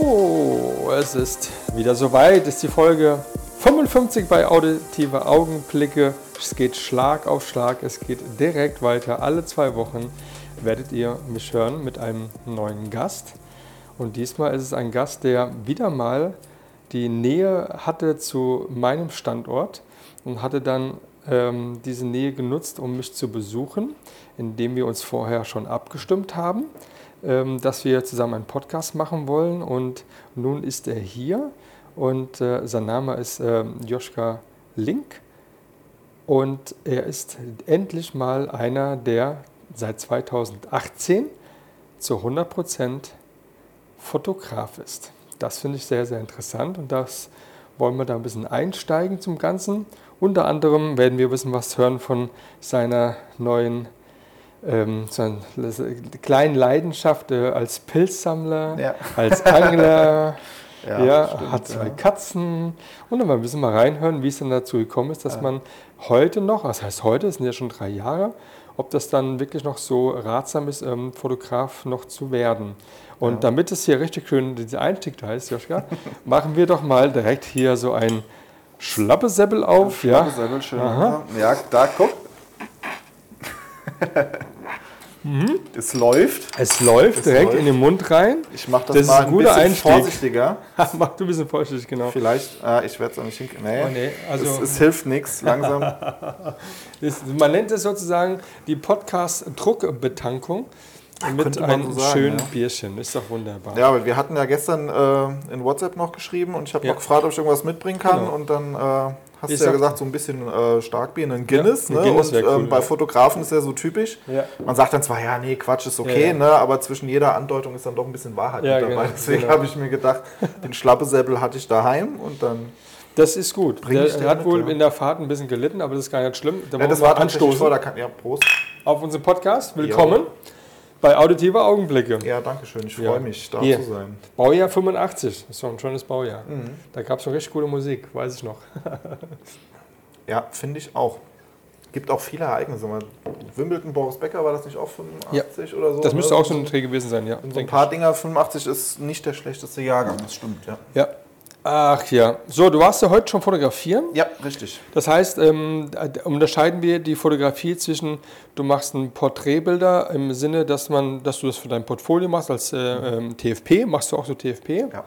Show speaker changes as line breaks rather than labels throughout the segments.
So, es ist wieder soweit. Ist die Folge 55 bei Auditive Augenblicke. Es geht Schlag auf Schlag. Es geht direkt weiter. Alle zwei Wochen werdet ihr mich hören mit einem neuen Gast. Und diesmal ist es ein Gast, der wieder mal die Nähe hatte zu meinem Standort und hatte dann ähm, diese Nähe genutzt, um mich zu besuchen, indem wir uns vorher schon abgestimmt haben. Ähm, dass wir zusammen einen Podcast machen wollen. Und nun ist er hier und äh, sein Name ist äh, Joschka Link. Und er ist endlich mal einer, der seit 2018 zu 100% Fotograf ist. Das finde ich sehr, sehr interessant und das wollen wir da ein bisschen einsteigen zum Ganzen. Unter anderem werden wir ein bisschen was hören von seiner neuen ähm, so eine kleine Leidenschaft äh, als Pilzsammler, ja. als Angler. ja, ja stimmt, hat zwei ja. Katzen. Und dann mal ein mal reinhören, wie es dann dazu gekommen ist, dass man heute noch, das heißt heute, das sind ja schon drei Jahre, ob das dann wirklich noch so ratsam ist, ähm, Fotograf noch zu werden. Und damit es hier richtig schön dieser Einstieg da ist, Joschka, machen wir doch mal direkt hier so ein Schlappesäppel auf.
Schlappesäppel, ja. schön. Aha. Ja, da guck. Mhm. Es läuft.
Es läuft es direkt läuft. in den Mund rein.
Ich mache das, das mal ein, bisschen Einstieg. vorsichtiger.
mach du ein bisschen vorsichtig, genau.
Vielleicht, äh, ich werde es auch nicht hinkriegen. Nee, oh, nee also es, es, hilft nichts, langsam.
das, man nennt es sozusagen die Podcast-Druckbetankung. Mit einem so schönen ja. Bierchen, ist doch wunderbar.
Ja, aber wir hatten ja gestern äh, in WhatsApp noch geschrieben und ich habe ja. noch gefragt, ob ich irgendwas mitbringen kann. Genau. Und dann äh, hast ich du ja gesagt, so ein bisschen äh, Starkbier, ein Guinness. Ja, ne? Guinness und cool, ähm, bei Fotografen ist ja so typisch. Ja. Man sagt dann zwar, ja, nee, Quatsch ist okay, ja, ne? aber zwischen jeder Andeutung ist dann doch ein bisschen Wahrheit mit dabei. Genau, Deswegen genau. habe ich mir gedacht, den Schlappesäppel hatte ich daheim und dann.
Das ist gut. Der, der hat mit, wohl in der Fahrt ein bisschen gelitten, aber das ist gar nicht schlimm.
Da ja, das war anstoßen. Vor, da kann, ja, Prost.
Auf unseren Podcast. Willkommen. Bei Auditive Augenblicke.
Ja, danke schön. Ich freue mich, da Hier. zu sein.
Baujahr 85. Das ist doch ein schönes Baujahr. Mhm. Da gab es schon richtig gute Musik, weiß ich noch.
Ja, finde ich auch. Gibt auch viele Ereignisse. Wimbledon, Boris Becker, war das nicht auch 85 ja. oder so?
Das müsste auch so ein Dreh gewesen sein, ja.
so ein paar ich. Dinger, 85 ist nicht der schlechteste Jahrgang, das stimmt, ja.
Ja. Ach ja. So, du warst ja heute schon fotografieren.
Ja, richtig.
Das heißt, ähm, unterscheiden wir die Fotografie zwischen, du machst ein Porträtbilder im Sinne, dass man, dass du das für dein Portfolio machst als äh, ähm, TFP. Machst du auch so TFP? Ja.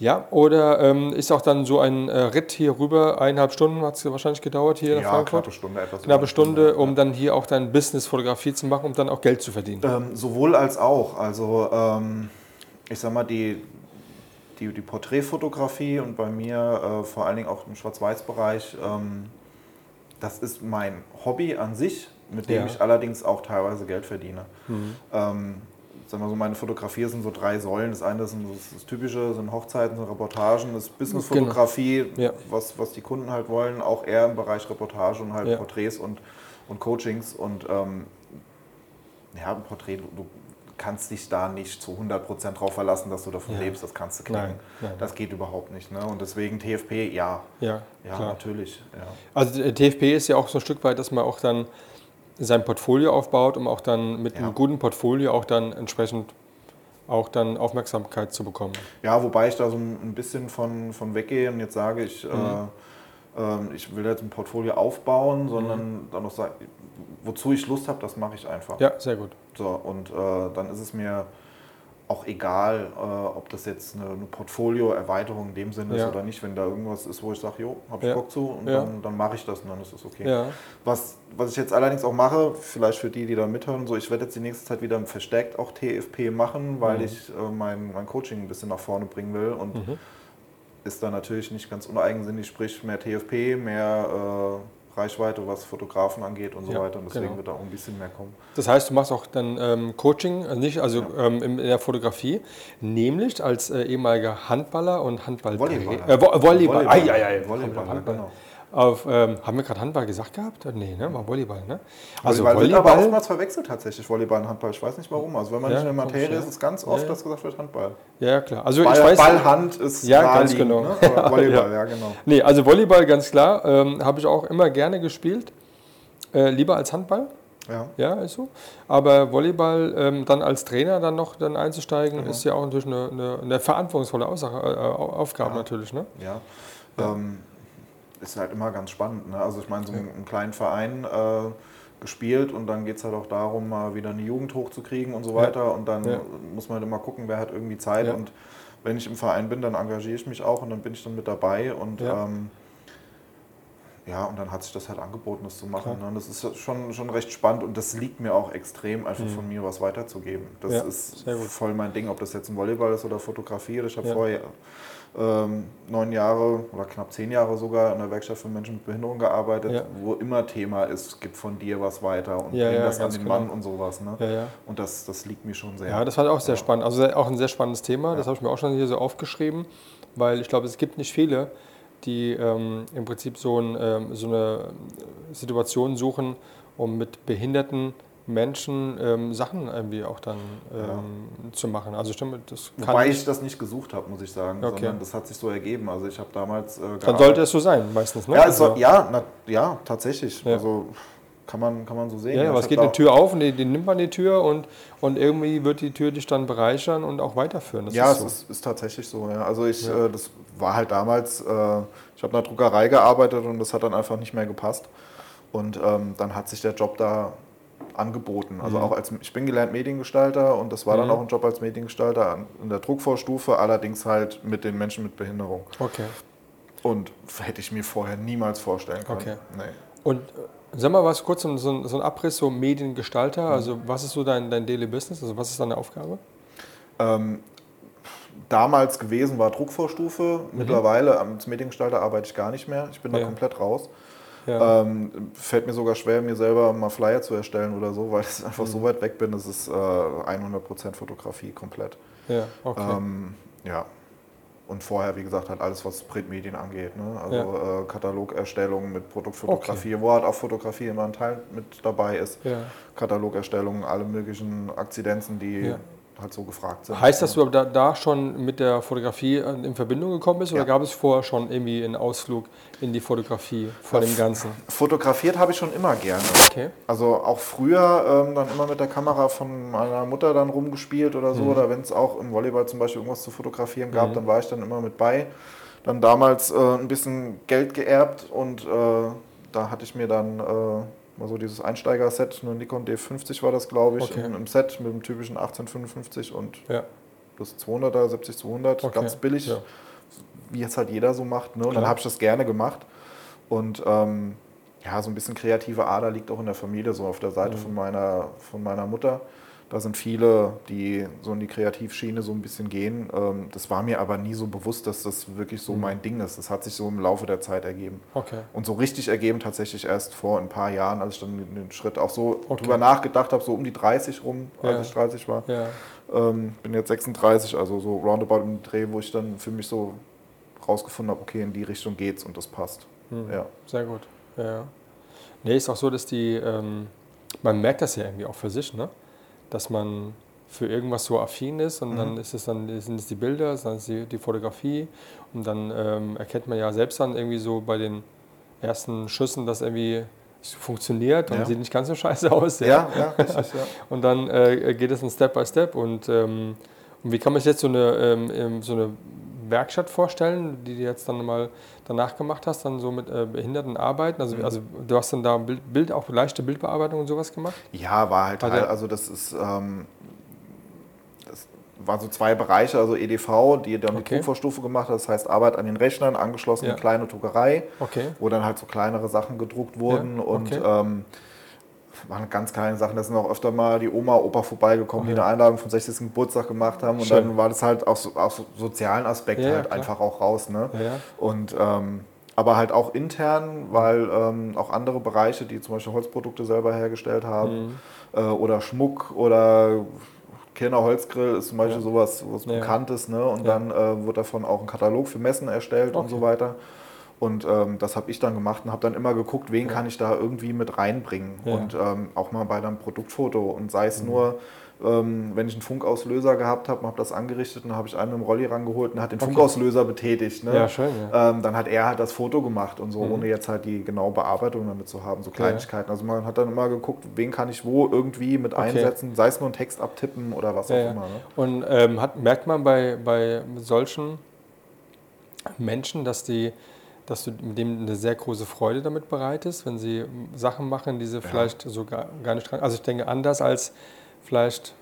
Ja, oder ähm, ist auch dann so ein äh, Ritt hier rüber, eineinhalb Stunden hat es wahrscheinlich gedauert hier
in
ja, Frankfurt?
knappe Stunde etwas.
Knappe Stunde, um dann hier auch dein Business-Fotografie zu machen, um dann auch Geld zu verdienen.
Ähm, sowohl als auch. Also ähm, ich sag mal, die, die, die Porträtfotografie und bei mir äh, vor allen Dingen auch im Schwarz-Weiß-Bereich, ähm, das ist mein Hobby an sich, mit dem ja. ich allerdings auch teilweise Geld verdiene. Mhm. Ähm, sagen wir so, meine Fotografie sind so drei Säulen. Das eine ist das, das Typische, sind Hochzeiten, sind Reportagen, das Businessfotografie, genau. ja. was, was die Kunden halt wollen, auch eher im Bereich Reportage und halt ja. Porträts und, und Coachings. Und ähm, ja, ein Porträt, du, du, kannst dich da nicht zu 100% drauf verlassen, dass du davon ja. lebst, das kannst du knacken. Nein, nein. Das geht überhaupt nicht. Ne? Und deswegen TFP, ja.
Ja,
ja natürlich. Ja.
Also TFP ist ja auch so ein Stück weit, dass man auch dann sein Portfolio aufbaut, um auch dann mit einem guten Portfolio auch dann entsprechend auch dann Aufmerksamkeit zu bekommen.
Ja, wobei ich da so ein bisschen von, von weggehe und jetzt sage, ich, mhm. äh, äh, ich will jetzt ein Portfolio aufbauen, sondern mhm. dann noch sagen, wozu ich Lust habe, das mache ich einfach.
Ja, sehr gut.
So, und äh, dann ist es mir auch egal, äh, ob das jetzt eine, eine Portfolio-Erweiterung in dem Sinne ja. ist oder nicht. Wenn da irgendwas ist, wo ich sage, jo, habe ich ja. Bock zu und ja. dann, dann mache ich das und dann ist es okay. Was, was ich jetzt allerdings auch mache, vielleicht für die, die da mithören, so ich werde jetzt die nächste Zeit wieder verstärkt auch TFP machen, weil mhm. ich äh, mein, mein Coaching ein bisschen nach vorne bringen will und mhm. Ist da natürlich nicht ganz uneigensinnig, sprich mehr TFP, mehr äh, Reichweite, was Fotografen angeht und so
Ja,
weiter. Und deswegen
genau.
wird da auch ein bisschen mehr kommen.
Das heißt, du machst auch dann ähm, Coaching, also nicht also ähm, in der Fotografie, nämlich als äh, ehemaliger Handballer und Handball
Volleyballer.
Äh, Vo Volleyball.
Volleyball.
Ei, ei, ei.
Volleyball,
Handball.
genau.
Auf, ähm, haben wir gerade Handball gesagt gehabt? Nee, ne? War Volleyball, ne? Also
Volleyball wird aber
Volleyball.
oftmals verwechselt tatsächlich, Volleyball und Handball. Ich weiß nicht warum. Also wenn man
Ja,
nicht in der Materie ist,
ja.
ist ganz oft,
Ja.
dass gesagt wird Handball.
Ja, klar. Also
Ball,
ich weiß.
Ball, Hand ist
Ja, ganz
naheliegend,
genau.
Ne? Volleyball, ja. genau.
Nee, also Volleyball ganz klar. Ähm, Habe ich auch immer gerne gespielt. Äh, lieber als Handball.
Ja.
Ja, ist so. Aber Volleyball ähm, dann als Trainer dann noch dann einzusteigen, ist ja auch natürlich eine, eine, eine verantwortungsvolle Aussache, äh, Aufgabe
Ja.
natürlich. Ne?
Ja. Ähm, ist halt immer ganz spannend. Ne? Also ich meine, so einen, einen kleinen Verein äh, gespielt und dann geht es halt auch darum, mal wieder eine Jugend hochzukriegen und so weiter. Und dann
Ja.
muss man halt immer gucken, wer hat irgendwie Zeit.
Ja.
Und wenn ich im Verein bin, dann engagiere ich mich auch und dann bin ich dann mit dabei. Und
Ja.
ähm, ja, und dann hat sich das halt angeboten, das zu machen. Ne? Und das ist schon, schon recht spannend und das liegt mir auch extrem, einfach von mir was weiterzugeben. Das
Mhm. Ja,
ist voll mein Ding, ob das jetzt ein Volleyball ist oder Fotografie. Ich habe
Ja.
vorher ähm, neun Jahre oder knapp zehn Jahre sogar in der Werkstatt für Menschen mit Behinderung gearbeitet,
Ja.
wo immer Thema ist, gib von dir was weiter und
Ja,
bring
ja,
das an den
genau.
Mann und sowas. Ne? Und das, das liegt mir schon sehr.
Ja, das war auch sehr spannend. Also auch ein sehr spannendes Thema. Das habe ich mir auch schon hier so aufgeschrieben, weil ich glaube, es gibt nicht viele, die ähm, im Prinzip so, ein, ähm, so eine Situation suchen, um mit behinderten Menschen ähm, Sachen irgendwie auch dann ähm, zu machen. Also stimmt, das kann
Wobei ich das nicht gesucht habe, muss ich sagen,
Okay.
sondern das hat sich so ergeben. Also ich habe damals äh,
dann sollte es so sein, meistens. Ne?
Ja, es
Also-
ja, na, ja, tatsächlich.
Ja.
Also kann man, kann man so sehen.
Ja, ja, aber es geht eine Tür auf und die, die nimmt man die Tür und, und irgendwie wird die Tür dich dann bereichern und auch weiterführen. Das
Ja,
ist
es
so.
ist, ist tatsächlich so. Ja. Also ich,
Ja.
äh, das war halt damals, äh, ich habe in der Druckerei gearbeitet und das hat dann einfach nicht mehr gepasst. Und ähm, dann hat sich der Job da angeboten. Also
Mhm.
auch als ich bin gelernt Mediengestalter und das war dann
Mhm.
auch ein Job als Mediengestalter in der Druckvorstufe, allerdings halt mit den Menschen mit Behinderung.
Okay.
Und hätte ich mir vorher niemals vorstellen können.
Okay.
Nee.
Und äh, sag mal was kurz, so, ein- so so ein Abriss, so Mediengestalter.
Mhm.
Also was ist so dein, dein Daily Business? Also was ist deine Aufgabe?
Ähm, damals gewesen war Druckvorstufe. Mittlerweile als Mediengestalter arbeite ich gar nicht mehr. Ich bin da
Mhm. Ja.
komplett raus.
Ja.
Ähm, fällt mir sogar schwer, mir selber mal Flyer zu erstellen oder so, weil ich einfach
Mhm.
so weit weg bin. Das ist äh, 100% Fotografie komplett.
ja, okay.
Ähm, ja. Und vorher, wie gesagt, halt alles, was Printmedien angeht. Ne? Also äh, Katalogerstellung mit Produktfotografie, wo halt auch Fotografie immer ein Teil mit dabei ist.
ja.
Katalogerstellung, alle möglichen Akzidenzen, die
Ja.
Halt so gefragt sind.
Heißt das, dass du da, da schon mit der Fotografie äh, in Verbindung gekommen bist oder
Ja.
gab es vorher schon irgendwie einen Ausflug in die Fotografie vor dem Ganzen?
Fotografiert habe ich schon immer gerne.
Okay.
Also auch früher ähm, dann immer mit der Kamera von meiner Mutter dann rumgespielt oder
Mhm.
so. Oder wenn es auch im Volleyball zum Beispiel irgendwas zu fotografieren gab, dann war ich dann immer mit bei. Dann damals äh, ein bisschen Geld geerbt und äh, da hatte ich mir dann äh, mal so dieses Einsteiger-Set, eine Nikon D50 war das, glaube ich,
Okay.
im, im Set mit dem typischen 1855 und
Ja.
das 200er, 70 200,
Okay.
ganz billig,
Ja.
wie jetzt halt jeder so macht. Ne? Und dann habe ich das gerne gemacht. Und ähm, ja, so ein bisschen kreative Ader liegt auch in der Familie, so auf der Seite
Mhm.
von, meiner, von meiner Mutter. Da sind viele, die so in die Kreativschiene so ein bisschen gehen. Ähm, das war mir aber nie so bewusst, dass das wirklich
Mhm.
so mein Ding ist. Das hat sich so im Laufe der Zeit ergeben.
Okay.
Und so richtig ergeben tatsächlich erst vor ein paar Jahren, als ich dann den Schritt auch so
Okay.
drüber nachgedacht habe, so um die 30 rum, als
Ja.
ich 30 war.
Ja.
Ähm, bin jetzt 36, also so roundabout im Dreh, wo ich dann für mich so rausgefunden habe, okay, in die Richtung geht's und das passt.
Hm.
Ja.
Sehr gut. Ja. Nee, ist auch so, dass die, ähm, man merkt das ja irgendwie auch für sich, ne? Dass man für irgendwas so affin ist und dann ist es dann sind es die Bilder, dann ist die, die Fotografie und dann ähm, erkennt man ja selbst dann irgendwie so bei den ersten Schüssen, dass irgendwie es funktioniert und
Ja.
sieht nicht ganz so scheiße aus.
Ja, ja, richtig, ja.
Und dann äh, geht es ein Step by Step. Und, ähm, und wie kann man sich jetzt so eine, ähm, ähm, so eine Werkstatt vorstellen, die du jetzt dann mal danach gemacht hast, dann so mit äh, Behinderten arbeiten? Also, also du hast dann da Bild, Bild, auch leichte Bildbearbeitung und sowas gemacht?
Ja, war halt, halt
er-
also das ist, ähm, das waren so zwei Bereiche, also EDV, die dann die
Okay.
Druckvorstufe gemacht hat, das heißt Arbeit an den Rechnern, angeschlossen
Ja.
eine kleine Druckerei,
Okay.
wo dann halt so kleinere Sachen gedruckt wurden
Ja,
und
okay.
ähm, waren ganz kleine Sachen. Da sind auch öfter mal die Oma, Opa vorbeigekommen, die
Okay.
eine Einladung vom 60. Geburtstag gemacht haben und
Schön.
dann war das halt auch so, aus so sozialen Aspekt
Ja,
halt
klar.
einfach auch raus. Ne?
Ja, ja.
Und ähm, aber halt auch intern, weil ähm, auch andere Bereiche, die zum Beispiel Holzprodukte selber hergestellt haben mhm. äh, oder Schmuck oder Kirner Holzgrill ist zum Beispiel sowas, was bekannt ist. Ne? Und dann äh, wird davon auch ein Katalog für Messen erstellt okay. und so weiter. Und ähm, das habe ich dann gemacht und habe dann immer geguckt, wen kann ich da irgendwie mit reinbringen. Und ähm, auch mal bei einem Produktfoto. Und sei es mhm. nur ähm, wenn ich einen Funkauslöser gehabt habe, habe das angerichtet und habe ich einen mit dem Rolli rangeholt und hat den okay. Funkauslöser betätigt. Ne?
Ja, schön. Ja.
Ähm, dann hat er halt das Foto gemacht und so, mhm. ohne jetzt halt die genaue Bearbeitung damit zu haben, so Kleinigkeiten. Ja. Also man hat dann immer geguckt, wen kann ich wo irgendwie mit okay. einsetzen, sei es nur ein Text abtippen oder was ja, auch immer. Ne?
Und ähm, hat, merkt man bei, bei solchen Menschen, dass die dass du mit dem eine sehr große Freude damit bereitest, wenn sie Sachen machen, die sie vielleicht so gar, gar nicht dran. Also ich denke anders als vielleicht,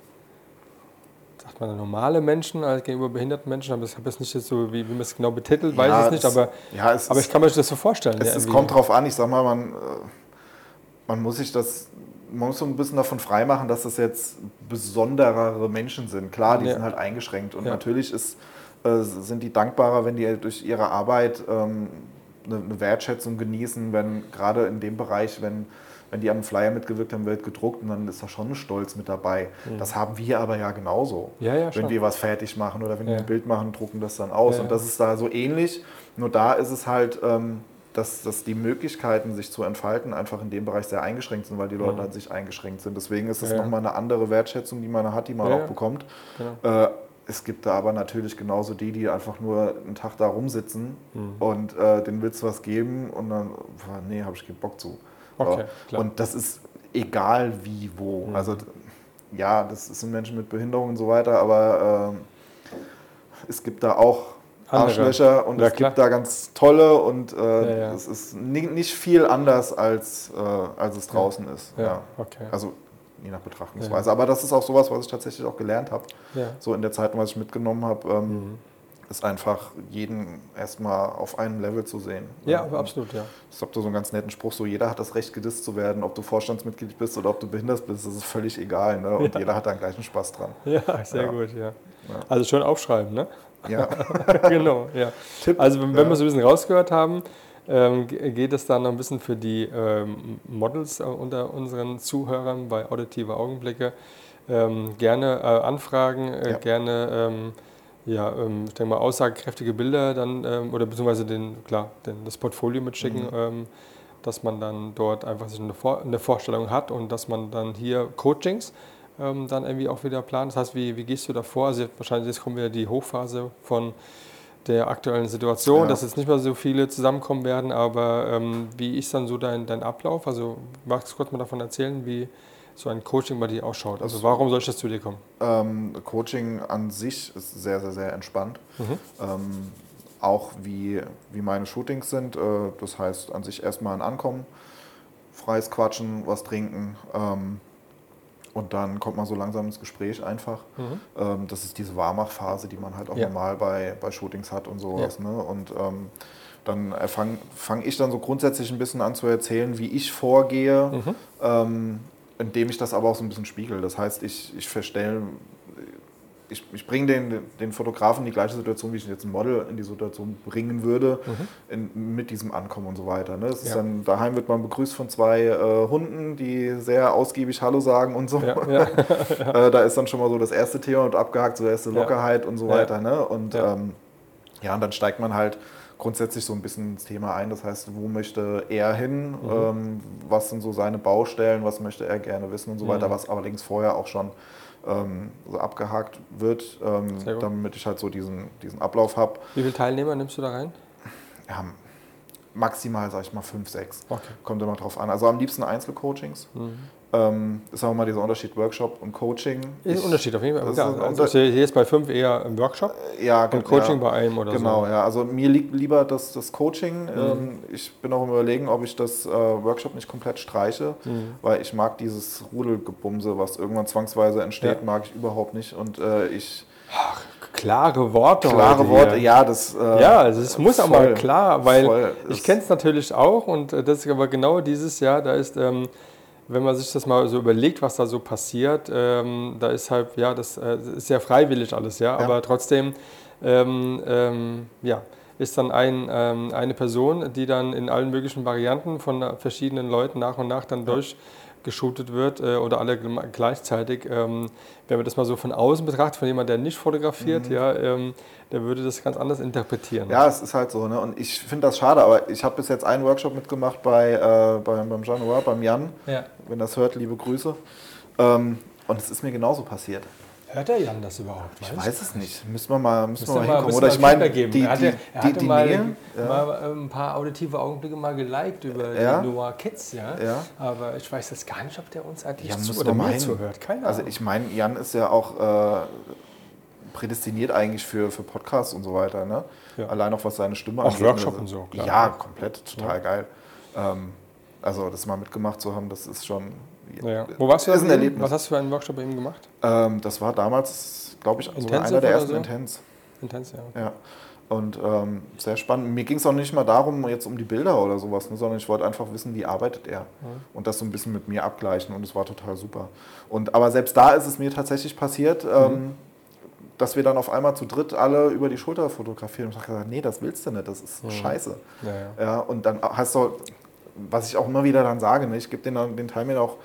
sagt man, normale Menschen als gegenüber behinderten Menschen, aber ich habe jetzt nicht so, wie, wie man es genau betitelt, weiß ja, ich nicht, aber, ja, es aber ich kann mir das so vorstellen.
Es,
ja,
es kommt drauf an, ich sag mal, man, äh, man muss sich das man muss so ein bisschen davon freimachen, dass das jetzt besonderere Menschen sind. Klar, die ja. sind halt eingeschränkt und ja. natürlich ist, äh, sind die dankbarer, wenn die durch ihre Arbeit ähm, eine, Wertschätzung genießen, wenn gerade in dem Bereich, wenn wenn die an einem Flyer mitgewirkt haben, wird gedruckt und dann ist da schon ein Stolz mit dabei. Mhm. Das haben wir aber ja genauso.
Ja, ja,
wenn wir was fertig machen oder wenn ja. wir ein Bild machen, drucken das dann aus. und das ist da so ähnlich. Nur da ist es halt, ähm, dass, dass die Möglichkeiten, sich zu entfalten, einfach in dem Bereich sehr eingeschränkt sind, weil die Leute mhm. halt sich eingeschränkt sind. Deswegen ist es ja. nochmal eine andere Wertschätzung, die man hat, die man auch bekommt. Genau. Äh, es gibt da aber natürlich genauso die, die einfach nur einen Tag da rumsitzen mhm. und äh, den willst du was geben und dann, nee, habe ich keinen Bock zu. Okay, und das ist egal wie, wo. Mhm. Also ja, das sind Menschen mit Behinderung und so weiter, aber äh, es gibt da auch Andere. Arschlöcher und ja, es klar. gibt da ganz tolle und äh, ja, ja. es ist nicht viel anders, als, äh, als es draußen ist.
Ja. Okay.
Also je nach Betrachtungsweise. Aber das ist auch sowas, was ich tatsächlich auch gelernt habe. So in der Zeit, was ich mitgenommen habe. Ähm, mhm ist einfach jeden erstmal auf einem Level zu sehen.
Ja, und absolut, ja.
Ich habe da so einen ganz netten Spruch, so jeder hat das Recht, gedisst zu werden, ob du Vorstandsmitglied bist oder ob du behindert bist, das ist völlig egal. Ne? Und ja. jeder hat da gleichen Spaß dran.
Ja, sehr
ja.
gut, ja. ja. Also schön aufschreiben, ne?
Ja.
genau, ja. Tipp, also wenn, wenn wir so ein bisschen rausgehört haben, ähm, geht es dann noch ein bisschen für die ähm, Models äh, unter unseren Zuhörern bei Auditive Augenblicke. Ähm, gerne äh, anfragen, äh, gerne ähm, ja, ähm, ich denke mal, aussagekräftige Bilder dann ähm, oder beziehungsweise den, klar, den, das Portfolio mitschicken, mhm. dass man dann dort einfach sich eine, Vor eine, Vorstellung hat und dass man dann hier Coachings ähm, dann irgendwie auch wieder plant. Das heißt, wie, wie gehst du da vor? Also wahrscheinlich jetzt kommt wieder die Hochphase von der aktuellen Situation, ja. dass jetzt nicht mehr so viele zusammenkommen werden, aber ähm, wie ist dann so dein, dein Ablauf? Also magst du kurz mal davon erzählen, wie so ein Coaching bei dir ausschaut. Also warum soll ich das zu dir kommen?
Ähm, Coaching an sich ist sehr, sehr, sehr entspannt. Mhm. Ähm, auch wie, wie meine Shootings sind. Äh, das heißt an sich erstmal ein Ankommen, freies Quatschen, was trinken. Ähm, und dann kommt man so langsam ins Gespräch einfach. Mhm. Ähm, das ist diese Warmachphase, die man halt auch ja. normal bei, bei Shootings hat und sowas. Ja. Ne? Und ähm, dann fange fang ich dann so grundsätzlich ein bisschen an zu erzählen, wie ich vorgehe. Mhm. Ähm, indem ich das aber auch so ein bisschen spiegel. Das heißt, ich, ich verstelle, ich, ich bringe den, den Fotografen die gleiche Situation, wie ich jetzt ein Model in die Situation bringen würde, mhm. in, mit diesem Ankommen und so weiter. Ne? Ja. dann, daheim wird man begrüßt von zwei äh, Hunden, die sehr ausgiebig Hallo sagen und so. Ja, ja. äh, da ist dann schon mal so das erste Thema und abgehakt, so erste Lockerheit und so weiter. Ne? Und ähm, ja, und dann steigt man halt grundsätzlich so ein bisschen ins Thema ein. Das heißt, wo möchte er hin? Mhm. Ähm, was sind so seine Baustellen? Was möchte er gerne wissen und so mhm. weiter? Was allerdings vorher auch schon ähm, so abgehakt wird, ähm, damit ich halt so diesen, diesen Ablauf habe.
Wie viele Teilnehmer nimmst du da rein?
Ja, maximal, sag ich mal, fünf, sechs. Okay. Kommt immer drauf an. Also am liebsten Einzelcoachings. Mhm. Ähm, ist auch mal dieser Unterschied Workshop und Coaching.
Ist ein Unterschied auf jeden Fall. Ja, also hier ist bei fünf eher im Workshop
ja,
und Coaching ja, bei einem oder
genau, so. Genau, ja. Also mir liegt lieber das, das Coaching. Mhm. Ähm, ich bin auch im Überlegen, ob ich das äh, Workshop nicht komplett streiche, mhm. weil ich mag dieses Rudelgebumse, was irgendwann zwangsweise entsteht, ja. mag ich überhaupt nicht. Und äh, ich.
Ach, klare Worte.
Klare Worte, hier. ja, das.
Äh, ja, also es muss voll, auch mal klar, weil ich kenne es natürlich auch und äh, das ist aber genau dieses Jahr, da ist. Ähm, wenn man sich das mal so überlegt, was da so passiert, ähm, da ist halt, ja, das äh, ist ja freiwillig alles, ja, ja. aber trotzdem, ähm, ähm, ja, ist dann ein, ähm, eine Person, die dann in allen möglichen Varianten von verschiedenen Leuten nach und nach dann durch geshootet wird äh, oder alle gleichzeitig. Ähm, wenn man das mal so von außen betrachtet, von jemandem, der nicht fotografiert, mhm. ja, ähm, der würde das ganz anders interpretieren.
Ja, es ist halt so. Ne? Und ich finde das schade, aber ich habe bis jetzt einen Workshop mitgemacht bei, äh, beim, beim Jean Noir, beim Jan. Ja. Wenn das hört, liebe Grüße. Ähm, und es ist mir genauso passiert.
Hört der Jan das überhaupt?
Ich weiß es nicht. Müssen wir mal, müssen wir mal hinkommen. Oder ich meine, die, die,
er hatte, er hatte die, die mal, Nähe, ja. mal, ähm, ein paar auditive Augenblicke mal geliked über ja. die Noir Kids. Ja? ja? Aber ich weiß jetzt gar nicht, ob der uns eigentlich
ja, zu, oder mir zuhört. Keine also Ahnung. Also ich meine, Jan ist ja auch äh, prädestiniert eigentlich für, für Podcasts und so weiter. Ne? Allein auch was seine Stimme
angeht. Auch Workshop also, und so,
klar. Ja, komplett, total geil. Ähm, also das mal mitgemacht zu haben, das ist schon
ja. Wo warst du? Ist ein Erlebnis. Was hast du für einen Workshop bei ihm gemacht?
Ähm, das war damals, glaube ich, so einer der ersten so? Intens.
Intens, ja.
Okay. ja. Und ähm, sehr spannend. Mir ging es auch nicht mal darum, jetzt um die Bilder oder sowas, ne, sondern ich wollte einfach wissen, wie arbeitet er. Mhm. Und das so ein bisschen mit mir abgleichen. Und es war total super. Und, aber selbst da ist es mir tatsächlich passiert, mhm. ähm, dass wir dann auf einmal zu dritt alle über die Schulter fotografieren. Und ich habe gesagt, nee, das willst du nicht, das ist mhm. scheiße. Ja, ja. ja, und dann hast du, was ich auch immer wieder dann sage, ne, ich gebe den, den Teilnehmern auch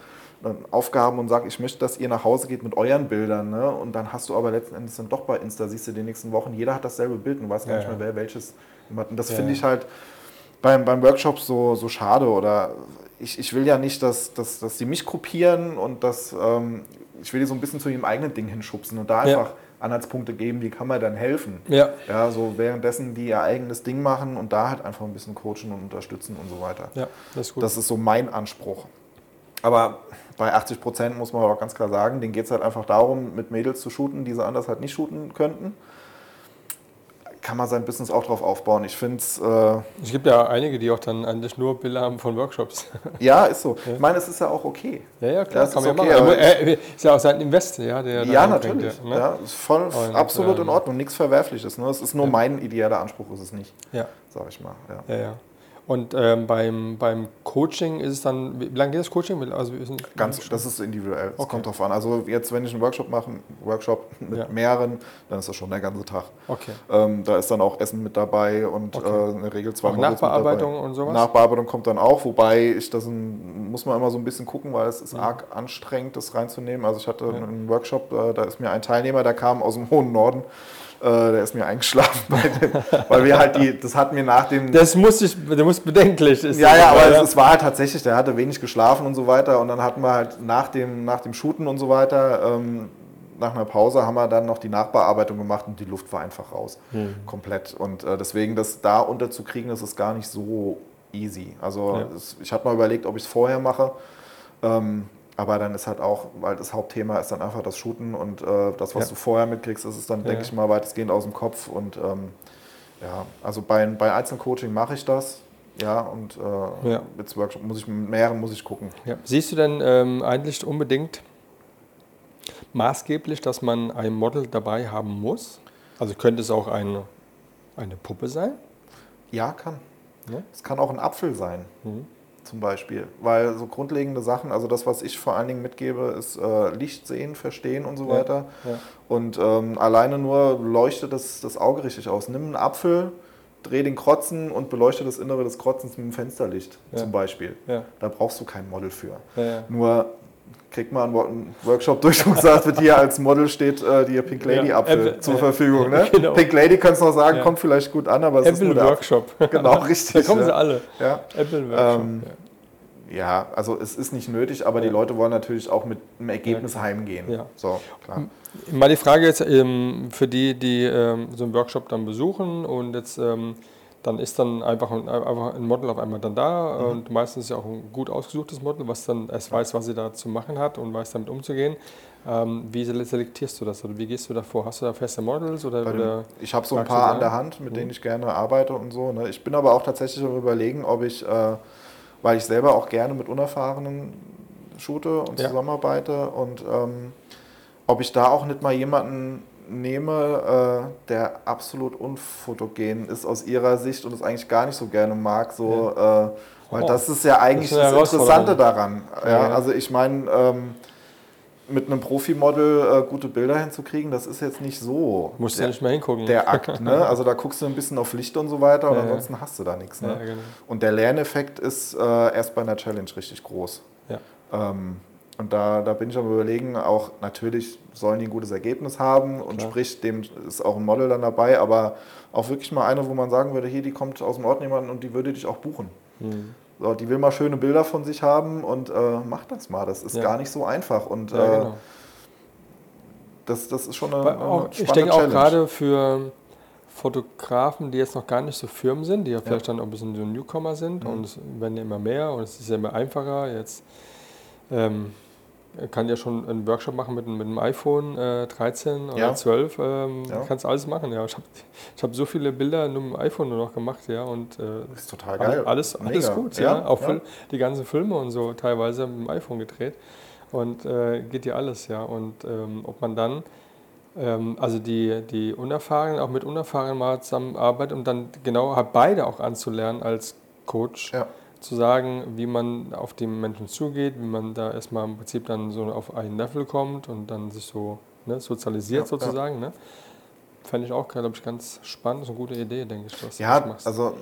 Aufgaben und sage, ich möchte, dass ihr nach Hause geht mit euren Bildern. Ne? Und dann hast du aber letzten Endes dann doch bei Insta, siehst du die nächsten Wochen, jeder hat dasselbe Bild und weiß gar ja, nicht mehr, wer welches hat. Und das ja, finde ich halt beim, beim Workshop so, so schade. Oder ich, ich will ja nicht, dass, dass, dass sie mich kopieren und dass ähm, ich will die so ein bisschen zu ihrem eigenen Ding hinschubsen und da einfach Anhaltspunkte geben, wie kann man dann helfen. Ja. ja. So währenddessen die ihr eigenes Ding machen und da halt einfach ein bisschen coachen und unterstützen und so weiter.
Ja, das ist gut.
Das ist so mein Anspruch. Aber bei 80 Prozent muss man auch ganz klar sagen, denen geht es halt einfach darum, mit Mädels zu shooten, die sie anders halt nicht shooten könnten. Kann man sein Business auch drauf aufbauen. Ich finde es. Äh
es gibt ja einige, die auch dann eigentlich nur Bilder haben von Workshops.
Ja, ist so. Ja. Ich meine, es ist ja auch okay.
Ja, ja, klar. Ja, kann man okay, ja machen. Er, ist ja auch sein Invest, ja.
Der ja, natürlich. Bringt, ne? ja, ist voll, Und, absolut ähm, in Ordnung. Nichts Verwerfliches. Ne? Es ist nur mein idealer Anspruch, ist es nicht. Ja. Sag ich mal.
ja. ja. Und ähm, beim, beim Coaching ist es dann, wie lange geht das Coaching? Also
Ganz, das ist individuell. Es okay. kommt drauf an. Also jetzt, wenn ich einen Workshop mache, einen Workshop mit ja. mehreren, dann ist das schon der ganze Tag. Okay. Ähm, da ist dann auch Essen mit dabei und okay. äh, in der Regel zwei
Nachbearbeitung und sowas?
Nachbearbeitung kommt dann auch, wobei ich das ein, muss man immer so ein bisschen gucken, weil es ist ja. arg anstrengend, das reinzunehmen. Also ich hatte ja. einen Workshop, äh, da ist mir ein Teilnehmer, der kam aus dem hohen Norden äh, der ist mir eingeschlafen, dem, weil wir halt die, das hatten wir nach dem.
Das muss ich, der muss bedenklich.
Ist ja, ja, aber es, es, war halt tatsächlich, der hatte wenig geschlafen und so weiter. Und dann hatten wir halt nach dem, nach dem Shooten und so weiter, ähm, nach einer Pause haben wir dann noch die Nachbearbeitung gemacht und die Luft war einfach raus. Hm. Komplett. Und äh, deswegen, das da unterzukriegen, das ist gar nicht so easy. Also ja. es, ich hatte mal überlegt, ob ich es vorher mache. Ähm, aber dann ist halt auch, weil das Hauptthema ist dann einfach das Shooten und äh, das, was ja. du vorher mitkriegst, ist es dann, ja. denke ich mal, weitestgehend aus dem Kopf. Und ähm, ja, also bei, bei Einzelcoaching mache ich das. Ja, und äh, ja. mit Workshop muss ich mit mehreren muss ich gucken.
Siehst du denn ähm, eigentlich unbedingt maßgeblich, dass man ein Model dabei haben muss? Also könnte es auch eine, eine Puppe sein?
Ja, kann. Es kann auch ein Apfel sein. Mhm zum Beispiel. Weil so grundlegende Sachen, also das, was ich vor allen Dingen mitgebe, ist äh, Licht sehen, verstehen und so ja, weiter. Ja. Und ähm, alleine nur leuchtet das, das Auge richtig aus. Nimm einen Apfel, dreh den Krotzen und beleuchte das Innere des Krotzens mit dem Fensterlicht ja. zum Beispiel. Da brauchst du kein Model für. Nur kriegt man einen Workshop durch und sagt, wird hier als Model steht äh, die Pink Lady ja, Apfel Apple, zur Verfügung. Ne? Genau. Pink Lady kannst du noch sagen, ja. kommt vielleicht gut an, aber es
Apple ist nur Workshop.
Genau, richtig.
Da kommen sie alle. Ja. Apple
Workshop. Ähm, ja, also es ist nicht nötig, aber die Leute wollen natürlich auch mit einem Ergebnis heimgehen. Ja. So,
klar. Mal die Frage jetzt ähm, für die, die ähm, so einen Workshop dann besuchen und jetzt ähm, dann ist dann einfach ein, einfach ein Model auf einmal dann da mhm. und meistens ist ja auch ein gut ausgesuchtes Model, was dann erst weiß, was sie da zu machen hat und weiß damit umzugehen. Ähm, wie selektierst du das oder wie gehst du da vor? Hast du da feste Models? Oder, oder
ich habe so ein paar an der Hand, mit mhm. denen ich gerne arbeite und so. Ne? Ich bin aber auch tatsächlich am überlegen, ob ich, äh, weil ich selber auch gerne mit Unerfahrenen shoote und ja. zusammenarbeite und ähm, ob ich da auch nicht mal jemanden nehme, äh, der absolut unfotogen ist aus ihrer Sicht und es eigentlich gar nicht so gerne mag, so, ja. äh, weil oh, das ist ja eigentlich das, das Interessante daran. Ja, ja. Also ich meine, ähm, mit einem Profimodel äh, gute Bilder hinzukriegen, das ist jetzt nicht so.
Musst du
der,
nicht mehr hingucken.
Der Akt, ne? Also da guckst du ein bisschen auf Licht und so weiter und ansonsten hast du da nichts. Ne?
Genau.
Und der Lerneffekt ist äh, erst bei einer Challenge richtig groß.
Ja.
Ähm, und da, da bin ich am überlegen, auch natürlich sollen die ein gutes Ergebnis haben und
Klar.
sprich, dem ist auch ein Model dann dabei, aber auch wirklich mal eine, wo man sagen würde, hier, die kommt aus dem Ort jemand und die würde dich auch buchen.
Hm.
So, die will mal schöne Bilder von sich haben und äh, macht das mal. Das ist
Ja.
gar nicht so einfach und
Ja,
äh,
genau.
das, das ist schon eine, eine
auch, ich denke auch gerade für Fotografen, die jetzt noch gar nicht so Firmen sind, die ja vielleicht dann auch ein bisschen so Newcomer sind
Mhm.
und es werden ja immer mehr und es ist ja immer einfacher. Jetzt ähm, kann ja schon einen Workshop machen mit, mit einem iPhone äh, 13 oder
Ja.
12. Ähm,
Ja.
Kannst alles machen. Ja. Ich habe ich hab so viele Bilder nur mit dem iPhone nur noch gemacht. Ja, und äh,
Das ist total geil.
alles, alles
Mega.
gut. Ja. Auch
ja.
Fil- die ganzen Filme und so teilweise mit dem iPhone gedreht. Und äh, geht ja alles, ja. Und ähm, ob man dann, ähm, also die, die Unerfahrenen, auch mit Unerfahrenen mal zusammenarbeitet, um dann genau halt beide auch anzulernen als Coach,
Ja.
Zu sagen, wie man auf die Menschen zugeht, wie man da erstmal im Prinzip dann so auf ein Level kommt und dann sich so ne, sozialisiert
Ja,
sozusagen. Ne? Fände ich auch, glaube ich, ganz spannend. Das ist eine gute Idee, denke ich, was du
Ja,
machst.
also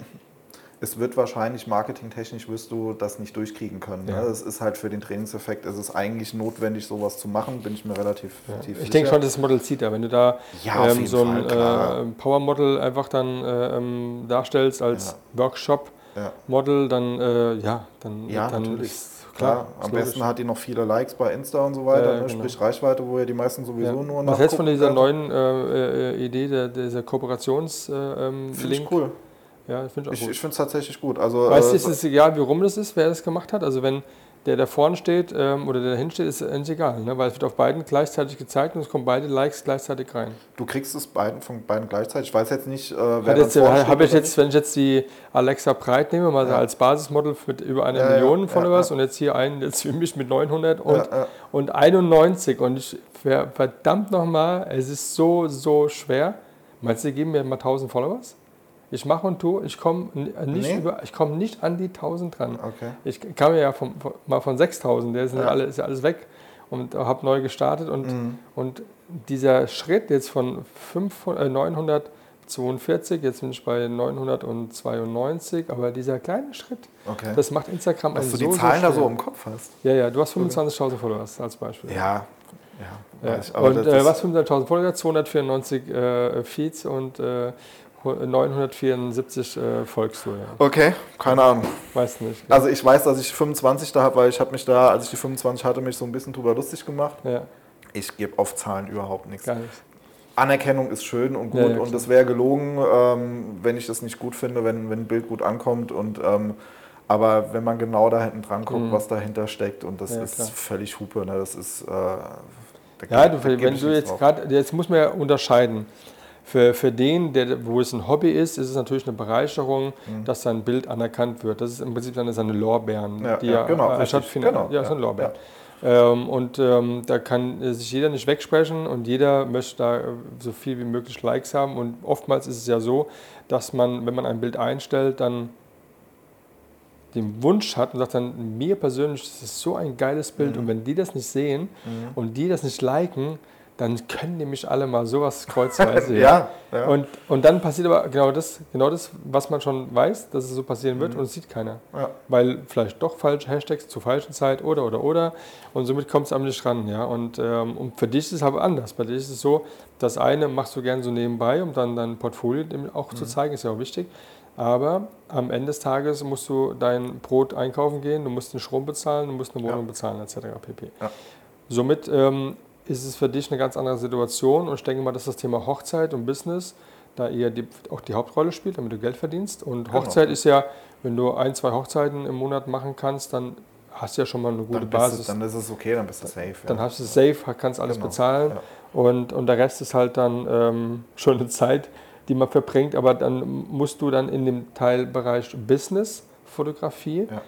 es wird wahrscheinlich marketingtechnisch wirst du das nicht durchkriegen können.
Ja.
Ne? Es ist halt für den Trainingseffekt, es ist eigentlich notwendig, sowas zu machen, bin ich mir relativ
Ja.
tief
Ich
sicher.
denke schon, das Model zieht da. Wenn du da
Ja,
ähm, so ein
Fall, klar.
äh, Power-Model einfach dann äh, ähm, darstellst als Workshop-Model,
ja.
dann äh, ja, dann,
Ja,
dann
natürlich.
ist
Klar,
ist
am
logisch.
besten hat die noch viele Likes bei Insta und so weiter,
Ja,
ne?
genau.
sprich Reichweite, wo ja die meisten sowieso
Ja.
nur
Was hältst du von dieser
nachgucken
neuen äh, äh, Idee, der, dieser Kooperations-Link? Äh, ähm,
Finde ich cool.
Ja, finde ich
Ich, ich finde es tatsächlich gut. Also,
weißt du,
äh,
ist es egal, wie rum das ist, wer das gemacht hat? Also wenn der da vorne steht ähm, oder der dahin steht, ist eigentlich egal, ne? weil es wird auf beiden gleichzeitig gezeigt und es kommen beide Likes gleichzeitig rein.
du kriegst es beiden, von beiden gleichzeitig. Ich weiß jetzt nicht, äh, wer
jetzt,
vorne
habe ich jetzt, wenn ich jetzt die Alexa Breit nehme, mal
Ja.
als Basismodel mit über eine
Ja,
Million
ja,
Followers und jetzt hier einen jetzt für mich mit 900 und, und 91 und ich ver- verdammt nochmal, es ist so, so schwer. Meinst du, die geben mir mal 1000 Followers? Ich mache und tue, ich komme nicht,
Nee.
über- ich komm nicht an die 1000 dran.
Okay.
Ich kam ja vom, von, mal von 6000, der ist,
Ja.
alle, ist ja alles weg und habe neu gestartet und,
Mhm.
und dieser Schritt jetzt von 500, äh, 942, jetzt bin ich bei 992, aber dieser kleine Schritt,
Okay.
das macht Instagram
Dass
einen
du
so,
die Zahlen
so
da so im Kopf hast.
Ja, ja, du hast 25.000 Followers als Beispiel.
Ja, ja.
Ja.
ich,
Und äh, was 25.000 Follower, 294 äh, Feeds und äh, 974 äh, folgst du, ja.
Okay, keine Ahnung.
Weißt nicht.
Also ich weiß, dass ich 25 da habe, weil ich habe mich da, als ich die 25 hatte, mich so ein bisschen drüber lustig gemacht.
ja,
Ich gebe auf Zahlen überhaupt nichts.
gar nicht.
Anerkennung ist schön und gut
Ja, ja,
und es wäre gelogen, ähm, wenn ich das nicht gut finde, wenn, wenn ein Bild gut ankommt. Und, ähm, aber wenn man genau da hinten dran guckt,
Mhm.
was dahinter steckt und das
Ja,
ist
klar.
völlig Hupe. Ne? Das ist. Äh, da
Ja, du, wenn du
nichts
jetzt gerade, jetzt muss man ja unterscheiden. Für, für den, der, wo es ein Hobby ist, ist es natürlich eine Bereicherung, dass sein Bild anerkannt wird. Das ist im Prinzip dann seine Lorbeeren,
Mhm. Ja,
die
ja,
ja,
genau,
äh,
richtig,
stattfinden.
genau,
ja,
ja,
sind Lorbeeren. Ähm, und ähm, da kann äh, sich jeder nicht wegsprechen und jeder möchte da äh, so viel wie möglich Likes haben. Und oftmals ist es ja so, dass man, wenn man ein Bild einstellt, dann den Wunsch hat und sagt dann, mir persönlich, das ist so ein geiles Bild
Mhm.
und wenn die das nicht sehen und die das nicht liken, dann können mich alle mal sowas kreuzweise.
Ja, ja.
Und, und dann passiert aber genau das, genau das, was man schon weiß, dass es so passieren wird und es sieht keiner.
ja.
Weil vielleicht doch falsche Hashtags zur falschen Zeit oder oder oder und somit kommt es am nicht ran. Ja? Und, ähm, und für dich ist es aber anders. Bei dir ist es so, das eine machst du gerne so nebenbei, um dann dein Portfolio auch zu zeigen, ist ja auch wichtig. Aber am Ende des Tages musst du dein Brot einkaufen gehen, du musst den Strom bezahlen, du musst eine Wohnung
Ja.
bezahlen, etc. pp. Somit ähm, ist es für dich eine ganz andere Situation und ich denke mal, dass das Thema Hochzeit und Business da eher die, auch die Hauptrolle spielt, damit du Geld verdienst. Und
Genau.
Hochzeit ist ja, wenn du ein, zwei Hochzeiten im Monat machen kannst, dann hast du ja schon mal eine gute
Dann,
Basis.
du, dann ist es okay, dann bist du safe.
Dann
ja.
hast du es safe, kannst alles
Genau,
bezahlen
ja.
und, und der Rest ist halt dann ähm, schon eine Zeit, die man verbringt, aber dann musst du dann in dem Teilbereich Business, Fotografie,
Ja.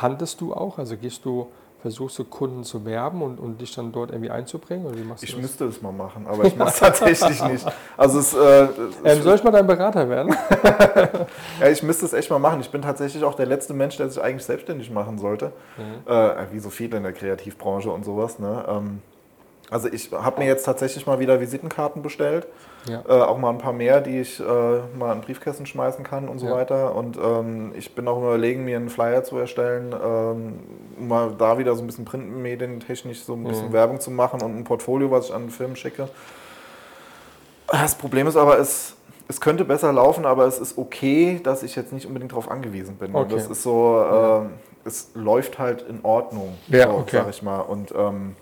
handelst du auch, also gehst du versuchst du Kunden zu werben und, und dich dann dort irgendwie einzubringen? Oder wie machst du
Ich
das?
müsste es mal machen, aber ich mache es tatsächlich nicht. Also es, äh,
Ähm, soll ich mal dein Berater werden?
Ja, ich müsste es echt mal machen. Ich bin tatsächlich auch der letzte Mensch, der sich eigentlich selbstständig machen sollte.
Mhm.
Äh, wie so viele in der Kreativbranche und sowas. Ne? Ähm, also ich habe mir jetzt tatsächlich mal wieder Visitenkarten bestellt.
Ja.
Äh, auch mal ein paar mehr, die ich äh, mal in Briefkästen schmeißen kann und so
Ja.
weiter. Und ähm, ich bin auch überlegen, mir einen Flyer zu erstellen, ähm, um mal da wieder so ein bisschen printmedientechnisch so ein bisschen
Mhm.
Werbung zu machen und ein Portfolio, was ich an Film schicke. Das Problem ist aber, es, es könnte besser laufen, aber es ist okay, dass ich jetzt nicht unbedingt darauf angewiesen bin. Und
Okay.
das ist so, ähm, es läuft halt in Ordnung,
Ja,
so,
okay.
sag ich mal. Und ähm,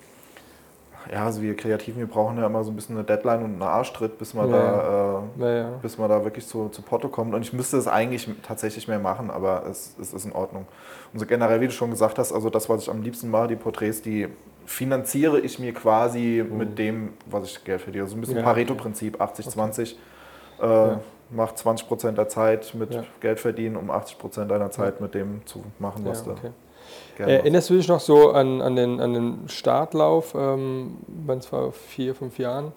ja, also wir Kreativen, wir brauchen ja immer so ein bisschen eine Deadline und einen Arschtritt, bis man,
Ja,
da, äh,
Naja.
bis man da wirklich zu, zu Porto kommt. Und ich müsste es eigentlich tatsächlich mehr machen, aber es, es ist in Ordnung. Und so generell, wie du schon gesagt hast, also das, was ich am liebsten mache, die Porträts, die finanziere ich mir quasi mit dem, was ich Geld verdiene. Also ein bisschen
Mhm. Ja,
Pareto-Prinzip, 80-20. Äh,
Ja.
Mach 20% der Zeit mit
Ja.
Geld verdienen, um 80% deiner Zeit mit dem zu machen,
Ja,
was du
okay.
Gerne
Äh, erinnerst du dich noch so an, an, den, an den Startlauf, ähm, wenn es vor vier, fünf Jahren?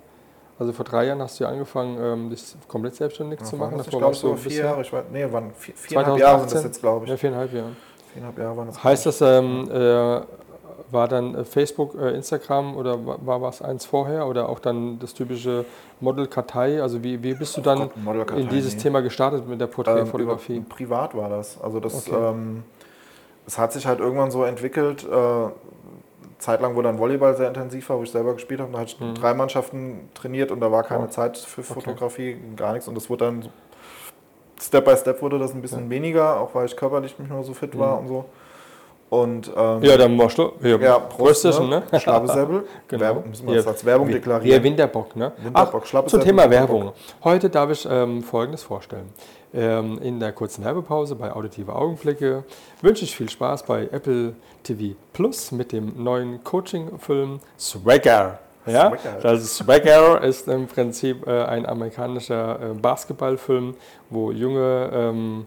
Also vor drei Jahren hast du ja angefangen, ähm, dich komplett selbstständig zu machen.
Das ich,
du
so vier Jahre, ich weiß, nee, waren vier, viereinhalb Jahre sind das
2018?
jetzt, glaube ich.
Ja, viereinhalb Jahre.
Viereinhalb Jahre waren das.
Heißt das, ähm, äh, war dann äh, Facebook, äh, Instagram oder wa- war was eins vorher oder auch dann das typische Model-Kartei? Also wie, wie bist du dann
Gott,
in dieses
nee.
Thema gestartet mit der
Ähm,
Porträtfotografie?
über- privat war das. Also das,
Okay.
Es hat sich halt irgendwann so entwickelt. Äh, zeitlang, wo dann Volleyball sehr intensiv war, wo ich selber gespielt habe, da hatte ich
Mhm.
drei Mannschaften trainiert und da war keine
Oh.
Zeit für Fotografie, gar nichts. Und das wurde dann Step by Step wurde das ein bisschen
Ja.
weniger, auch weil ich körperlich nicht mehr so fit war
Mhm.
und so. Und ähm,
ja, dann machst du. Ja,
ja, Prost, ne?
ne?
Schlabesäbel.
Genau.
Werbung, müssen wir
Ja,
das als Werbung deklarieren.
Ja, Winterbock, ne?
Winterbock,
Ach, zum
Winterbock.
Thema Werbung. Heute darf ich ähm, Folgendes vorstellen. Ähm, in der kurzen Werbepause bei Auditive Augenblicke wünsche ich viel Spaß bei Apple TV Plus mit dem neuen Coaching-Film Swagger. Ja,
Swagger.
das Swagger ist im Prinzip äh, ein amerikanischer äh, Basketballfilm, wo junge ähm,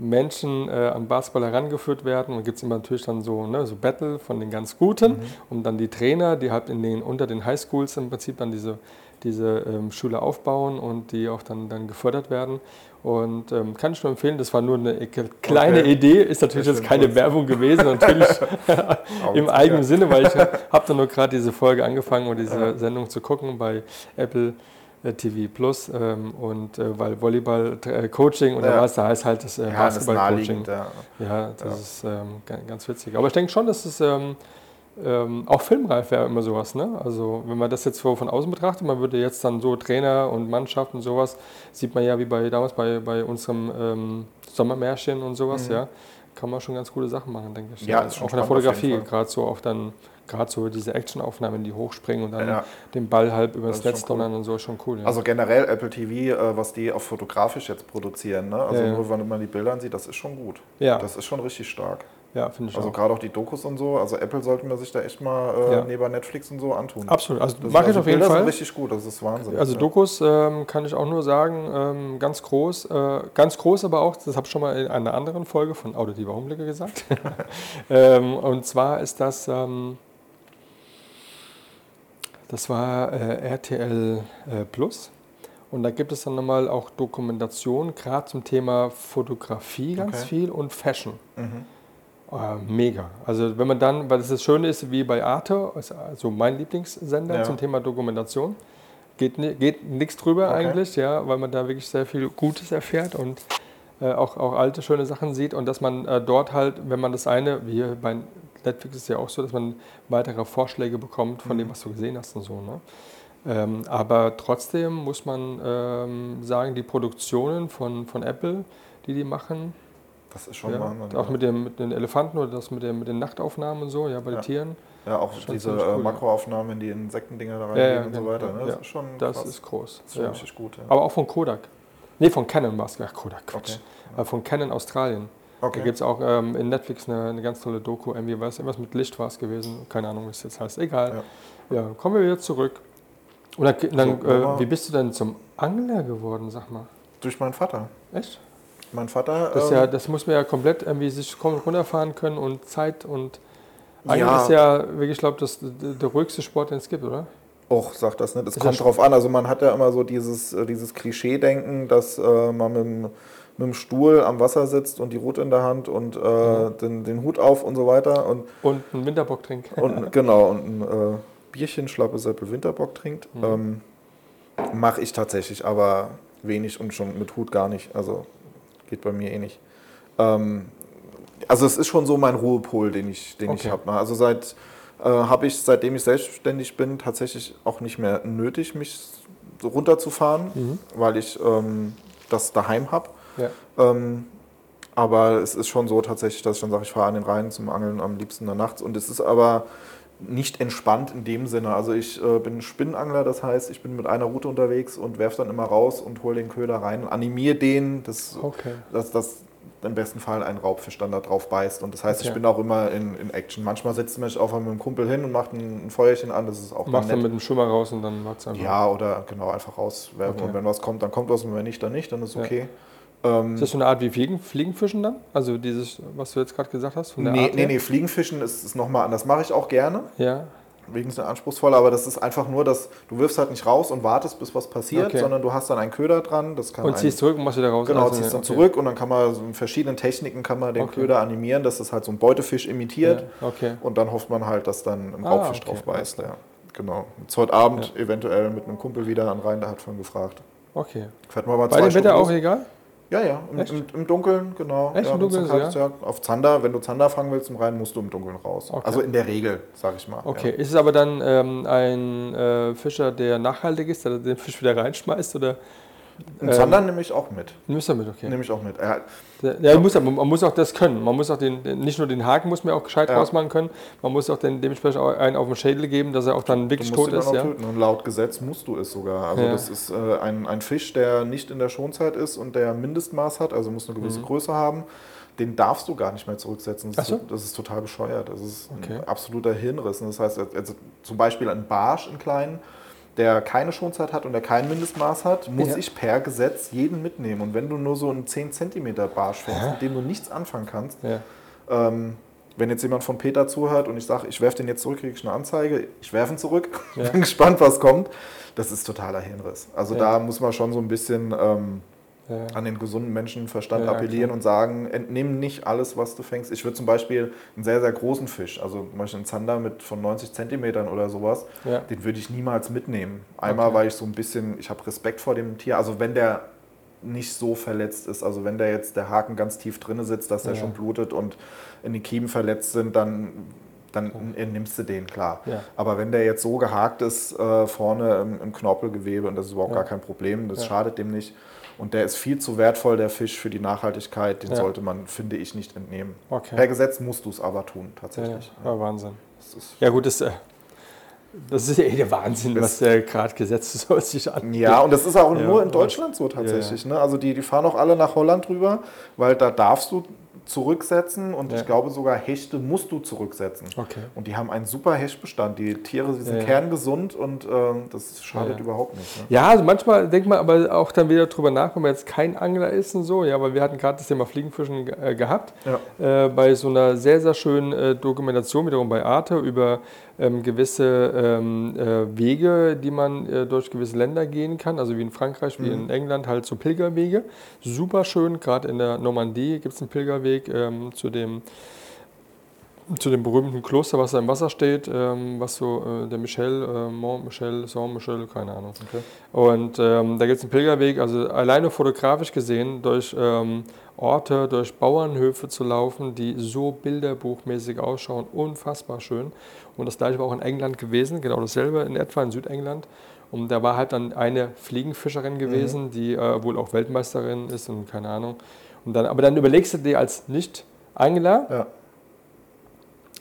Menschen äh, an Basketball herangeführt werden und gibt es immer natürlich dann so, ne, so Battle von den ganz Guten und dann die Trainer, die halt in den, unter den Highschools im Prinzip dann diese, diese ähm, Schule aufbauen und die auch dann, dann gefördert werden. Und ähm, kann ich nur empfehlen, das war nur eine ke- kleine
Okay.
Idee, ist natürlich jetzt keine
gut.
Werbung gewesen, natürlich im
Ja.
eigenen Sinne, weil ich habe da nur gerade diese Folge angefangen und diese Sendung zu gucken bei Apple TV Plus ähm, und äh, weil Volleyball äh, Coaching und
Ja.
da, da heißt halt das äh,
Ja, das ist
Basketball Coaching.
naheliegend. Ja.
Ja, das
Ja.
ist ähm, ga- ganz witzig. Aber ich denke schon, dass es ähm, ähm, auch filmreif wäre immer sowas. Ne? Also wenn man das jetzt so von außen betrachtet, man würde jetzt dann so Trainer und Mannschaft und sowas, sieht man ja wie bei damals bei, bei unserem ähm, Sommermärchen und sowas, ja, kann man schon ganz coole Sachen machen, denke ich.
Ja, schon
auch in der
auf
Fotografie, gerade so auch dann, gerade so diese Actionaufnahmen, die hochspringen und dann
Ja.
den Ball halb übers
Das
Netz
schon cool.
donnern und so, ist schon cool. Ja.
Also generell Apple TV, äh, was die auch fotografisch jetzt produzieren, ne? also
Ja, ja.
nur wenn man die Bilder ansieht, das ist schon gut.
Ja.
Das ist schon richtig stark.
Ja, finde ich
Also
auch.
gerade auch die Dokus und so, also Apple sollte man sich da echt mal äh,
Ja.
neben Netflix und so antun.
Absolut, also
Das-
mache ich
also
auf jeden
Bilder
Fall.
sind richtig gut, das ist Wahnsinn.
Also
ja.
Dokus ähm, kann ich auch nur sagen, ähm, ganz groß, äh, ganz groß aber auch, das habe ich schon mal in einer anderen Folge von Auditive Augenblicke gesagt. ähm, und zwar ist das, ähm, das war äh, RTL äh, Plus. Und da gibt es dann nochmal auch Dokumentation, gerade zum Thema Fotografie ganz
Okay.
viel und Fashion.
Mhm.
Äh, mega. Also wenn man dann, weil das das Schöne ist, wie bei Arte, also mein Lieblingssender
Ja.
zum Thema Dokumentation, geht, geht nichts drüber
Okay.
eigentlich, ja, weil man da wirklich sehr viel Gutes erfährt und äh, auch, auch alte, schöne Sachen sieht und dass man äh, dort halt, wenn man das eine, wie hier bei Netflix ist ja auch so, dass man weitere Vorschläge bekommt von
Mhm.
dem, was du gesehen hast und so. Ne? Ähm, aber trotzdem muss man ähm, sagen, die Produktionen von, von Apple, die die machen,
Das ist schon
ja,
Wahnsinn.
auch
ja.
mit, dem, mit den Elefanten oder das mit, dem, mit den Nachtaufnahmen und so, ja, bei
Ja.
den Tieren.
ja, auch diese äh,
cool.
Makroaufnahmen, die Insektendinger da reingehen
ja,
und so
genau,
weiter. Ne? Das ist schon
Das
krass.
ist groß.
Das ist schon richtig gut.
Aber auch von Kodak. Nee, von Canon war es. Ja, Kodak, Quatsch.
Okay.
Äh, Von Canon Australien. Da
Okay.
gibt es auch ähm, in Netflix eine, eine ganz tolle Doku. Irgendwie was, irgendwas mit Licht war es gewesen. Keine Ahnung, wie es jetzt heißt. Egal. Ja, kommen wir wieder zurück. Und dann, dann
So,
äh, wie bist du denn zum Angler geworden, sag mal?
Durch meinen Vater.
Echt?
Mein Vater.
Das,
ähm,
ja, das muss man ja komplett irgendwie sich runterfahren können und Zeit und Eigentlich
Ja.
ist ja wirklich, ich glaube, das der, der ruhigste Sport, den es gibt, oder?
Och, sagt das nicht. Es
Ist
kommt drauf an. Also man hat ja immer so dieses, äh, dieses Klischee-Denken, dass äh, man mit dem, mit dem Stuhl am Wasser sitzt und die Rute in der Hand und äh, den, den Hut auf und so weiter. Und,
Und einen Winterbock trinken.
und genau, und ein äh, Bierchen, Schlappe Seppel Winterbock trinkt. Ähm, Mache ich tatsächlich, aber wenig und schon mit Hut gar nicht. Also geht bei mir eh nicht. Ähm, also es ist schon so mein Ruhepol, den ich, den ich
Okay.
habe. Also seit äh, habe ich, seitdem ich selbstständig bin, tatsächlich auch nicht mehr nötig, mich so runterzufahren, weil ich ähm, das daheim habe.
Ja.
Ähm, aber es ist schon so tatsächlich, dass ich dann sage, ich fahre an den Rhein zum Angeln am liebsten dann nachts. Und es ist aber nicht entspannt in dem Sinne. Also ich äh, bin Spinnenangler, das heißt, ich bin mit einer Route unterwegs und werfe dann immer raus und hole den Köder rein und animiere den, dass,
Okay.
dass, dass im besten Fall ein Raubfisch dann da drauf beißt. Und das heißt, ich
Okay.
bin auch immer in, in Action. Manchmal setzt mich auch mit einem Kumpel hin und macht ein, ein Feuerchen an, das ist auch
Machst
dann
mit dem Schwimmer raus und dann macht's einfach.
Ja, oder genau, einfach rauswerfen.
Okay.
Und wenn was kommt, dann kommt was und wenn nicht, dann nicht, dann ist
Ja.
Ähm,
Ist das so eine Art wie Fliegen, Fliegenfischen dann? Also dieses, was du jetzt gerade gesagt hast? Von der
Nee, nee, nee, Fliegenfischen ist, ist nochmal anders. Mache ich auch gerne,
Ja,
wegen der anspruchsvoll, aber das ist einfach nur, dass du wirfst halt nicht raus und wartest, bis was passiert,
Okay.
sondern du hast dann einen Köder dran. Das kann
und ziehst zurück und machst wieder raus.
Genau,
Also,
ziehst dann
okay.
zurück und dann kann man so in verschiedenen Techniken kann man den
Okay.
Köder animieren, dass das halt so ein Beutefisch imitiert
Ja, okay.
und dann hofft man halt, dass dann ein
Ah,
Raubfisch
okay,
drauf beißt. Ja. Genau. Jetzt heute Abend eventuell mit einem Kumpel wieder an Rhein, der hat von gefragt.
Okay.
Fährt man mal
Bei
zwei
dem Wetter auch egal?
Ja, ja, im, im, im Dunkeln, genau.
Echt,
ja,
im Dunkeln,
ist, ja. Auf Zander, wenn du Zander fangen willst im Rhein, musst du im Dunkeln raus.
Okay.
Also in der Regel, sag ich mal.
Okay. Ist es aber dann ähm, ein äh, Fischer, der nachhaltig ist, der den Fisch wieder reinschmeißt? Oder
Im
Ähm,
Zander nehme ich auch mit.
nimmst du mit? Okay.
Nehme ich auch mit. Ja,
Ja, man muss, man muss auch das können. Man muss auch den, nicht nur den Haken muss man auch gescheit
Ja.
rausmachen können, man muss auch den, dementsprechend auch einen auf den Schädel geben, dass er auch dann wirklich tot ist. Ja?
töten. Und laut Gesetz musst du es sogar. Also
Ja.
das ist äh, ein, ein Fisch, der nicht in der Schonzeit ist und der Mindestmaß hat, also muss eine gewisse Größe haben. Den darfst du gar nicht mehr zurücksetzen. Das,
Mhm. Ach
ist,
so?
das ist total bescheuert. Das ist
Okay.
ein absoluter Hirnriss. Und Das heißt, also zum Beispiel ein Barsch, einen kleinen, der keine Schonzeit hat und der kein Mindestmaß hat, muss
Ja.
ich per Gesetz jeden mitnehmen. Und wenn du nur so einen 10 cm Barsch fängst, mit dem du nichts anfangen kannst,
Ja.
ähm, wenn jetzt jemand von Peter zuhört und ich sage, ich werfe den jetzt zurück, kriege ich eine Anzeige, ich werfe ihn zurück, bin gespannt, was kommt. Das ist totaler Hirnriss. Also da muss man schon so ein bisschen ähm,
Ja.
an den gesunden Menschenverstand
Ja,
appellieren
klar.
und sagen, entnimm nicht alles, was du fängst. Ich würde zum Beispiel einen sehr, sehr großen Fisch, also zum Beispiel einen Zander mit von 90 Zentimetern oder sowas,
Ja.
den würde ich niemals mitnehmen. Einmal,
Okay.
weil ich so ein bisschen, ich habe Respekt vor dem Tier. Also wenn der nicht so verletzt ist, also wenn der jetzt der Haken ganz tief drinne sitzt, dass der
Ja.
schon blutet und in den Kiemen verletzt sind, dann, dann nimmst du den, klar.
Ja.
Aber wenn der jetzt so gehakt ist, äh, vorne im, im Knorpelgewebe, und das ist überhaupt
Ja.
gar kein Problem, das
Ja.
schadet dem nicht. Und der ist viel zu wertvoll, der Fisch, für die Nachhaltigkeit. Den
Ja.
sollte man, finde ich, nicht entnehmen.
Okay.
Per Gesetz musst du es aber tun,
Ja,
tatsächlich.
ja, Wahnsinn.
Das ist
Ja gut, das, äh, das ist ja eh der Wahnsinn,
Das-
was der gerade Gesetz so sich an.
Ja, und das ist auch
Ja,
nur in Deutschland so tatsächlich. Ne? Also die, die fahren auch alle nach Holland rüber, weil da darfst du zurücksetzen und
Ja.
ich glaube sogar Hechte musst du zurücksetzen.
Okay.
Und die haben einen super Hechtbestand. Die Tiere die sind
Ja,
kerngesund und ähm, das schadet
Ja,
überhaupt nicht. Ne?
Ja, also manchmal denkt man aber auch dann wieder drüber nach, wenn man jetzt kein Angler ist und so, ja, weil wir hatten gerade das Thema Fliegenfischen ge- äh, gehabt, äh, bei so einer sehr, sehr schönen äh, Dokumentation wiederum bei Arte über ähm, gewisse ähm, äh, Wege, die man äh, durch gewisse Länder gehen kann, also wie in Frankreich, wie in England, halt so Pilgerwege. Super schön, gerade in der Normandie gibt es einen Pilgerweg ähm, zu dem zu dem berühmten Kloster, was da im Wasser steht, ähm, was so äh, der Michel, äh, Mont Michel, Saint Michel, keine Ahnung.
Okay.
Und ähm, da gibt es einen Pilgerweg, also alleine fotografisch gesehen, durch ähm, Orte, durch Bauernhöfe zu laufen, die so bilderbuchmäßig ausschauen, unfassbar schön. Und das gleiche war auch in England gewesen, genau dasselbe in etwa in Südengland. Und da war halt dann eine Fliegenfischerin gewesen, die äh, wohl auch Weltmeisterin ist und keine Ahnung. Und dann, aber dann überlegst du dir als Nicht-Angler,
Ja.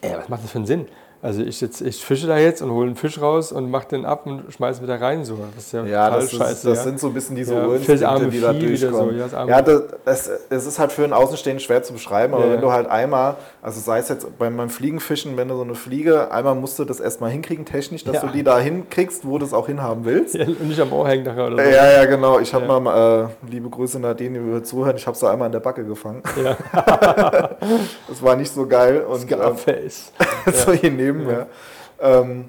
Ey, was macht das für einen Sinn? Also ich, jetzt, ich fische da jetzt und hole einen Fisch raus und mache den ab und schmeiße wieder rein. So.
Das ist ja, ja total das, ist, scheiße. Das ja. sind so ein bisschen diese ja,
Urinstinkte, die da durchkommen.
So, ja, ja das, das, das, ist halt für einen Außenstehenden schwer zu beschreiben, aber wenn du halt einmal, also sei es jetzt beim, beim Fliegenfischen, wenn du so eine Fliege, einmal musst du das erstmal hinkriegen technisch, dass du die da hinkriegst, wo du es auch hinhaben willst.
und nicht am Ohr hängen nachher
oder so. Ja, ja, genau. Ich habe mal, äh, liebe Grüße Nadine, die wir zuhören, ich habe es da einmal in der Backe gefangen. Ja. das war nicht so geil. Und,
Scarface.
Ähm, solche Neben, ja. Ähm,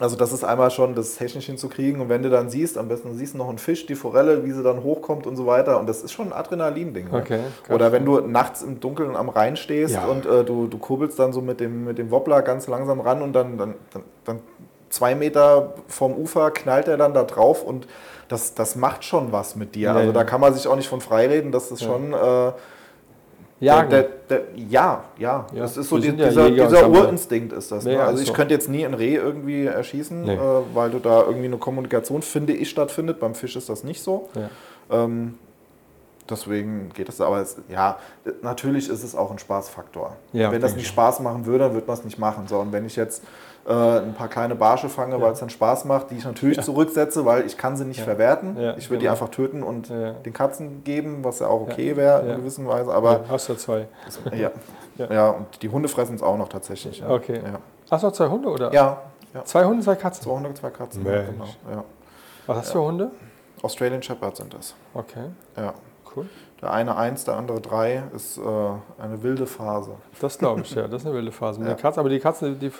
also das ist einmal schon das technisch hinzukriegen und wenn du dann siehst, am besten siehst du noch einen Fisch, die Forelle, wie sie dann hochkommt und so weiter und das ist schon ein Adrenalin-Ding.
Okay,
Oder wenn du nachts im Dunkeln am Rhein stehst ja. und äh, du, du kurbelst dann so mit dem, mit dem Wobbler ganz langsam ran und dann, dann, dann, dann zwei Meter vom Ufer knallt er dann da drauf und das, das macht schon was mit dir. Ja, also da kann man sich auch nicht von freireden, dass das schon... Äh,
Jagen.
Der, der, der, ja, ja, ja. Das ist so die, dieser, ja dieser Urinstinkt ist das. Ne? Also ich so. könnte jetzt nie ein Reh irgendwie erschießen, nee. äh, weil du da irgendwie eine Kommunikation, finde ich, stattfindet. Beim Fisch ist das nicht so. Ja. Ähm, deswegen geht es. Aber es, ja, natürlich ist es auch ein Spaßfaktor. wenn das nicht Spaß machen würde, dann würde man es nicht machen. So, und wenn ich jetzt äh, ein paar kleine Barsche fange, ja. weil es dann Spaß macht, die ich natürlich ja. zurücksetze, weil ich kann sie nicht ja. verwerten. ich würde genau. die einfach töten und den Katzen geben, was ja auch okay wäre in gewisser Weise. Aber
hast du zwei.
Ja. ja. und die Hunde fressen es auch noch tatsächlich.
Okay. Hast du auch zwei Hunde oder?
Ja.
Zwei Hunde, zwei Katzen?
Zwei Hunde, zwei Katzen.
Mensch. Genau. Was hast du für Hunde?
Australian Shepherd sind das.
Okay.
Ja. Cool. Der eine eins, der andere drei ist äh, eine wilde Phase.
Das glaube ich, ja. Das ist eine wilde Phase. Mit ja. Katzen, aber die Katzen, die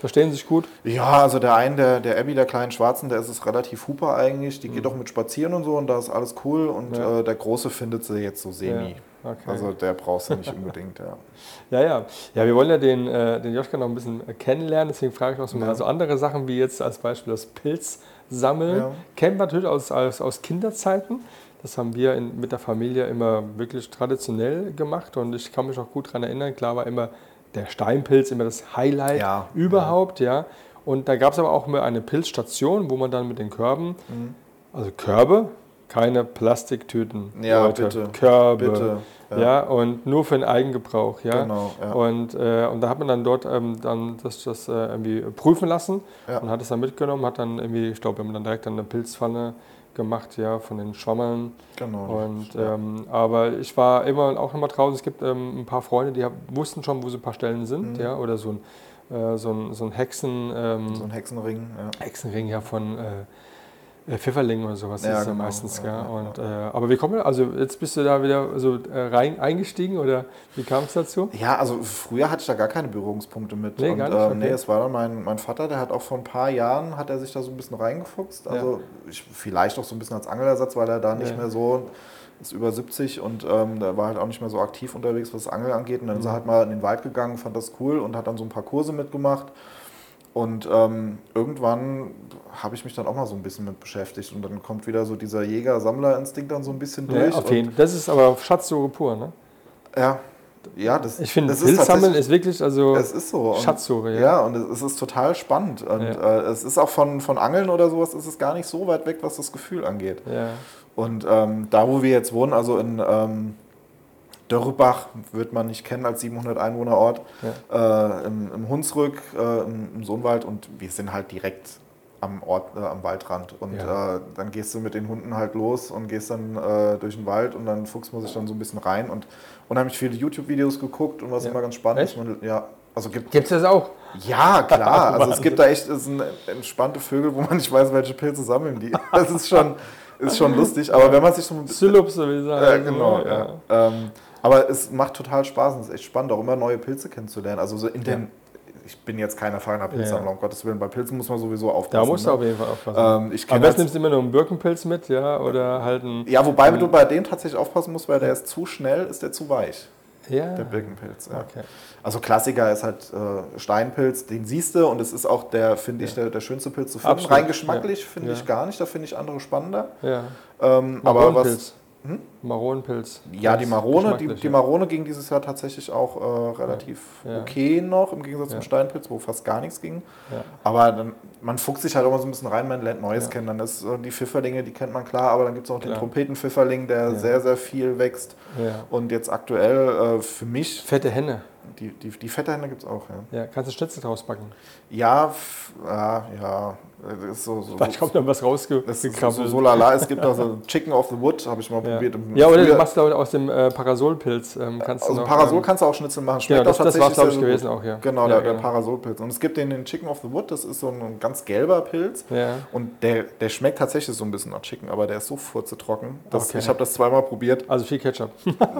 verstehen sich gut.
Ja, also der eine, der, der Abby, der kleinen Schwarzen, der ist es relativ huper eigentlich. Die mhm. geht auch mit spazieren und so und da ist alles cool. Und ja. äh, der Große findet sie jetzt so semi. Ja. Okay. Also der brauchst du nicht unbedingt, ja.
Ja, ja. Ja, wir wollen ja den, äh, den Joschka noch ein bisschen kennenlernen, deswegen frage ich noch so mal so andere Sachen wie jetzt als Beispiel das Pilz sammeln. Ja. Kennt man natürlich aus, aus, aus Kinderzeiten. Das haben wir in, mit der Familie immer wirklich traditionell gemacht und ich kann mich auch gut daran erinnern. Klar war immer der Steinpilz immer das Highlight ja, überhaupt, ja. ja. Und da gab es aber auch immer eine Pilzstation, wo man dann mit den Körben, mhm. also Körbe, keine Plastiktüten,
ja, Leute, bitte,
Körbe, bitte, ja. ja. und nur für den Eigengebrauch, ja. Genau, ja. Und, äh, und da hat man dann dort ähm, dann das, das äh, irgendwie prüfen lassen ja. und hat es dann mitgenommen, hat dann irgendwie, ich glaube, wenn man dann direkt an eine Pilzpfanne gemacht, ja, von den Schwammeln.
Genau.
Und, ähm, aber ich war immer auch nochmal draußen. Es gibt ähm, ein paar Freunde, die wussten schon, wo so ein paar Stellen sind, mhm. ja, oder so ein, äh, so ein, so ein Hexen. Ähm,
so ein Hexenring,
ja. Hexenring, ja, von. Äh, Pfifferling oder sowas ja, ist genau. ja meistens. Ja, und, ja. Äh, aber wie kommen also jetzt bist du da wieder so äh, rein eingestiegen oder wie kam es dazu?
Ja, also früher hatte ich da gar keine Berührungspunkte mit.
Nee,
und,
gar nicht, okay.
äh, nee, es war dann mein, mein Vater, der hat auch vor ein paar Jahren, hat er sich da so ein bisschen reingefuchst. Also ich, vielleicht auch so ein bisschen als Angelersatz, weil er da nicht mehr so ist über 70 und ähm, der war halt auch nicht mehr so aktiv unterwegs, was das Angeln angeht. Und dann mhm. ist er halt mal in den Wald gegangen, fand das cool und hat dann so ein paar Kurse mitgemacht. Und ähm, irgendwann habe ich mich dann auch mal so ein bisschen mit beschäftigt. Und dann kommt wieder so dieser Jäger-Sammler-Instinkt dann so ein bisschen durch.
Ja, auf jeden. Das ist aber Schatzsuche pur, ne?
Ja. Ja, das,
ich finde, Pilzsammeln ist, ist wirklich also
es ist so.
Schatzsuche.
Ja. ja, und es ist total spannend. Und ja. äh, es ist auch von, von Angeln oder sowas, ist es gar nicht so weit weg, was das Gefühl angeht.
Ja.
Und ähm, da, wo wir jetzt wohnen, also in ähm, Dörrebach wird man nicht kennen als 700 Einwohnerort, ja. äh, im, im, Hunsrück, äh, im, im, Sohnwald und wir sind halt direkt am Ort, äh, am Waldrand. Und ja. Äh, dann gehst du mit den Hunden halt los und gehst dann äh, durch den Wald und dann fuchst man sich dann so ein bisschen rein und unheimlich viele YouTube-Videos geguckt und was ja. immer ganz spannend
echt?
ist. Man, ja, also
gibt es das auch?
Ja, klar. also es gibt da echt es sind entspannte Vögel, wo man nicht weiß, welche Pilze sammeln die. Das ist schon, ist schon lustig. Aber wenn man sich so ein
bisschen. Sylup, so wie sagen.
Ja, genau. Ja. Ähm, aber es macht total Spaß und es ist echt spannend, auch immer neue Pilze kennenzulernen. Also so in den, ja. ich bin jetzt kein erfahrener Pilzsammler, ja. um Gottes Willen. Bei Pilzen muss man sowieso aufpassen.
Da musst du
ne?
auf jeden Fall aufpassen. Ähm, Aber was nimmst du immer nur einen Birkenpilz mit, ja? Oder halt einen.
Ja, wobei du bei dem tatsächlich aufpassen musst, weil der ist zu schnell, ist der zu weich.
Ja.
Der Birkenpilz. Ja.
Okay.
Also Klassiker ist halt äh, Steinpilz, den siehst du und es ist auch der, finde ich, der, der schönste Pilz zu finden. Absolut. Rein geschmacklich finde ich gar nicht, da finde ich andere spannender.
Ja.
Ähm, aber was,
hm? Maronenpilz.
Ja, die Marone, die, die Marone ging dieses Jahr tatsächlich auch äh, relativ ja. okay noch, im Gegensatz ja. zum Steinpilz, wo fast gar nichts ging. Ja. Aber dann, man fuchst sich halt immer so ein bisschen rein, man lernt Neues kennen. Dann ist die Pfifferlinge, die kennt man klar, aber dann gibt es auch klar. den Trompetenpfifferling, der sehr, sehr viel wächst. Und jetzt aktuell äh, für mich.
Fette Henne.
die, die, die Fetthähne gibt es auch, ja.
Ja, kannst du Schnitzel draus backen.
Ja, ja, ja. Das so, so,
Vielleicht kommt dann was
das ist so,
rausgekrabbelt.
so lala. Es gibt also Chicken of the Wood, habe ich mal
ja.
probiert.
ja, oder du
früher-
machst du aus dem äh, Parasolpilz. Ähm, kannst
Aus
du noch,
Parasol
ähm,
kannst du auch Schnitzel machen.
Genau, das,
auch
das war glaube ich gewesen
gut.
auch, ja.
Genau,
ja,
der, der
genau.
Parasolpilz. Und es gibt den, den Chicken of the Wood, das ist so ein ganz gelber Pilz.
Ja.
Und der, der schmeckt tatsächlich so ein bisschen nach Chicken, aber der ist so furzetrocken. dass
Okay.
Ich habe das zweimal probiert.
Also viel Ketchup.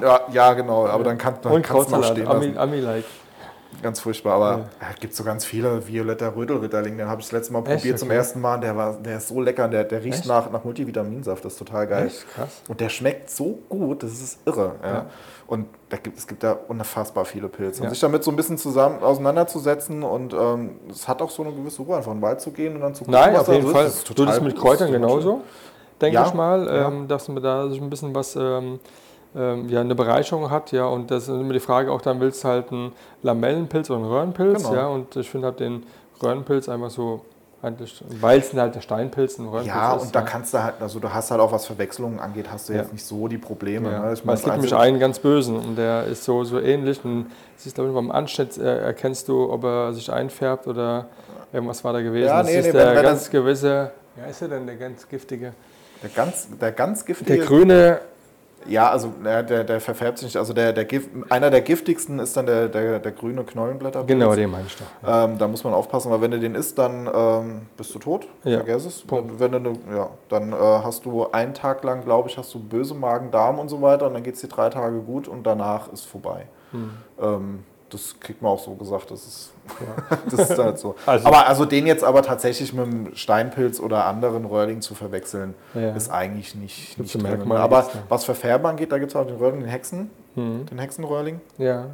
Ja, ja genau, aber dann kann dann
Und
kannst du noch stehen lassen.
Ami-like.
Ganz furchtbar, aber ja. es gibt so ganz viele. Violetter Rödelritterling, den habe ich das letzte Mal
Echt?
probiert zum
Okay.
ersten Mal. Der, war, der ist so lecker, der, der riecht
Echt?
nach, nach Multivitaminsaft, das ist total geil.
Echt? Krass.
Und der schmeckt so gut, das ist irre. Ja.
Ja.
Und da gibt, es gibt da unfassbar viele Pilze. Und sich damit so ein bisschen zusammen auseinanderzusetzen und ähm, es hat auch so eine gewisse Ruhe, einfach in den Wald zu gehen und dann zu gucken,
Nein,
was
auf
da
jeden
ist.
Fall.
Das ist
Du
total
das mit Kräutern
ist
genauso, denke ich mal, ähm, dass man da sich ein bisschen was ähm, ähm, ja, eine Bereicherung hat, ja, und das ist immer die Frage auch, dann willst du halt einen Lamellenpilz oder einen Röhrenpilz,
Genau.
ja, und ich finde halt den Röhrenpilz einfach so eigentlich, weil es halt der Steinpilz ein Röhrenpilz
Ja,
ist.
und da
ja.
kannst du halt, also du hast halt auch was Verwechslungen angeht, hast du
Ja.
jetzt nicht so die Probleme.
Ja.
Ne? Ich meine,
es gibt
das
nämlich einen ganz bösen und der ist so, so ähnlich. Und siehst glaube ich beim Anschnitt äh, erkennst du, ob er sich einfärbt oder irgendwas war da gewesen.
Ja,
das
nee,
ist
nee,
der
wenn-
ganz
das-
gewisse, wie heißt der denn, der ganz giftige?
Der ganz, der ganz giftige.
Der grüne,
Ja, also der, der, verfärbt sich nicht. Also der, der Gift, einer der giftigsten ist dann der, der, der grüne Knollenblätter.
genau, den meine ich doch.
Ähm, da muss man aufpassen, weil wenn du den isst, dann ähm, bist du tot.
Ja.
Vergiss es.
Punkt.
Wenn du, ne- ja, dann äh, hast du einen Tag lang, glaube ich, hast du böse Magen, Darm und so weiter und dann geht es dir drei Tage gut und danach ist vorbei.
Hm.
Ähm, das kriegt man auch so gesagt. Das ist, das ist halt so.
Also-
aber also den jetzt aber tatsächlich mit einem Steinpilz oder anderen Röhrling zu verwechseln,
Ja.
ist eigentlich nicht,
Gibt's
nicht.
Merkmale,
Aber
gibt's da?
was Verfärben angeht, da gibt es auch den Röhrling, den Hexen,
Mhm.
den Hexenröhrling.
Ja,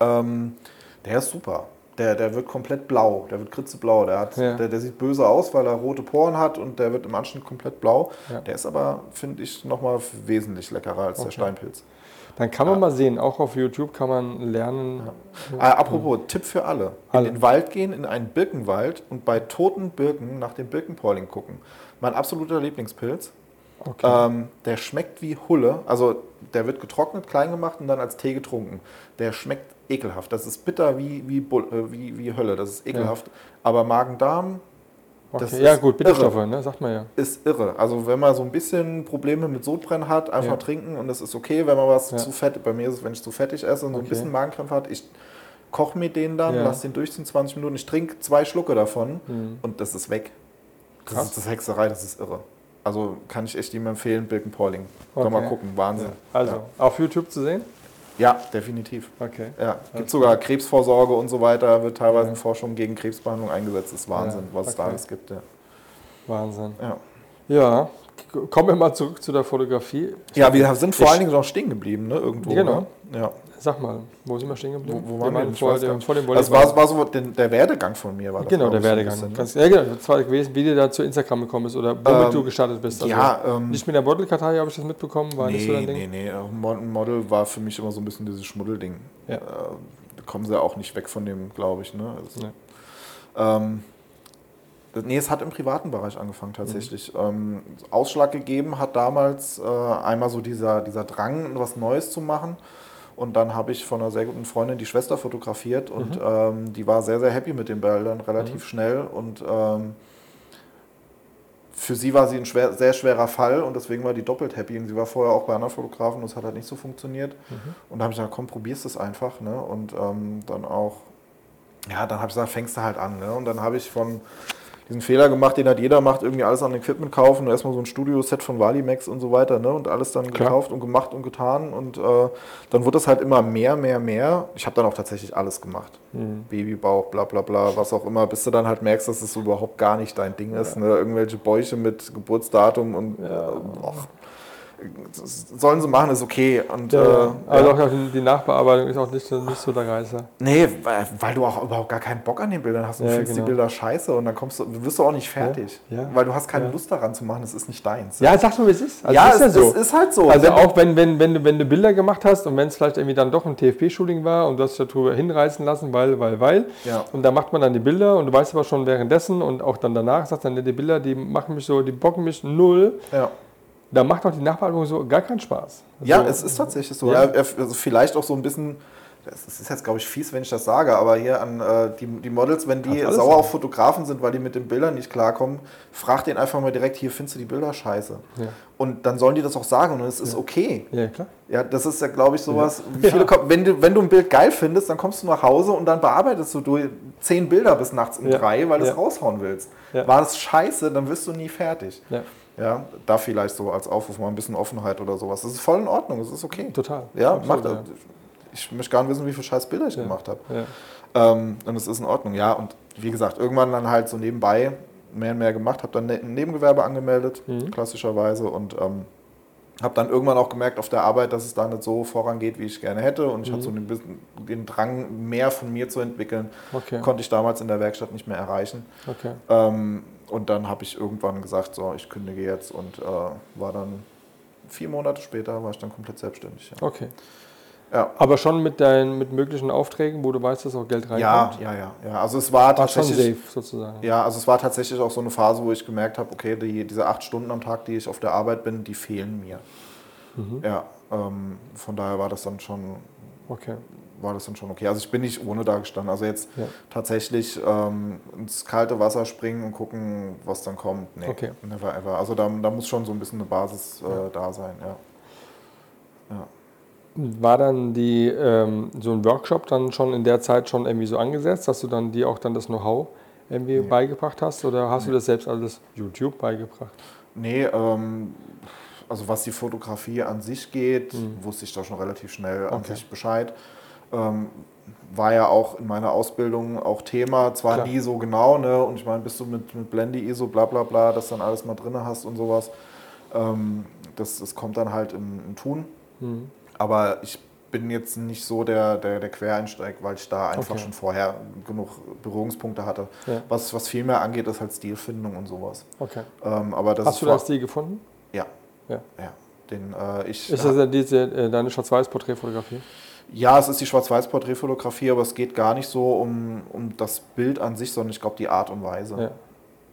Ähm, der ist super. Der, der wird komplett blau, der wird kritzeblau. Der, hat,
Ja.
der, der sieht böse aus, weil er rote Poren hat und der wird im Anschnitt komplett blau. Der ist aber, finde ich, nochmal wesentlich leckerer als der
Okay.
Steinpilz.
Dann kann man mal sehen, auch auf YouTube kann man lernen.
Ah, apropos, Tipp für alle.
Alle.
In den Wald gehen, in einen Birkenwald und bei toten Birken nach dem Birkenpolling gucken. Mein absoluter Lieblingspilz.
Okay.
Ähm, der schmeckt wie Hulle. Also der wird getrocknet, klein gemacht und dann als Tee getrunken. Der schmeckt ekelhaft. Das ist bitter wie, wie, äh, wie, wie Hölle. Das ist ekelhaft. Aber Magen-Darm
okay. Ja, gut, Bitterstoffe,
irre.
ne, sagt man ja.
ist irre. Also wenn man so ein bisschen Probleme mit Sodbrennen hat, einfach
Ja.
trinken und das ist okay. Wenn man was
Ja.
zu fett, bei mir ist es, wenn ich zu fettig esse und so ein
Okay.
bisschen Magenkrämpfe hat, ich koche mir den dann,
Ja.
lasse den durchziehen 20 Minuten, ich trinke zwei Schlucke davon
Mhm.
und das ist weg. Das
Krass.
ist das Hexerei, das ist irre. Also kann ich echt ihm empfehlen, Birken Pauling. Kann
Okay.
mal gucken, Wahnsinn.
Also, auf YouTube zu sehen?
Ja, definitiv.
Okay.
Ja, gibt sogar Krebsvorsorge und so weiter, wird teilweise
Ja.
in Forschung gegen Krebsbehandlung eingesetzt. Das ist Wahnsinn,
Ja,
was es da
okay.
alles gibt. Ja.
Wahnsinn.
Ja.
Ja, kommen wir mal zurück zu der Fotografie.
Ja, wir sind vor
Ich-
allen Dingen noch stehen geblieben, ne? Irgendwo.
Genau.
Ne? Ja.
Sag mal, wo sind wir stehen geblieben?
Wo, wo waren wir denn?
Vor, dem,
nicht.
vor dem
Das
Volleyball.
war, war so den, der Werdegang von mir. War das,
genau, der
so
Werdegang.
ein bisschen, ne?
Ganz, ja, genau. Das war gewesen, wie du da zu Instagram gekommen bist oder womit
Ähm,
du gestartet bist. Also
ja, ähm,
nicht mit der Modelkartei habe ich das mitbekommen, war nicht so dein
Nee,
Ding.
nee, nee. Mo- Model war für mich immer so ein bisschen dieses Schmuddelding.
Ja.
Äh, da kommen sie auch nicht weg von dem, glaube ich. Ne? Das,
Nee.
ähm, das- nee, es hat im privaten Bereich angefangen tatsächlich. Ähm, Ausschlag gegeben hat damals äh, einmal so dieser, dieser Drang, was Neues zu machen. Und dann habe ich von einer sehr guten Freundin die Schwester fotografiert und ähm, die war sehr, sehr happy mit den Bildern, relativ schnell. Und ähm, für sie war sie ein schwer, sehr schwerer Fall und deswegen war die doppelt happy. Und sie war vorher auch bei anderen Fotografen und es hat halt nicht so funktioniert. Und da habe ich gesagt, komm, probierst es einfach. Ne? Und ähm, dann auch, ja, dann habe ich gesagt, fängst du halt an. Ne? Und dann habe ich von diesen Fehler gemacht, den halt jeder macht, irgendwie alles an Equipment kaufen erstmal so ein Studio-Set von Valimax und so weiter, ne? Und alles dann
Klar.
gekauft und gemacht und getan. Und äh, dann wurde es halt immer mehr, mehr, mehr. Ich habe dann auch tatsächlich alles gemacht.
Mhm.
Babybauch, bla bla bla, was auch immer, bis du dann halt merkst, dass es so überhaupt gar nicht dein Ding ist. Ne? Irgendwelche Bäuche mit Geburtsdatum und äh, och, das sollen sie machen, ist okay. Und,
Ja,
äh.
Aber
ja.
auch die Nachbearbeitung ist auch nicht, so- nicht so der Reißer.
Nee, weil, weil du auch überhaupt gar keinen Bock an den Bildern hast und
Ja,
findest
genau.
die Bilder scheiße und dann kommst du, wirst du auch nicht fertig.
Ja.
Weil du hast keine. Lust daran zu machen, das ist nicht deins.
Ja, sag mal, wie es ist. Also
ja,
ist
es,
so.
es ist halt so.
Also
Wenn-
auch wenn, wenn, wenn, du, wenn du Bilder gemacht hast und wenn es vielleicht irgendwie dann doch ein TFP-Shooting war und du hast dich darüber hinreißen lassen, weil, weil, weil.
Ja.
Und da macht man dann die Bilder und du weißt aber schon währenddessen und auch dann danach, sagst dann, die Bilder, die machen mich so, die bocken mich null.
ja.
Da macht auch die Nachbearbeitung so gar keinen Spaß.
ja,
Also,
es ist tatsächlich so.
Ja.
Ja. Also vielleicht auch so ein bisschen das ist jetzt, glaube ich, fies, wenn ich das sage, aber hier an äh, die, die Models, wenn die sauer
sein.
auf Fotografen sind, weil die mit den Bildern nicht klarkommen, frag den einfach mal direkt, hier findest du die Bilder scheiße.
Ja.
Und dann sollen die das auch sagen und es ist okay.
Ja, klar.
Ja, das ist ja, glaube ich, sowas.
Ja.
Viele kommen, wenn, du, wenn du ein Bild geil findest, dann kommst du nach Hause und dann bearbeitest du durch zehn Bilder bis nachts um
Ja.
drei, weil du
Ja.
es raushauen willst.
Ja.
War das scheiße, dann wirst du nie fertig.
Ja,
Ja, da vielleicht so als Aufruf mal ein bisschen Offenheit oder sowas. Das ist voll in Ordnung, das ist okay.
total.
Ja,
Absolut,
macht das. Ich möchte gar nicht wissen, wie viele scheiß Bilder ich
Ja.
gemacht habe.
Ja.
Ähm, und es ist in Ordnung, ja. Und wie gesagt, irgendwann dann halt so nebenbei mehr und mehr gemacht, habe dann ne- ein Nebengewerbe angemeldet,
Mhm.
klassischerweise. Und ähm, habe dann irgendwann auch gemerkt auf der Arbeit, dass es da nicht so vorangeht, wie ich gerne hätte. Und ich hatte so den, bisschen- den Drang, mehr von mir zu entwickeln.
Okay.
Konnte ich damals in der Werkstatt nicht mehr erreichen.
Okay.
Ähm, und dann habe ich irgendwann gesagt, so, ich kündige jetzt. Und äh, war dann vier Monate später, war ich dann komplett selbstständig. Ja.
Okay.
Ja.
Aber schon mit deinen mit möglichen Aufträgen, wo du weißt, dass auch Geld reinkommt?
ja, ja, ja. Also es war
War schon
tatsächlich.
safe sozusagen.
Ja, also es war tatsächlich auch so eine Phase, wo ich gemerkt habe, okay, die, diese acht Stunden am Tag, die ich auf der Arbeit bin, die fehlen mir.
Mhm.
Ja, ähm, von daher war das dann schon,
Okay.
War das dann schon okay. Also ich bin nicht ohne da gestanden. Also jetzt
Ja.
tatsächlich ähm, ins kalte Wasser springen und gucken, was dann kommt. Nee,
Okay.
never ever. Also da, da muss schon so ein bisschen eine Basis äh, da sein, ja. ja.
War dann die, ähm, so ein Workshop dann schon in der Zeit schon irgendwie so angesetzt, dass du dann dir auch dann das Know-how irgendwie beigebracht hast oder hast du das selbst alles YouTube beigebracht?
Nee, ähm, also was die Fotografie an sich geht,
Mhm.
wusste ich da schon relativ schnell an
Okay.
sich Bescheid. Ähm, war ja auch in meiner Ausbildung auch Thema, zwar
Klar.
nie so genau, ne? Und ich meine, bist du mit, mit Blende, ISO, bla bla bla, das dann alles mal drin hast und sowas. Ähm, das, das kommt dann halt im, im Tun.
Mhm.
Aber ich bin jetzt nicht so der, der, der Quereinsteig, weil ich da einfach
Okay.
schon vorher genug Berührungspunkte hatte.
Ja.
Was, was viel mehr angeht, ist halt Stilfindung und sowas.
Okay.
Ähm, aber das
Hast du das Stil gefunden?
ja.
Ja.
Ja. Den, äh, ich,
Ist das ja diese, äh, deine Schwarz-Weiß-Porträtfotografie?
Ja, es ist die Schwarz-Weiß-Porträtfotografie, aber es geht gar nicht so um, um das Bild an sich, sondern ich glaube die Art und Weise.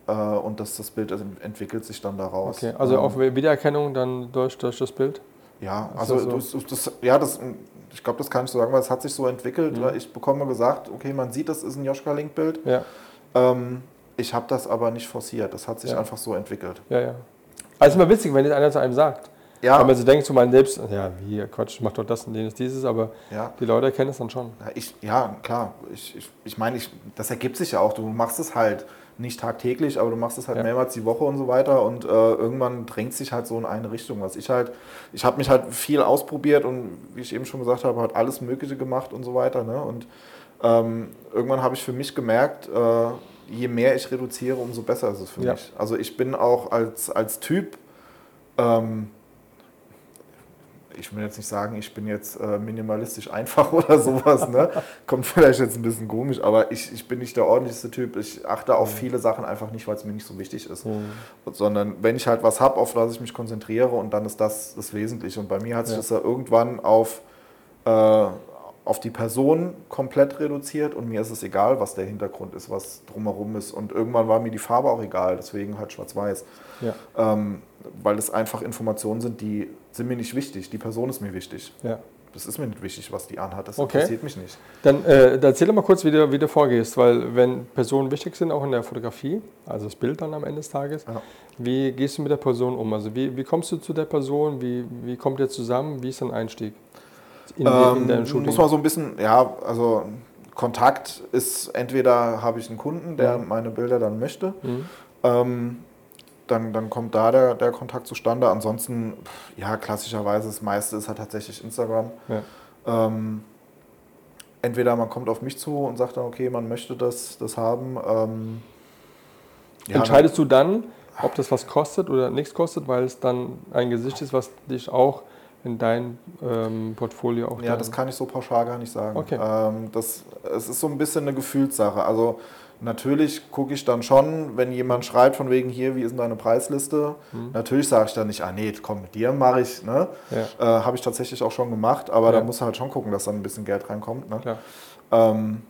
Ja.
Äh, und das, das Bild entwickelt sich dann daraus.
Okay. Also
Ähm,
auch Wiedererkennung dann durch, durch das Bild?
Ja,
Ist
also
das
das, das, ja, das, ich glaube, das kann ich so sagen, weil es hat sich so entwickelt.
Mhm.
Ich bekomme gesagt, okay, man sieht, das ist ein Joschka-Link-Bild.
Ja.
Ähm, ich habe das aber nicht forciert. Das hat sich
Ja.
einfach so entwickelt.
Ja, ja. Also immer witzig, wenn jetzt einer zu einem sagt.
Ja,
Wenn man so denkt zu meinen selbst, ja, wie, Quatsch, ich mach doch das und jenes, dieses, aber
ja.
die Leute erkennen es dann schon.
Ja, ich, ja, klar. Ich, ich, ich meine, ich, das ergibt sich ja auch. Du machst es halt nicht tagtäglich, aber du machst es halt
Ja.
mehrmals die Woche und so weiter. Und äh, irgendwann drängt sich halt so in eine Richtung. Was ich halt, ich habe mich halt viel ausprobiert und wie ich eben schon gesagt habe, halt alles Mögliche gemacht und so weiter. Ne? Und ähm, irgendwann habe ich für mich gemerkt, äh, je mehr ich reduziere, umso besser ist es für
Ja.
mich. Also ich bin auch als, als Typ, ähm, ich will jetzt nicht sagen, ich bin jetzt äh, minimalistisch einfach oder sowas, ne? Kommt vielleicht jetzt ein bisschen komisch, aber ich, ich bin nicht der ordentlichste Typ. Ich achte auf viele Sachen einfach nicht, weil es mir nicht so wichtig ist. Sondern wenn ich halt was habe, auf das ich mich konzentriere und dann ist das das Wesentliche. Und bei mir hat sich
Ja.
das ja irgendwann auf, äh, auf die Person komplett reduziert und mir ist es egal, was der Hintergrund ist, was drumherum ist. Und irgendwann war mir die Farbe auch egal, deswegen halt schwarz-weiß.
Ja.
Ähm, weil es einfach Informationen sind, die sind mir nicht wichtig. Die Person ist mir wichtig.
ja.
Das ist mir nicht wichtig, was die anhat. Das
Okay.
interessiert mich nicht.
Dann äh, erzähl doch mal kurz, wie du, wie du vorgehst, weil wenn Personen wichtig sind, auch in der Fotografie, also das Bild dann am Ende des Tages,
Ja.
wie gehst du mit der Person um? Also wie, wie kommst du zu der Person? Wie, wie kommt ihr zusammen? Wie ist dein Einstieg in, die- in
Ähm,
deinem Shooting?
muss man so ein bisschen, ja, also Kontakt ist, entweder habe ich einen Kunden, der
Mhm.
meine Bilder dann möchte,
Mhm.
ähm, dann, dann kommt da der, der Kontakt zustande. Ansonsten, ja, klassischerweise das meiste ist halt tatsächlich Instagram.
Ja.
Ähm, entweder man kommt auf mich zu und sagt dann, okay, man möchte das, das haben. Ähm, ja,
Entscheidest du dann, ob das was kostet oder nichts kostet, weil es dann ein Gesicht ist, was dich auch in dein ähm, Portfolio auch
Ja,
dann-
das kann ich so pauschal gar nicht sagen.
Okay.
Ähm, das, es ist so ein bisschen eine Gefühlssache. Also natürlich gucke ich dann schon, wenn jemand schreibt von wegen hier, wie ist denn deine Preisliste?
Mhm.
Natürlich sage ich dann nicht, ah nee, komm, mit dir mache ich. Ne?
Ja.
Äh, Habe ich tatsächlich auch schon gemacht, aber
Ja.
da muss halt schon gucken, dass dann ein bisschen Geld reinkommt. Ne? Ähm,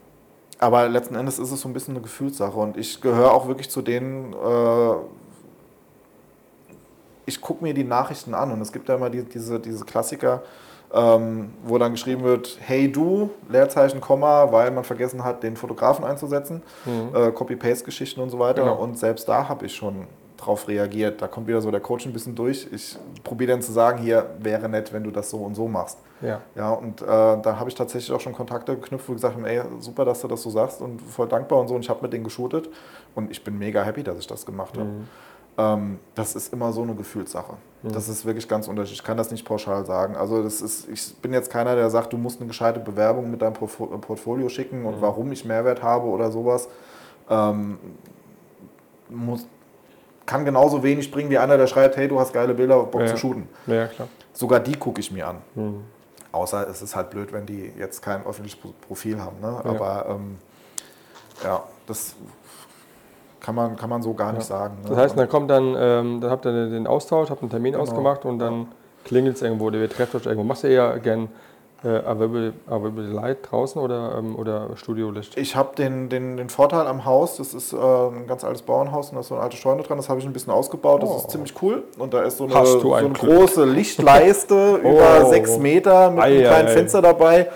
aber letzten Endes ist es so ein bisschen eine Gefühlssache und ich gehöre auch wirklich zu denen, äh, ich gucke mir die Nachrichten an und es gibt ja immer die, diese, diese Klassiker, ähm, wo dann geschrieben wird, hey du, Leerzeichen, Komma, weil man vergessen hat, den Fotografen einzusetzen, äh, Copy-Paste-Geschichten und so weiter.
Genau.
Und selbst da habe ich schon drauf reagiert. Da kommt wieder so der Coach ein bisschen durch. Ich probiere dann zu sagen, hier wäre nett, wenn du das so und so machst.
Ja.
Ja, und äh, da habe ich tatsächlich auch schon Kontakte geknüpft, wo ich gesagt habe, ey, super, dass du das so sagst und voll dankbar und so. Und ich habe mit denen geshootet und ich bin mega happy, dass ich das gemacht habe. Ähm, das ist immer so eine Gefühlssache. Das ist wirklich ganz unterschiedlich. Ich kann das nicht pauschal sagen. Also das ist, ich bin jetzt keiner, der sagt, du musst eine gescheite Bewerbung mit deinem Portfo- Portfolio schicken und warum ich Mehrwert habe oder sowas. Ähm, muss, kann genauso wenig bringen wie einer, der schreibt, hey, du hast geile Bilder, Bock
Ja.
zu shooten.
Ja, klar.
Sogar die gucke ich mir an.
Mhm.
Außer es ist halt blöd, wenn die jetzt kein öffentliches Pro- Profil haben. Ne?
Ja.
Aber ähm, ja, das kann man, kann man so gar nicht sagen. Ne?
Das heißt, dann kommt dann, ähm, dann habt ihr den Austausch, habt einen Termin
Genau.
ausgemacht und dann klingelt es irgendwo oder trefft euch irgendwo. Machst du eher gern äh, Available Light draußen oder, ähm, oder Studio-Licht?
ich habe den, den, den Vorteil am Haus, das ist äh, ein ganz altes Bauernhaus und da ist so eine alte Scheune dran, das habe ich ein bisschen ausgebaut, das
Oh.
ist ziemlich cool. Und da ist so eine, so
ein
eine große Lichtleiste über
Oh.
sechs Meter mit
Ei,
einem kleinen
ei, ei.
Fenster dabei.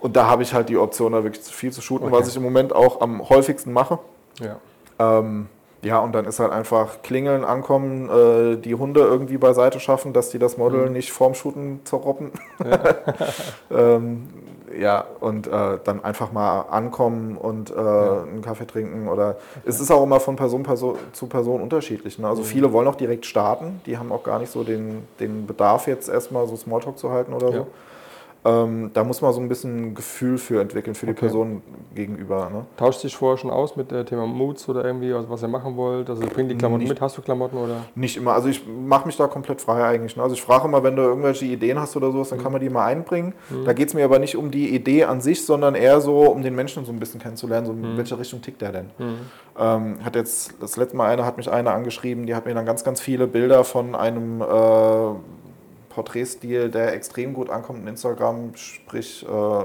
Und da habe ich halt die Option, da wirklich viel zu shooten,
Okay.
was ich im Moment auch am häufigsten mache.
Ja.
Ähm, ja, und dann ist halt einfach klingeln, ankommen, äh, die Hunde irgendwie beiseite schaffen, dass die das Model nicht vorm Shooten zerroppen. ähm, ja, und äh, dann einfach mal ankommen und äh, einen Kaffee trinken oder es ist auch immer von Person, Person zu Person unterschiedlich. Ne? Also viele wollen auch direkt starten, die haben auch gar nicht so den, den Bedarf jetzt erstmal so Smalltalk zu halten oder
Ja.
so. Ähm, da muss man so ein bisschen ein Gefühl für entwickeln, für die
Okay.
Person gegenüber. Ne?
Tauscht dich vorher schon aus mit dem Thema Moods oder irgendwie, also was ihr machen wollt? Also bringt die Klamotten
Nicht-
mit? Hast du Klamotten oder?
Nicht immer. Also ich mache mich da komplett frei eigentlich. Ne? Also ich frage immer, wenn du irgendwelche Ideen hast oder sowas, dann kann man die mal einbringen. Da geht es mir aber nicht um die Idee an sich, sondern eher so um den Menschen so ein bisschen kennenzulernen, so in welche Richtung tickt der denn. Ähm, hat jetzt das letzte Mal eine, hat mich eine angeschrieben, die hat mir dann ganz, ganz viele Bilder von einem äh, Porträtstil, der extrem gut ankommt in Instagram, sprich äh,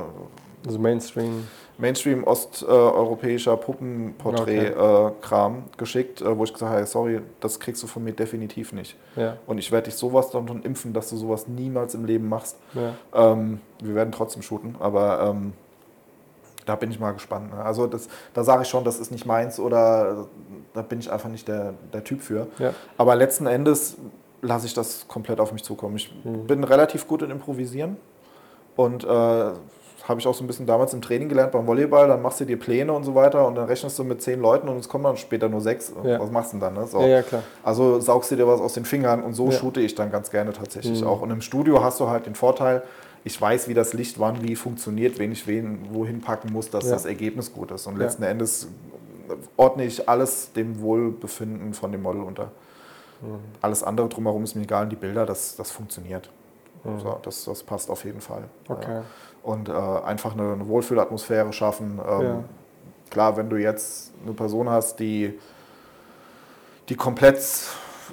Also Mainstream.
Mainstream osteuropäischer Puppenporträt-Kram geschickt, äh, wo ich gesagt habe, sorry, das kriegst du von mir definitiv nicht.
Ja.
Und ich werde dich sowas dann schon impfen, dass du sowas niemals im Leben machst.
ja.
Ähm, wir werden trotzdem shooten, aber ähm, da bin ich mal gespannt. Ne? Also das, da sage ich schon, das ist nicht meins oder da bin ich einfach nicht der, der Typ für.
Ja.
Aber letzten Endes lasse ich das komplett auf mich zukommen. Ich
Mhm.
bin relativ gut in Improvisieren und äh, habe ich auch so ein bisschen damals im Training gelernt beim Volleyball. Dann machst du dir Pläne und so weiter und dann rechnest du mit zehn Leuten und es kommen dann später nur sechs.
Ja.
Was machst du denn dann? Ne? So.
ja, ja, klar.
Also saugst du dir was aus den Fingern und so shoote ich dann ganz gerne tatsächlich
Mhm.
auch. Und im Studio hast du halt den Vorteil, ich weiß, wie das Licht wann wie funktioniert, wen ich wen wohin packen muss, dass das Ergebnis gut ist. Und letzten Endes ordne ich alles dem Wohlbefinden von dem Model unter.
Mhm.
Alles andere drumherum ist mir egal, die Bilder, das, das funktioniert. So, das, das passt auf jeden Fall.
Mhm. Okay.
Ja. Und äh, einfach eine, eine Wohlfühlatmosphäre schaffen. Ähm,
Ja.
Klar, wenn du jetzt eine Person hast, die, die komplett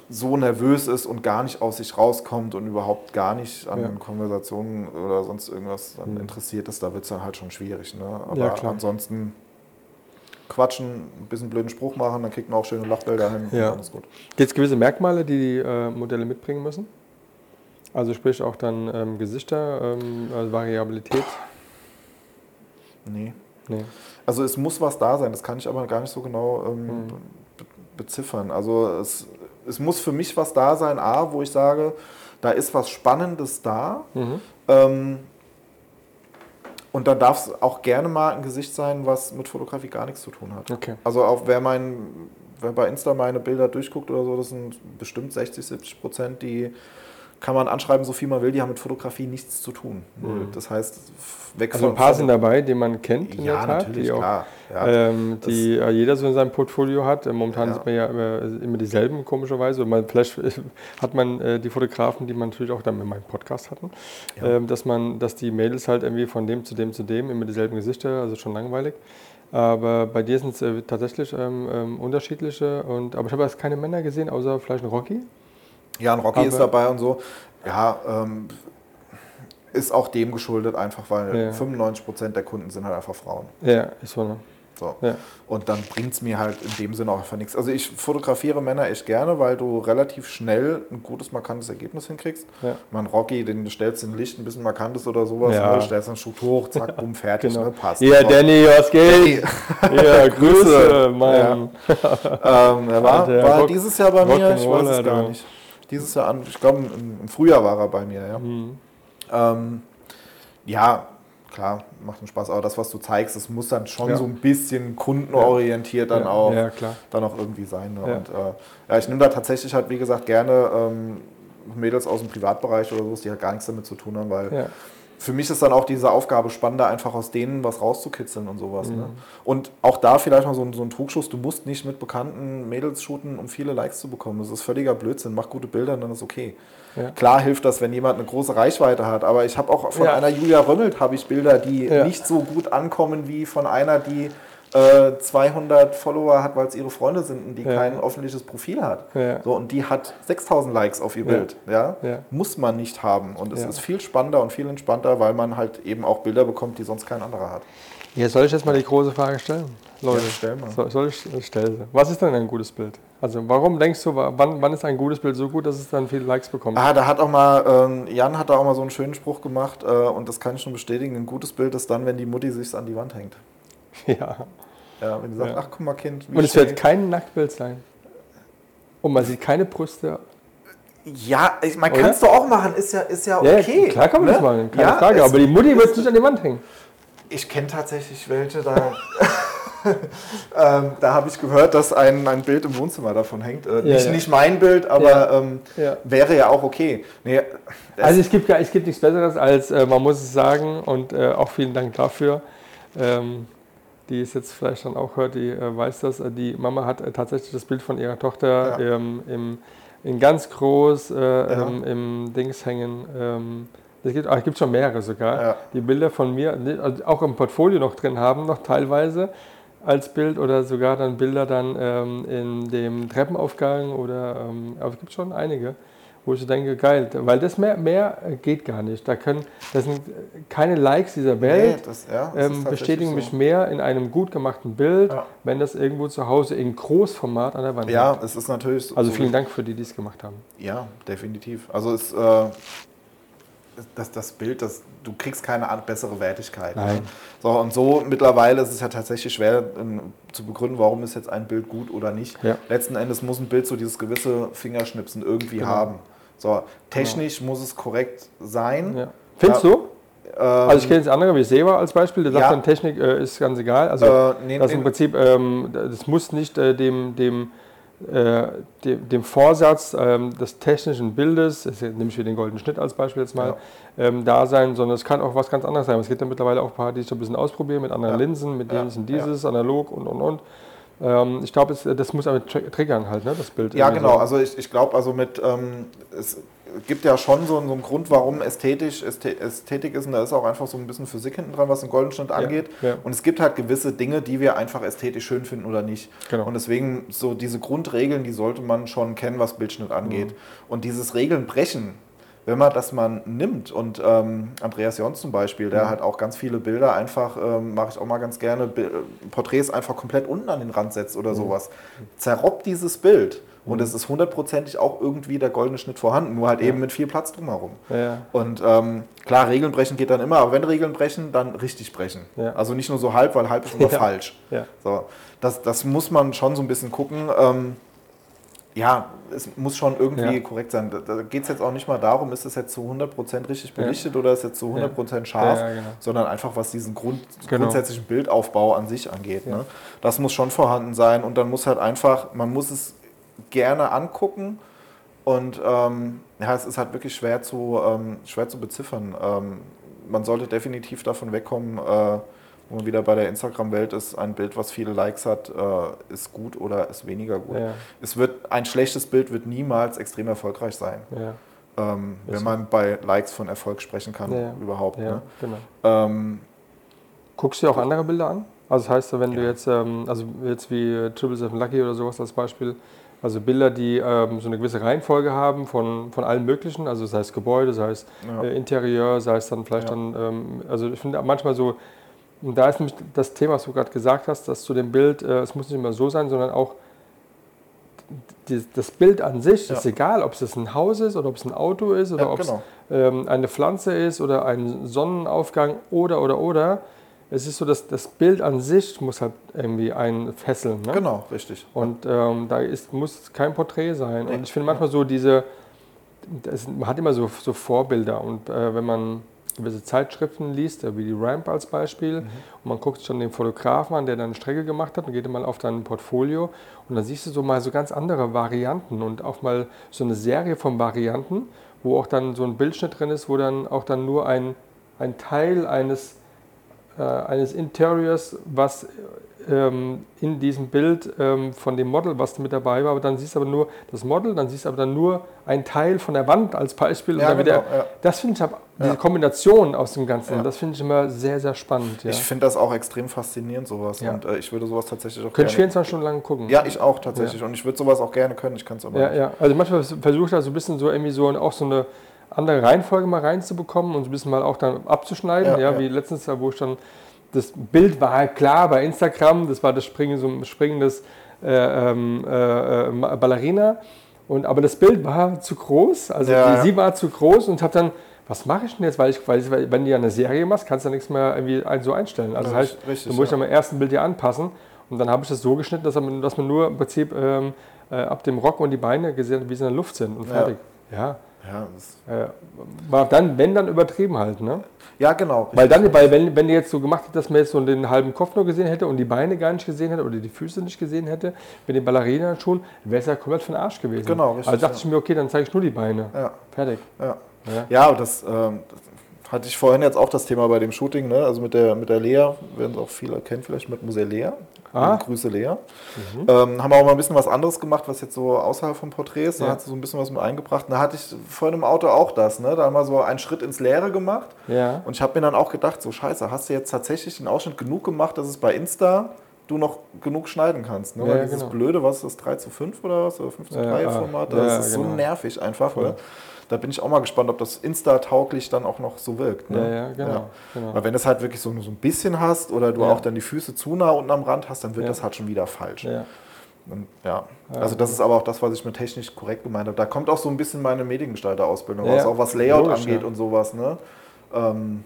so nervös ist und gar nicht aus sich rauskommt und überhaupt gar nicht an
Ja.
Konversationen oder sonst irgendwas dann
Mhm.
interessiert ist, da wird es dann halt schon schwierig. Ne? Aber ansonsten quatschen, ein bisschen blöden Spruch machen, dann kriegt man auch schöne Lachbilder hin.
Ja.
Alles gut.
Gibt es gewisse Merkmale, die die äh, Modelle mitbringen müssen? Also sprich auch dann ähm, Gesichter, ähm, also Variabilität?
Nee.
Nee.
Also es muss was da sein, das kann ich aber gar nicht so genau ähm,
Mhm.
be beziffern. Also es, es muss für mich was da sein, A, wo ich sage, da ist was Spannendes da.
Mhm.
Und da darf es auch gerne mal ein Gesicht sein, was mit Fotografie gar nichts zu tun hat.
Okay.
Also auch wer mein, wer bei Insta meine Bilder durchguckt oder so, das sind bestimmt 60, 70 Prozent, die kann man anschreiben, so viel man will, die haben mit Fotografie nichts zu tun. Null. Das heißt, weg
Also ein
von-
paar
von-
sind dabei, die man kennt in
Ja,
der Tat,
natürlich,
die auch
klar. Ja.
ähm, die äh, jeder so in seinem Portfolio hat. Äh, Momentan
Ja.
sieht man ja immer, immer dieselben, komischerweise. Man, vielleicht äh, hat man äh, die Fotografen, die man natürlich auch dann in meinem Podcast hatten,
Ja.
ähm, dass man, dass die Mädels halt irgendwie von dem zu dem zu dem immer dieselben Gesichter, also schon langweilig. Aber bei dir sind es äh, tatsächlich ähm, ähm, unterschiedliche. Und, aber ich habe jetzt keine Männer gesehen, außer vielleicht ein Rocky.
Ja, ein Rocky ist
Aber-
dabei und so. Ja, ähm, ist auch dem geschuldet, einfach weil
Ja.
95% der Kunden sind halt einfach Frauen.
Ja, ist so, ne?
So.
Ja.
Und dann bringt es mir halt in dem Sinne auch einfach nichts. Also ich fotografiere Männer echt gerne, weil du relativ schnell ein gutes, markantes Ergebnis hinkriegst.
Ja.
Man Rocky, den stellst du in Licht ein bisschen markantes oder sowas,
Ja.
ne? stellst dann Struktur hoch, zack, bumm, fertig,
Genau.
ne? passt.
Ja. Danny, was geht? Ja, Grüße, mein.
Ähm, er war, war dieses Jahr bei mir, ich weiß es gar nicht. Dieses Jahr, an, ich glaube im, Frühjahr war er bei mir, ja.
Mhm.
Ähm, ja, klar, macht einen Spaß, aber das, was du zeigst, das muss dann schon
Ja.
so ein bisschen kundenorientiert dann
Ja,
auch
ja, klar.
dann auch irgendwie sein. Ne? Und, äh, ja, ich nehme da tatsächlich halt, wie gesagt, gerne ähm, Mädels aus dem Privatbereich oder so, die halt gar nichts damit zu tun haben, weil. Für mich ist dann auch diese Aufgabe spannender, einfach aus denen was rauszukitzeln und sowas.
Mhm.
Ne? Und auch da vielleicht noch so ein, so ein Trugschuss, du musst nicht mit bekannten Mädels shooten, um viele Likes zu bekommen. Das ist völliger Blödsinn. Mach gute Bilder, dann ist okay.
Ja.
Klar hilft das, wenn jemand eine große Reichweite hat, aber ich habe auch von
Ja.
einer Julia Römmelt habe ich Bilder, die
Ja.
nicht so gut ankommen wie von einer, die äh, 200 Follower hat, weil es ihre Freunde sind und die
Ja.
kein öffentliches Profil hat.
Ja.
So, und die hat 6000 Likes auf ihr. Bild. Ja? Muss man nicht haben. Und es ist viel spannender und viel entspannter, weil man halt eben auch Bilder bekommt, die sonst kein anderer hat.
Jetzt soll ich jetzt mal die große Frage stellen. Leute,
stell mal.
Soll, soll ich ich stelle sie. Was ist denn ein gutes Bild? Also warum denkst du, wann, wann ist ein gutes Bild so gut, dass es dann viele Likes bekommt?
Ah, da hat auch mal, ähm, Jan hat da auch mal so einen schönen Spruch gemacht äh, und das kann ich schon bestätigen. Ein gutes Bild ist dann, wenn die Mutti sich an die Wand hängt.
Ja.
Ja, wenn die sagt,
Ja.
ach guck mal Kind,
Und es wird kein Nacktbild sein. Und man sieht keine Brüste.
Ja, ich, man kann es doch auch machen, ist ja, ist ja
Ja,
okay.
klar kann man
ne?
das machen, keine
Ja,
Frage.
es-
Aber die Mutti wird nicht an die Wand hängen.
Ich kenne tatsächlich welche, da, ähm, da habe ich gehört, dass ein, ein Bild im Wohnzimmer davon hängt. Äh,
Ja,
nicht,
ja.
nicht mein Bild, aber
Ja.
Ähm,
Ja.
wäre ja auch okay. Nee, es-
Also es gibt, es gibt nichts Besseres als, äh, man muss es sagen, und äh, auch vielen Dank dafür. Ähm, die es jetzt vielleicht dann auch hört, die äh, weiß das. Äh, Die Mama hat äh, tatsächlich das Bild von ihrer Tochter
Ja.
ähm, im, in ganz groß äh, ähm, im Dings hängen. Ähm, es gibt, ah, es gibt schon mehrere sogar,
Ja.
die Bilder von mir die, also auch im Portfolio noch drin haben, noch teilweise als Bild oder sogar dann Bilder dann ähm, in dem Treppenaufgang oder, ähm, aber es gibt schon einige, wo ich denke, geil, weil das mehr, mehr geht gar nicht. Da können, das sind keine Likes dieser
nee,
Welt,
das, ja, das ist
ähm, bestätigen
so.
mich mehr in einem gut gemachten Bild,
Ja.
wenn das irgendwo zu Hause in Großformat an der Wand
Ja,
hängt.
es ist natürlich so.
Also
so-
vielen Dank für die, die es gemacht haben.
Ja, definitiv. Also es, äh, das, das Bild, das, du kriegst keine an- bessere Wertigkeit. ne?
Nein.
So, und so mittlerweile ist es ja tatsächlich schwer ähm, zu begründen, warum ist jetzt ein Bild gut oder nicht.
Ja.
Letzten Endes muss ein Bild so dieses gewisse Fingerschnipsen irgendwie
Genau.
haben. So, technisch muss es korrekt sein.
Ja. Findest
Ja.
du?
Ähm,
Also ich kenne jetzt andere wie Seva als Beispiel, der sagt
Ja.
dann Technik äh, ist ganz egal. Also
Äh, nee,
das
nee.
im Prinzip, ähm, das muss nicht äh, dem, dem, äh, dem, dem Vorsatz ähm, des technischen Bildes, nehme ich für den goldenen Schnitt als Beispiel jetzt mal, ähm, da sein, sondern es kann auch was ganz anderes sein. Es gibt ja mittlerweile auch ein paar, die so ein bisschen ausprobieren mit anderen
Ja.
Linsen, mit
Ja.
sind dieses, analog und und und. Ähm, ich glaube, es- das muss aber tr- triggern halt, ne, das Bild.
Ja, genau.
so.
Also ich, ich glaube, also mit ähm, es gibt ja schon so, so einen Grund, warum ästhetisch Ästhe- Ästhetik ist und da ist auch einfach so ein bisschen Physik hinten dran, was den Goldenschnitt angeht.
ja.
Und es gibt halt gewisse Dinge, die wir einfach ästhetisch schön finden oder nicht.
Genau.
Und deswegen so diese Grundregeln, die sollte man schon kennen, was Bildschnitt angeht.
Mhm.
Und dieses Regeln brechen, wenn man das mal nimmt und ähm, Andreas Jons zum Beispiel, der
Mhm.
hat auch ganz viele Bilder einfach, ähm, mache ich auch mal ganz gerne, äh, Porträts einfach komplett unten an den Rand setzt
Mhm.
oder sowas. Zerrobbt dieses Bild und es ist hundertprozentig auch irgendwie der goldene Schnitt vorhanden, nur halt eben mit viel Platz drumherum.
ja.
Und ähm, klar, Regeln brechen geht dann immer, aber wenn Regeln brechen, dann richtig brechen.
Ja.
Also nicht nur so halb, weil halb ist immer
Ja.
falsch.
Ja.
So, das, das muss man schon so ein bisschen gucken. Ähm, ja, es muss schon irgendwie
Ja.
korrekt sein. Da, da geht es jetzt auch nicht mal darum, ist es jetzt zu 100% richtig belichtet oder ist es jetzt zu 100% scharf,
Ja, ja, genau.
sondern einfach was diesen Grund,
Genau.
grundsätzlichen Bildaufbau an sich angeht.
Ja.
Ne? Das muss schon vorhanden sein und dann muss halt einfach, man muss es gerne angucken und ähm, ja, es ist halt wirklich schwer zu, ähm, schwer zu beziffern. Ähm, man sollte definitiv davon wegkommen, äh, wo man wieder bei der Instagram-Welt ist, ein Bild, was viele Likes hat, äh, ist gut oder ist weniger gut.
Ja.
Es wird, ein schlechtes Bild wird niemals extrem erfolgreich sein,
Ja.
ähm, wenn man bei Likes von Erfolg sprechen kann,
Ja.
überhaupt. Ne?
genau.
Ähm,
Guckst du dir auch andere Bilder an? Also das heißt, wenn du jetzt, ähm, also jetzt wie äh, Triple Seven Lucky oder sowas als Beispiel, also Bilder, die ähm, so eine gewisse Reihenfolge haben von, von allem Möglichen, also sei es Gebäude, sei es
Ja.
äh, Interieur, sei es dann vielleicht
Ja.
dann, ähm, also ich finde manchmal so Und da ist nämlich das Thema, was du gerade gesagt hast, dass zu dem Bild, äh, es muss nicht immer so sein, sondern auch die, das Bild an sich
Ja.
ist egal, ob es ein Haus ist oder ob es ein Auto ist oder
Ja,
ob
genau.
es ähm, eine Pflanze ist oder ein Sonnenaufgang oder oder oder. Es ist so, dass das Bild an sich muss halt irgendwie einen fesseln. Ne?
Genau, richtig.
Und ähm, da ist, muss kein Porträt sein.
Nee.
Und ich finde manchmal so diese, das, man hat immer so, so Vorbilder. Und äh, wenn man gewisse Zeitschriften liest, äh, wie die Ramp als Beispiel, und man guckt schon den Fotografen an, der dann eine Strecke gemacht hat, und geht mal auf dein Portfolio. Und dann siehst du so mal so ganz andere Varianten und auch mal so eine Serie von Varianten, wo auch dann so ein Bildschnitt drin ist, wo dann auch dann nur ein, ein Teil eines äh, eines Interiors, was ähm, in diesem Bild ähm, von dem Model, was mit dabei war, aber dann siehst du aber nur das Model, dann siehst du aber dann nur ein Teil von der Wand als Beispiel.
Ja,
dann wieder,
genau, ja.
Das finde ich, diese. Kombination aus dem Ganzen,
Ja.
das finde ich immer sehr, sehr spannend.
Ich finde das auch extrem faszinierend, sowas. Und äh, ich würde sowas tatsächlich auch
Könnte ich
gerne...
24 Stunden lang gucken.
Ja, ich auch tatsächlich. Und ich würde sowas auch gerne können. Ich kann es aber
Ja,
nicht.
ja. Also manchmal versuche ich da so ein bisschen so irgendwie so auch so eine andere Reihenfolge mal reinzubekommen und so ein bisschen mal auch dann abzuschneiden.
Ja,
Ja,
ja.
wie letztens, wo ich dann das Bild war halt klar bei Instagram, das war das Springen, so ein springendes äh, ähm, äh, äh, Ballerina. Und, aber das Bild war zu groß, also
Ja,
die, sie war zu groß und habe dann, was mache ich denn jetzt? Weil, ich, weil, ich- weil wenn du ja eine Serie machst, kannst du ja nichts mehr irgendwie so einstellen. Also
Ja,
das heißt,
richtig,
dann muss ich
ja.
mein ersten Bild hier anpassen. Und dann habe ich das so geschnitten, dass man, dass man nur im Prinzip ähm, äh, ab dem Rock und die Beine gesehen hat, wie sie in der Luft sind und fertig. Ja.
Ja, das,
Äh, war dann, wenn dann übertrieben halt, ne?
ja genau.
Weil dann, weil wenn, wenn ihr jetzt so gemacht hättet, dass man jetzt so den halben Kopf nur gesehen hätte und die Beine gar nicht gesehen hätte oder die Füße nicht gesehen hätte, mit den Ballerina schon, wäre es ja komplett für den Arsch gewesen.
Genau, richtig,
Also dachte
ja.
ich mir, okay, dann zeige ich nur die Beine.
Ja.
Fertig.
Ja,
Ja.
ja und das, ähm, das hatte ich vorhin jetzt auch das Thema bei dem Shooting, ne? also mit der, mit der Lea, werden es auch viele kennen vielleicht, mit Musee Lea.
Ah.
Grüße Lea. Ähm, haben wir auch mal ein bisschen was anderes gemacht, was jetzt so außerhalb von Porträts, da
Ja.
hat sie so ein bisschen was mit eingebracht. Und da hatte ich vorhin im Auto auch das, ne? da haben wir so einen Schritt ins Leere gemacht.
Ja.
Und ich habe mir dann auch gedacht, so scheiße, hast du jetzt tatsächlich den Ausschnitt genug gemacht, dass es bei Insta du noch genug schneiden kannst. Ne?
Ja,
Weil dieses
genau.
blöde, was ist das, 3 zu 5 oder was, oder 5 zu 3
Ja,
Format,
ja,
das ist
genau.
so nervig einfach.
Voll.
Ne? Da bin ich auch mal gespannt, ob das Insta-tauglich dann auch noch so wirkt. Ne?
Ja, ja, genau. genau.
Weil wenn du es halt wirklich so, nur so ein bisschen hast oder du
Ja.
auch dann die Füße zu nah unten am Rand hast, dann wird
Ja.
das halt schon wieder falsch.
Ja.
Und, ja. Also das ist aber auch das, was ich mit technisch korrekt gemeint habe. Da kommt auch so ein bisschen meine Mediengestalter-Ausbildung
Ja,
raus, auch was Layout
logisch,
angeht
ja.
und sowas. Ne? Ähm,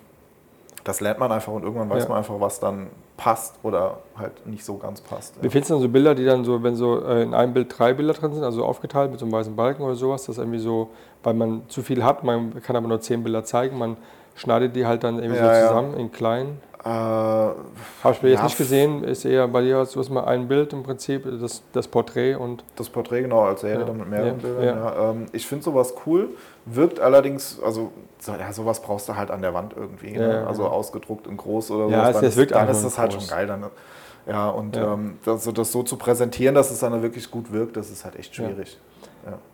das lernt man einfach und irgendwann weiß
Ja.
man einfach, was dann passt oder halt nicht so ganz passt.
Wie findest du denn so Bilder, die dann so, wenn so äh, in einem Bild drei Bilder drin sind, also aufgeteilt mit so einem weißen Balken oder sowas, das irgendwie so, weil man zu viel hat, man kann aber nur zehn Bilder zeigen, man schneidet die halt dann irgendwie
Ja,
so
ja.
zusammen in klein.
Äh,
Habe ich mir jetzt
Ja,
nicht gesehen, ist eher bei dir so ist mal ein Bild im Prinzip, das, das Porträt und
Das Porträt genau als Serie
Ja.
dann mit mehreren
Ja,
Bildern.
ja.
Ja. Ähm, ich finde sowas cool, wirkt allerdings, also so, ja, sowas brauchst du halt an der Wand irgendwie.
Ja,
ne?
ja,
Also
genau.
ausgedruckt in groß oder
Ja,
sowas.
es-
Dann,
es wirkt
dann ist das halt
groß.
schon geil. Dann, ja, und
Ja.
Ähm, das, so- das so zu präsentieren, dass es dann wirklich gut wirkt, das ist halt echt
Ja.
schwierig.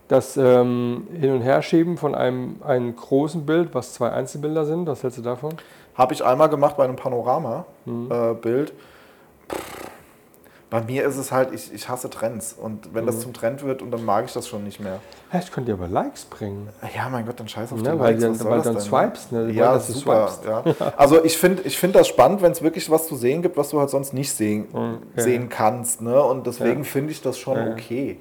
Das ähm, Hin- und Herschieben von einem, einem großen Bild, was zwei Einzelbilder sind, was hältst du davon?
Habe ich einmal gemacht bei einem Panorama-Bild.
Mhm.
Äh, bei mir ist es halt, ich, ich hasse Trends. Und wenn das
Mhm.
zum Trend wird, und dann mag ich das schon nicht mehr.
Ja, ich könnte dir aber Likes bringen.
Ja, mein Gott, dann scheiß auf
Ne,
die
weil
Likes,
dann-
was soll
weil
das
dann
denn,
swipes, ne?
Ja,
wollen,
super.
swipest.
Ja. Also ich finde ich find das spannend, wenn es wirklich was zu sehen gibt, was du halt sonst nicht sehen,
ja.
sehen kannst. Ne? Und deswegen
Ja.
finde ich das schon
Ja, ja.
okay.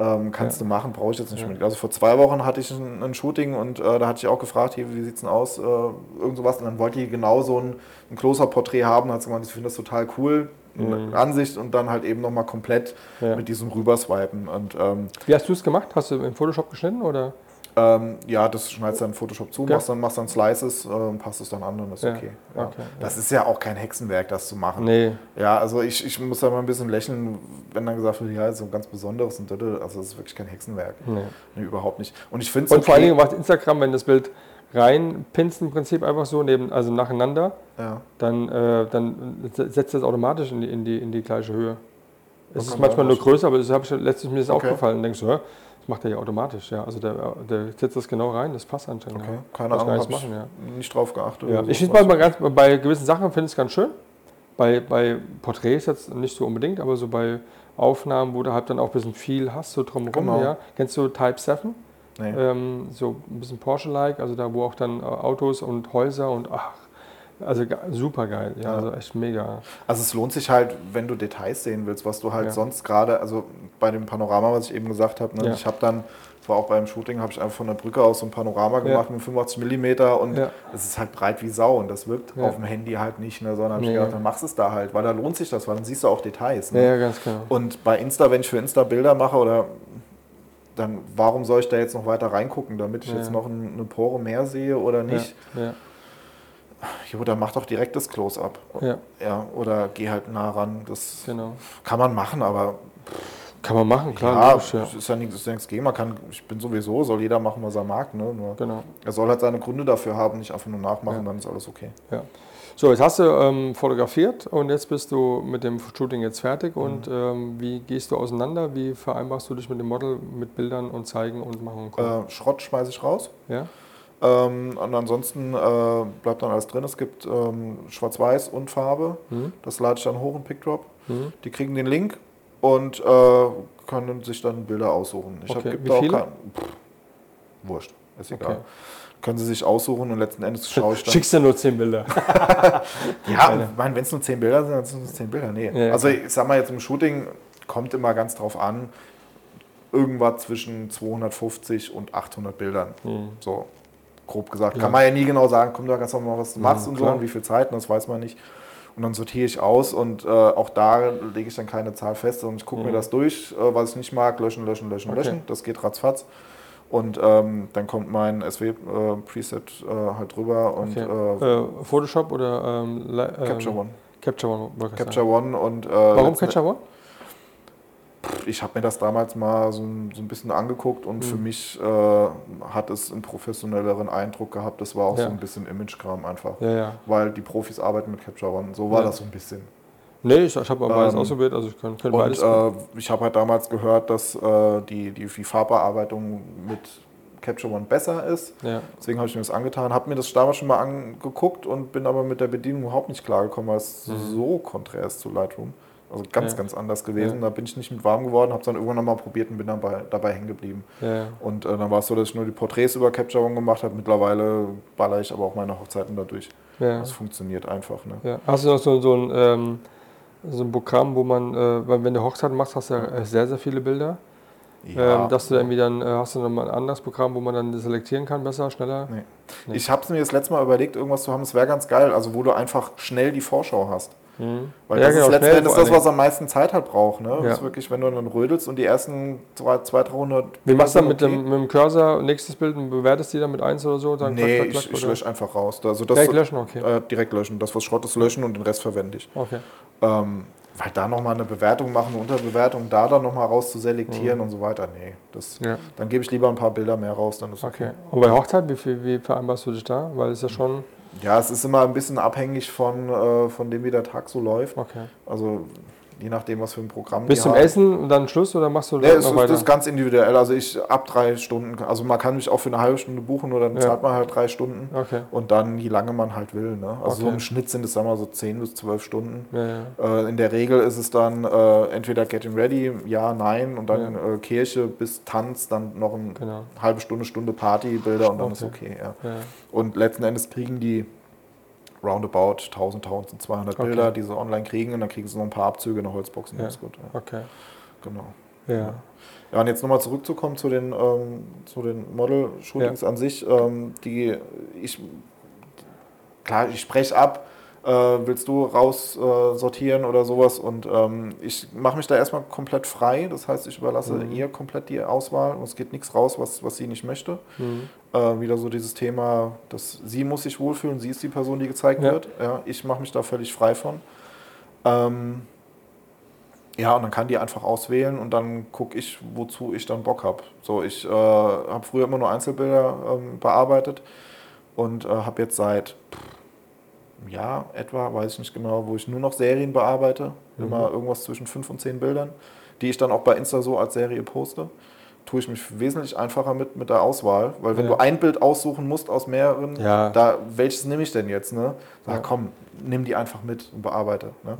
Ähm, kannst
Ja.
du machen, brauche ich jetzt nicht
Ja.
mit. Also vor zwei Wochen hatte ich ein, ein Shooting und äh, da hatte ich auch gefragt, hier, wie sieht es denn aus? Äh, irgend sowas. Und dann wollte die genau so ein, ein Close-Up-Porträt haben. hat sie gemeint, ich finde das total cool.
Mhm.
Ansicht und dann halt eben nochmal komplett
Ja.
mit diesem Rüberswipen. Und ähm,
Wie hast du es gemacht? Hast du im Photoshop geschnitten oder?
Ähm, ja, das schneidest du dann in Photoshop zu,
Ja.
machst dann, machst dann Slices, ähm, passt es dann an und ist
Ja,
okay. Ja.
okay,
Das ist ja auch kein Hexenwerk, das zu machen.
Nee.
Ja, also ich, ich muss da mal ein bisschen lächeln, wenn dann gesagt wird, ja, ist so ein ganz besonderes und also das ist wirklich kein Hexenwerk.
nee.
Nee, überhaupt nicht. Und ich finde
Und vor allen Dingen macht Instagram, wenn das Bild reinpinst im Prinzip einfach so, neben, also nacheinander, dann, äh, dann setzt das automatisch in die, in die, in die gleiche Höhe. Es ist manchmal nur größer, aber das habe ich letztens mir das
Okay.
aufgefallen. Denkst du, hä, macht er ja automatisch. Ja. Also der, der setzt das genau rein, das passt anscheinend.
Okay,
ja.
keine
Muss
Ahnung,
machen, ja.
nicht drauf geachtet.
Ja, ich finde mal ganz, bei gewissen Sachen finde ich es ganz schön. Bei, bei Porträts jetzt nicht so unbedingt, aber so bei Aufnahmen, wo du halt dann auch ein bisschen viel hast, so drumherum.
Genau.
Ja. Kennst du Type 7?
Nee.
Ähm, so ein bisschen Porsche-like, also da, wo auch dann äh, Autos und Häuser und ach, Also super geil, ja,
Ja.
also echt mega.
Also es lohnt sich halt, wenn du Details sehen willst, was du halt
Ja.
sonst gerade, also bei dem Panorama, was ich eben gesagt habe, ne,
Ja.
ich habe dann, war auch beim Shooting, habe ich einfach von der Brücke aus so ein Panorama gemacht mit 85 mm und es ist halt breit wie Sau und das wirkt auf dem Handy halt nicht, ne, sondern hab ich
Nee.
gedacht, dann machst du es da halt, weil da lohnt sich das, weil dann siehst du auch Details.
Ja,
Ne?
ja, ganz genau.
Und bei Insta, wenn ich für Insta Bilder mache oder dann warum soll ich da jetzt noch weiter reingucken, damit ich jetzt noch ein- eine Pore mehr sehe oder nicht?
Ja,
dann mach doch direkt das Close-up.
ja,
Ja, oder geh halt nah ran. Das
genau.
kann man machen, aber
Kann man machen, klar,
ja,
logisch, ja.
es ist ja nichts, es ist ja nichts gegen. Man kann, ich bin sowieso, soll jeder machen, was er mag. Ne? Nur
Genau.
er soll halt seine Gründe dafür haben, nicht einfach nur nachmachen,
Ja.
dann ist alles okay.
Ja. So, jetzt hast du ähm, fotografiert und jetzt bist du mit dem Shooting jetzt fertig.
Mhm.
Und ähm, wie gehst du auseinander? Wie vereinbarst du dich mit dem Model mit Bildern und zeigen und machen und?
Äh, Schrott schmeiße ich raus.
ja?
Ähm, und ansonsten äh, bleibt dann alles drin. Es gibt ähm, Schwarz-Weiß und Farbe.
Mhm.
Das lade ich dann hoch in PickDrop.
Mhm.
Die kriegen den Link und äh, können sich dann Bilder aussuchen. Ich
Okay,
da auch
viele?
kein- Pff, wurscht, ist egal.
Okay.
Können sie sich aussuchen und letzten Endes schaue ich dann.
Schickst du nur zehn Bilder?
Ja, wenn es nur 10 Bilder sind, dann sind es 10 Bilder. Nee.
Ja,
also ich sag mal jetzt im Shooting kommt immer ganz drauf an, irgendwas zwischen 250 und 800 Bildern.
Mhm.
So grob gesagt.
Ja.
Kann man ja nie genau sagen, komm, da kannst du mal was du machst
Mhm,
und so
klar.
und wie viel Zeit, und das weiß man nicht. Und dann sortiere ich aus und äh, auch da lege ich dann keine Zahl fest, sondern ich gucke mir
Mhm.
das durch, äh, was ich nicht mag, löschen, löschen, löschen,
Okay.
löschen. Das geht ratzfatz. Und ähm, dann kommt mein SW-Preset äh, halt drüber und
Okay.
äh,
Äh, Photoshop oder ähm, Li- ähm,
Capture One.
Capture One,
Capture. One und äh,
Warum Capture One?
Ich habe mir das damals mal so ein, so ein bisschen angeguckt und
Mhm.
für mich äh, hat es einen professionelleren Eindruck gehabt. Das war auch
Ja.
so ein bisschen Image-Kram einfach.
Ja, ja.
Weil die Profis arbeiten mit Capture One. So war das so ein bisschen.
Nee, ich, ich habe aber beides
Ähm,
ausprobiert, also ich kann, kann
Und
beides.
äh, ich habe halt damals gehört, dass äh, die, die, die Farbbearbeitung mit Capture One besser ist.
ja.
Deswegen habe ich mir das angetan, habe mir das damals schon mal angeguckt und bin aber mit der Bedienung überhaupt nicht klargekommen, weil es so konträr ist zu Lightroom. Also ganz.
Ja.
ganz anders gewesen.
Ja.
Da bin ich nicht mit warm geworden, habe es dann irgendwann nochmal probiert und bin dann bei, dabei hängen geblieben.
Ja, ja.
Und äh, dann war es so, dass ich nur die Porträts über Capture One gemacht habe. Mittlerweile baller ich aber auch meine Hochzeiten dadurch.
ja.
Das funktioniert einfach. Ne?
Ja. Hast du noch so, so, ein, ähm, so ein Programm, wo man, äh, wenn du Hochzeiten machst, hast du ja äh, sehr, sehr viele Bilder. Ähm, dass du irgendwie dann, äh, hast du nochmal ein anderes Programm, wo man dann selektieren kann, besser, schneller?
Nee.
Nee.
Ich habe es mir das letzte Mal überlegt, irgendwas zu haben, es wäre ganz geil, also wo du einfach schnell die Vorschau hast.
Mhm.
Weil
Ja,
das
genau,
ist letzten Endes das, was am meisten Zeit halt braucht. Ne?
Ja.
Das ist wirklich, wenn du dann rödelst und die ersten 200, 300
Wie machst du dann mit,
okay.
dem, mit dem Cursor, nächstes Bild, und bewertest die dann mit 1 oder so? Dann
Nee,
klack, klack,
ich, ich lösche einfach raus. Also das
Direkt löschen, okay.
Äh, direkt löschen. Das, was Schrott ist, löschen und den Rest verwende ich.
Okay.
Ähm, weil da nochmal eine Bewertung machen, eine Unterbewertung, da dann nochmal raus zu selektieren und so weiter. Nee, das,
Mhm. Ja.
dann gebe ich lieber ein paar Bilder mehr raus, dann ist
Okay. Und bei Hochzeit, wie, viel, wie vereinbarst du dich da? Weil es ja schon.
Ja, es ist immer ein bisschen abhängig von, äh, von dem, wie der Tag so läuft.
Okay.
Also je nachdem, was für ein Programm
Bis zum
haben.
Essen und dann Schluss oder machst du
Nee, es
noch
ist, ist ganz individuell. Also ich ab drei Stunden, also man kann mich auch für eine halbe Stunde buchen oder dann
Ja.
zahlt man halt drei Stunden.
okay.
Und dann, wie lange man halt will. Ne? Also so
Okay.
im Schnitt sind es, sagen wir mal, so 10 bis 12 Stunden.
Ja, ja.
Äh, in der Regel ist es dann äh, entweder Getting Ready, ja, nein, und dann äh, Kirche bis Tanz, dann noch eine
Genau.
halbe Stunde, Stunde Partybilder und dann ist
Okay.
okay. Ja.
Ja.
Und letzten Endes kriegen die roundabout 1000, 1200
Okay.
Bilder, die sie online kriegen und dann kriegen sie noch ein paar Abzüge in der Holzbox und
Ja.
das ist gut. Ja.
Okay.
Genau.
Ja.
Ja, und jetzt nochmal zurückzukommen zu den, ähm, zu den Model-Shootings an sich. Ähm, die, ich, klar, ich spreche ab, äh, willst du raus äh, sortieren oder sowas und ähm, ich mache mich da erstmal komplett frei. Das heißt, ich überlasse
Mhm.
ihr komplett die Auswahl und es geht nichts raus, was, was sie nicht möchte.
Mhm.
Äh, wieder so dieses Thema, dass sie muss sich wohlfühlen, sie ist die Person, die gezeigt
Ja.
wird. Ja, ich mache mich da völlig frei von. Ähm, ja, und dann kann die einfach auswählen und dann gucke ich, wozu ich dann Bock habe. So, ich äh, habe früher immer nur Einzelbilder ähm, bearbeitet und äh, habe jetzt seit pff, Jahr etwa, weiß ich nicht genau, wo ich nur noch Serien bearbeite.
Mhm.
Immer irgendwas zwischen fünf und zehn Bildern, die ich dann auch bei Insta so als Serie poste. Tue ich mich wesentlich einfacher mit, mit der Auswahl, weil wenn
Ja.
du ein Bild aussuchen musst aus mehreren,
Ja.
da welches nehme ich denn jetzt? Ne? Sag,
Ja.
komm, nimm die einfach mit und bearbeite. Ne?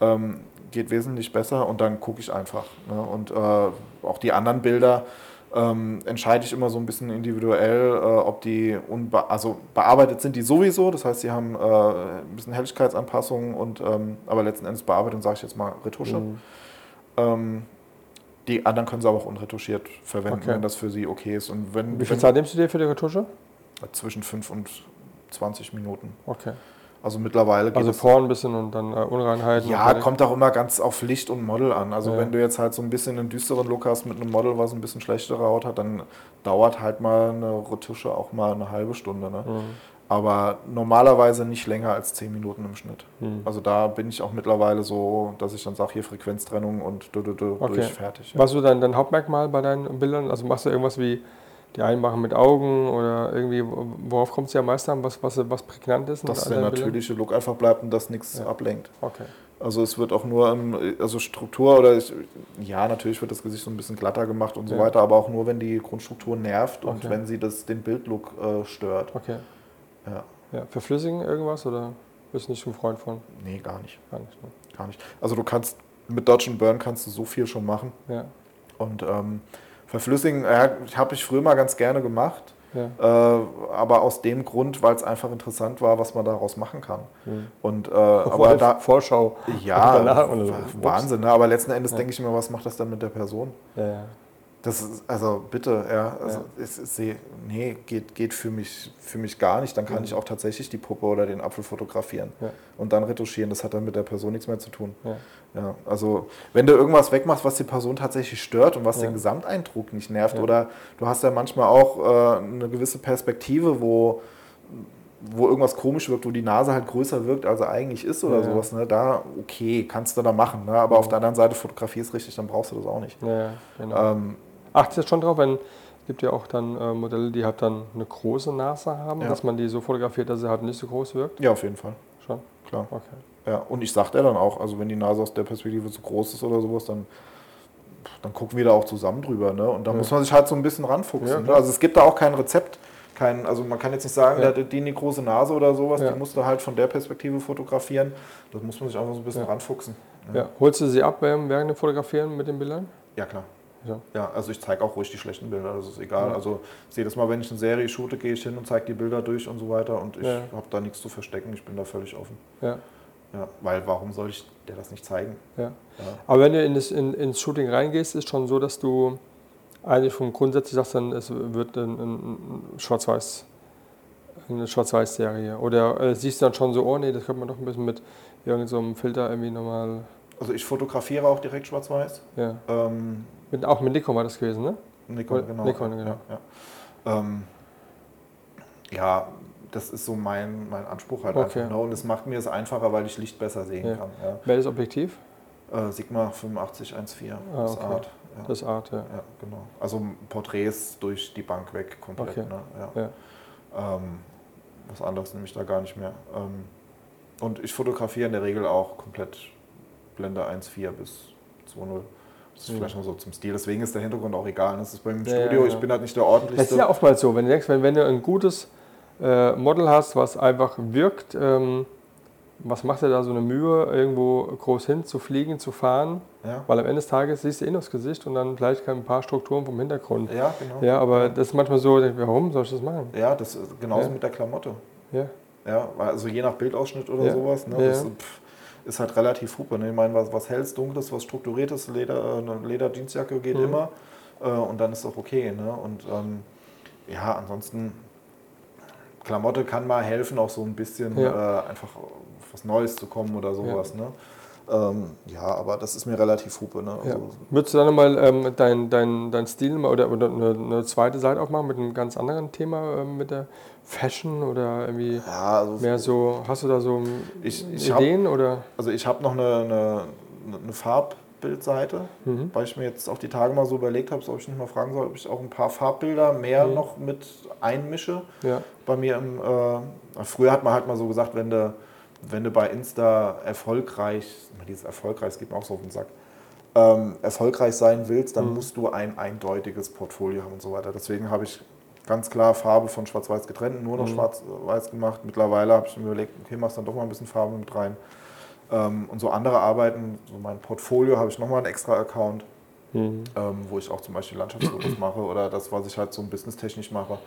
Ja.
ähm, geht wesentlich besser und dann gucke ich einfach. Ne? Und äh, auch die anderen Bilder, ähm, entscheide ich immer so ein bisschen individuell, äh, ob die unbe also bearbeitet sind die sowieso, das heißt, sie haben äh, ein bisschen Helligkeitsanpassungen und ähm, aber letzten Endes Bearbeitung sage ich jetzt mal Retusche.
Mhm.
Ähm, die anderen können sie aber auch unretuschiert verwenden,
Okay.
wenn das für sie okay ist. Und wenn,
Wie viel
wenn
Zeit nimmst du dir für die Retusche?
zwischen 5 und 20 Minuten.
Okay.
Also mittlerweile geht
Also Poren ein bisschen und dann äh, Unreinheiten.
Ja, kommt auch immer ganz auf Licht und Model an. Also
Ja.
wenn du jetzt halt so ein bisschen einen düsteren Look hast mit einem Model, was ein bisschen schlechtere Haut hat, dann dauert halt mal eine Retusche auch mal eine halbe Stunde. Ne?
Mhm.
Aber normalerweise nicht länger als 10 Minuten im Schnitt.
Mhm.
Also da bin ich auch mittlerweile so, dass ich dann sage, hier Frequenztrennung und du, du, du,
Okay.
durch fertig. Ja.
Was ist so dein, dein Hauptmerkmal bei deinen Bildern? Also machst du irgendwas wie die einen machen mit Augen oder irgendwie, worauf kommt es dir am meisten an, was, was, was prägnant ist?
Dass der natürliche Look einfach bleibt und dass nichts
Ja.
ablenkt.
Okay.
Also es wird auch nur, im, also Struktur oder ich, ja, natürlich wird das Gesicht so ein bisschen glatter gemacht und so
Ja.
weiter, aber auch nur, wenn die Grundstruktur nervt und
Okay.
wenn sie das, den Bildlook äh, stört.
Okay.
Ja.
Ja. Verflüssigen irgendwas oder bist du nicht ein Freund von?
Nee, gar nicht.
Gar nicht. Ne?
Gar nicht. Also du kannst mit Dodge and Burn kannst du so viel schon machen.
Ja.
Und ähm, verflüssigen äh, habe ich früher mal ganz gerne gemacht.
Ja.
Äh, aber aus dem Grund, weil es einfach interessant war, was man daraus machen kann.
Mhm.
Und äh, aber da,
Vorschau.
ja,
und so.
Wahnsinn, ne? aber letzten Endes
Ja.
denke ich mir, was macht das dann mit der Person?
Ja.
Das ist, also bitte, ja, also ist, sie- nee, geht, geht für, mich, für mich gar nicht. Dann kann
Mhm.
ich auch tatsächlich die Puppe oder den Apfel fotografieren und dann retuschieren. Das hat dann mit der Person nichts mehr zu tun.
Ja.
Also wenn du irgendwas wegmachst, was die Person tatsächlich stört und was
Ja.
den Gesamteindruck nicht nervt,
Ja.
oder du hast ja manchmal auch äh, eine gewisse Perspektive, wo, wo irgendwas komisch wirkt, wo die Nase halt größer wirkt, als er eigentlich ist oder
Ja.
sowas. Ne? Da, okay, kannst du da machen. Ne? Aber auf der anderen Seite fotografierst richtig, dann brauchst du das auch nicht.
Ja, ja, genau.
Ähm,
Achtest du schon drauf, wenn es gibt ja auch dann äh, Modelle, die halt dann eine große Nase haben, dass man die so fotografiert, dass sie halt nicht so groß wirkt?
ja, auf jeden Fall,
Schon?
klar.
Okay.
Ja, und ich sag dir dann auch, also wenn die Nase aus der Perspektive zu groß ist oder sowas, dann, dann gucken wir da auch zusammen drüber. Ne? Und da
Ja.
muss man sich halt so ein bisschen
Ja,
ranfuchsen. ne?
klar.
Also es gibt da auch kein Rezept. Kein, also man kann jetzt nicht sagen,
Ja.
der hat die eine große Nase oder sowas,
Ja.
die musst du halt von der Perspektive fotografieren. Das muss man sich einfach so ein bisschen
Ja.
ranfuchsen.
Ja. Holst du sie ab während dem Fotografieren mit den Bildern?
Ja, klar.
Ja.
Ja, also ich zeige auch ruhig die schlechten Bilder, das ist egal.
Ja.
Also jedes Mal, wenn ich eine Serie shoote, gehe ich hin und zeige die Bilder durch und so weiter und ich
Ja.
habe da nichts zu verstecken, ich bin da völlig offen.
Ja.
Ja, weil warum soll ich dir das nicht zeigen?
ja.
Ja.
Aber wenn du in das, in, ins Shooting reingehst, ist schon so, dass du eigentlich vom grundsätzlich sagst, dann es wird ein, ein, Schwarz-Weiß, eine Schwarz-Weiß-Serie. Oder äh, siehst du dann schon so, oh nee, das könnte man doch ein bisschen mit irgendeinem so einem Filter irgendwie nochmal.
Also ich fotografiere auch direkt schwarz-weiß.
Ja.
Ähm,
Mit, auch mit Nikon war das gewesen, ne?
Nikon, genau.
Nikon, genau.
Ja, ja. Ähm, ja, das ist so mein, mein Anspruch halt
Okay.
einfach. Ne? Und es macht mir es einfacher, weil ich Licht besser sehen
Ja.
kann. Ja.
Welches Objektiv?
Äh, Sigma 8514,
Ah,
das
okay.
Art. Ja.
Das Art, ja.
ja, genau. Also Porträts durch die Bank weg komplett.
Okay.
Ne? Ja.
ja.
Ähm, was anderes nehme ich da gar nicht mehr. Ähm, und ich fotografiere in der Regel auch komplett Blende 1.4 bis 2.0. Das ist
Ja.
vielleicht mal so zum Stil. Deswegen ist der Hintergrund auch egal. Das ist beim
Ja, ja,
Studio.
ja.
Ich bin halt nicht der
Das
ordentlichste.
ist ja oftmals so, wenn du denkst, wenn, wenn du ein gutes äh, Model hast, was einfach wirkt, ähm, was macht dir da so eine Mühe, irgendwo groß hin zu fliegen, zu fahren?
Ja,
Weil am Ende des Tages siehst du eh nur das Gesicht und dann vielleicht ein paar Strukturen vom Hintergrund.
ja genau.
Ja, aber das ist manchmal so, warum soll ich das machen?
Ja, das ist genauso
Ja.
mit der Klamotte.
Ja,
Ja, also je nach Bildausschnitt oder sowas. Ne, das pff, ist halt relativ hupe. Ne? Ich meine, was, was helles, dunkles, was strukturiertes, Leder, äh, eine Leder-Jeansjacke geht
Mhm.
immer. Äh, und dann ist auch okay. Ne? Und ähm, ja, ansonsten, Klamotte kann mal helfen, auch so ein bisschen
Ja.
äh, einfach auf was Neues zu kommen oder sowas. Ne? Ähm, ja, aber das ist mir relativ hupe. Ne?
ja.
Also,
Würdest du dann nochmal ähm, dein, dein, dein Stil mal oder, oder eine, eine zweite Seite aufmachen mit einem ganz anderen Thema, ähm, mit der Fashion oder irgendwie
ja, also
mehr so, hast du da so
Ich- ich hab-
Ideen oder?
Also ich habe noch eine, eine, eine Farbbildseite,
Mhm.
weil ich mir jetzt auch die Tage mal so überlegt habe, ob ich nicht mal fragen soll, ob ich auch ein paar Farbbilder mehr
Mhm.
noch mit einmische.
Ja,
Bei mir im, äh, früher hat man halt mal so gesagt, wenn du, wenn du bei Insta erfolgreich, dieses erfolgreich, es geht mir auch so auf den Sack, ähm, erfolgreich sein willst, dann
Mhm.
musst du ein eindeutiges Portfolio haben und so weiter. Deswegen habe ich ganz klar Farbe von Schwarz-Weiß getrennt, nur noch
Mhm.
Schwarz-Weiß gemacht. Mittlerweile habe ich mir überlegt, okay, machst dann doch mal ein bisschen Farbe mit rein. Ähm, und so andere Arbeiten, so mein Portfolio habe ich nochmal einen extra Account. ähm, wo ich auch zum Beispiel Landschaftsfotos mache oder das, was ich halt so businesstechnisch mache.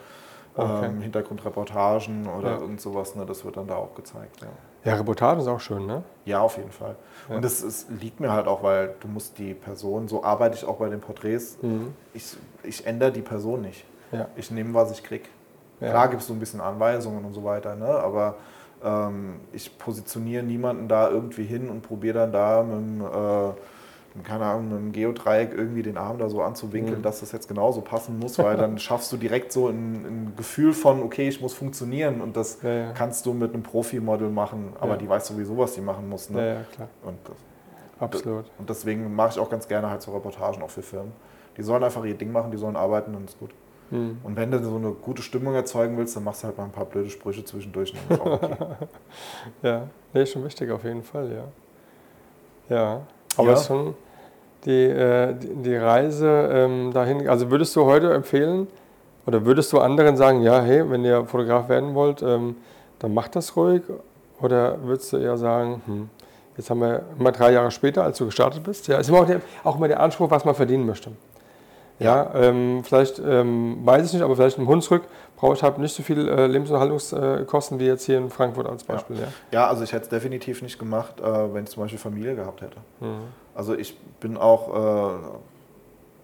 Okay.
Ähm, Hintergrundreportagen oder
Ja.
irgend sowas, ne, das wird dann da auch gezeigt. Ja.
Ja, Reportagen ist auch schön, ne?
Ja, auf jeden Fall.
Ja.
Und es, es liegt mir halt auch, weil du musst die Person, so arbeite ich auch bei den Porträts, ich, ich ändere die Person nicht.
Ja.
Ich nehme, was ich krieg.
Ja.
Klar gibt es so ein bisschen Anweisungen und so weiter, ne? aber ich positioniere niemanden da irgendwie hin und probiere dann da mit dem, äh, keine Ahnung, mit dem Geodreieck irgendwie den Arm da so anzuwinkeln,
Mhm.
dass das jetzt genauso passen muss, weil dann schaffst du direkt so ein, ein Gefühl von, okay, ich muss funktionieren und das
Ja, ja.
kannst du mit einem Profi-Model machen, aber
Ja.
die weiß sowieso, was die machen muss.
Ja,
Ne?
ja, klar.
Und,
Absolut.
und deswegen mache ich auch ganz gerne halt so Reportagen auch für Firmen. Die sollen einfach ihr Ding machen, die sollen arbeiten und ist gut.
Mhm.
Und wenn du so eine gute Stimmung erzeugen willst, dann machst du halt mal ein paar blöde Sprüche zwischendurch. Okay.
Ja, nee, schon wichtig auf jeden Fall, ja. Ja, aber
Ja.
schon die, äh, die, Reise ähm, dahin, also würdest du heute empfehlen oder würdest du anderen sagen, ja, hey, wenn ihr Fotograf werden wollt, ähm, dann macht das ruhig oder würdest du eher sagen, hm, jetzt haben wir immer drei Jahre später, als du gestartet bist, ja, ist immer auch, der, auch immer der Anspruch, was man verdienen möchte. Ja, ähm, vielleicht, ähm, weiß ich nicht, aber vielleicht im Hunsrück brauche ich halt nicht so viel äh, Lebensunterhaltungskosten wie jetzt hier in Frankfurt als Beispiel. Ja.
ja, also ich hätte es definitiv nicht gemacht, äh, wenn ich zum Beispiel Familie gehabt hätte.
Mhm.
Also ich bin auch, äh,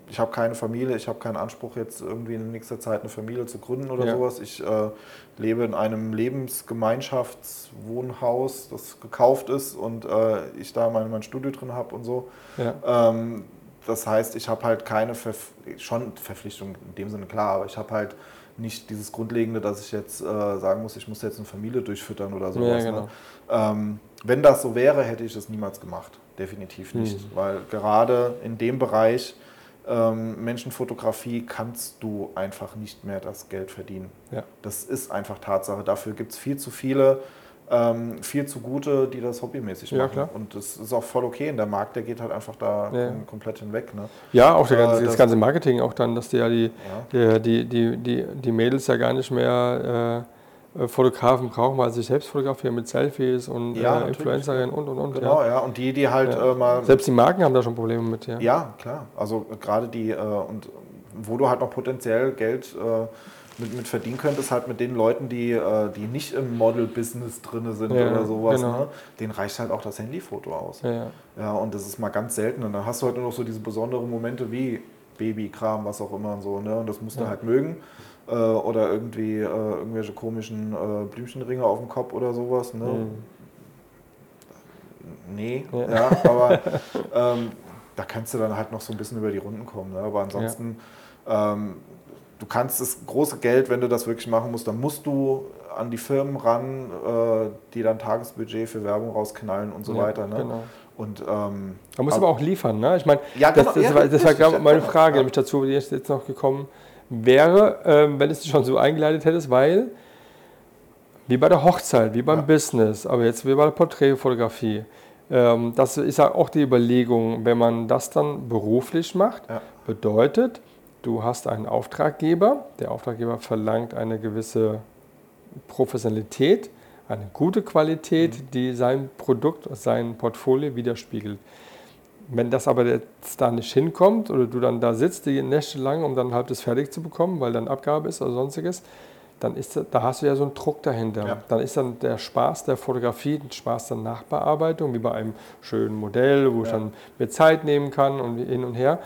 ich habe keine Familie, ich habe keinen Anspruch jetzt irgendwie in nächster Zeit eine Familie zu gründen oder
Ja.
sowas. Ich äh, lebe in einem Lebensgemeinschaftswohnhaus, das gekauft ist und äh, ich da mein, mein Studio drin habe und so.
Ja.
Ähm, das heißt, ich habe halt keine Verf schon Verpflichtung in dem Sinne klar, aber ich habe halt nicht dieses Grundlegende, dass ich jetzt äh, sagen muss, ich muss jetzt eine Familie durchfüttern oder sowas.
Ja, genau.
ne? ähm, wenn das so wäre, hätte ich es niemals gemacht. Definitiv nicht.
Mhm.
Weil gerade in dem Bereich ähm, Menschenfotografie kannst du einfach nicht mehr das Geld verdienen.
Ja.
Das ist einfach Tatsache. Dafür gibt es viel zu viele, ähm, viel zu gute, die das hobbymäßig
Ja,
machen.
klar.
Und das ist auch voll okay. Und der Markt, der geht halt einfach da
Ja.
kom komplett hinweg. Ne?
Ja, auch der
Äh,
das,
das-
ganze Marketing auch dann, dass die ja die,
Ja.
die, die, die, die, die Mädels ja gar nicht mehr äh, äh, Fotografen brauchen, weil sie sich selbst fotografieren mit Selfies und
Ja,
äh, Influencerinnen und und und.
Genau,
Ja.
Und die, die halt äh, mal
Selbst die Marken haben da schon Probleme mit, ja.
Ja, klar. Also äh, gerade die, äh, und wo du halt noch potenziell Geld äh, mit, mit verdienen könntest, halt mit den Leuten, die, äh, die nicht im Model-Business drin sind
Ja,
oder sowas,
genau.
ne? denen reicht halt auch das Handyfoto aus.
Ja, ja.
Und das ist mal ganz selten. Und dann hast du halt nur noch so diese besonderen Momente wie Babykram, was auch immer und so. Ne? Und das musst du
Ja.
halt mögen. Äh, oder irgendwie äh, irgendwelche komischen äh, Blümchenringe auf dem Kopf oder sowas. Ne?
Mhm.
Nee,
Ja.
ja, aber ähm, da kannst du dann halt noch so ein bisschen über die Runden kommen. Ne? Aber ansonsten, ähm, du kannst das große Geld, wenn du das wirklich machen musst, dann musst du an die Firmen ran, äh, die dann Tagesbudget für Werbung rausknallen und so
Ja,
weiter. Ne?
Genau.
Und ähm,
Man muss aber auch liefern, ne? Ich meine,
Ja,
das,
genau,
das,
ja,
war, das war
ja,
meine
genau,
Frage,
ja.
nämlich dazu, die jetzt noch gekommen wäre, ähm, wenn du es schon so eingeleitet hättest, weil, wie bei der Hochzeit, wie beim. Business, aber jetzt wie bei der Porträtfotografie, ähm, das ist ja auch die Überlegung, wenn man das dann beruflich macht, bedeutet, du hast einen Auftraggeber, der Auftraggeber verlangt eine gewisse Professionalität, eine gute Qualität, die sein Produkt, sein Portfolio widerspiegelt. Wenn das aber jetzt da nicht hinkommt oder du dann da sitzt die Nächte lang, um dann halb das fertig zu bekommen, weil dann Abgabe ist oder sonstiges, dann ist da, hast du ja so einen Druck dahinter.
Ja.
Dann ist dann der Spaß der Fotografie, der Spaß der Nachbearbeitung, wie bei einem schönen Modell, wo ich
Ja.
dann mir Zeit nehmen kann und hin und her.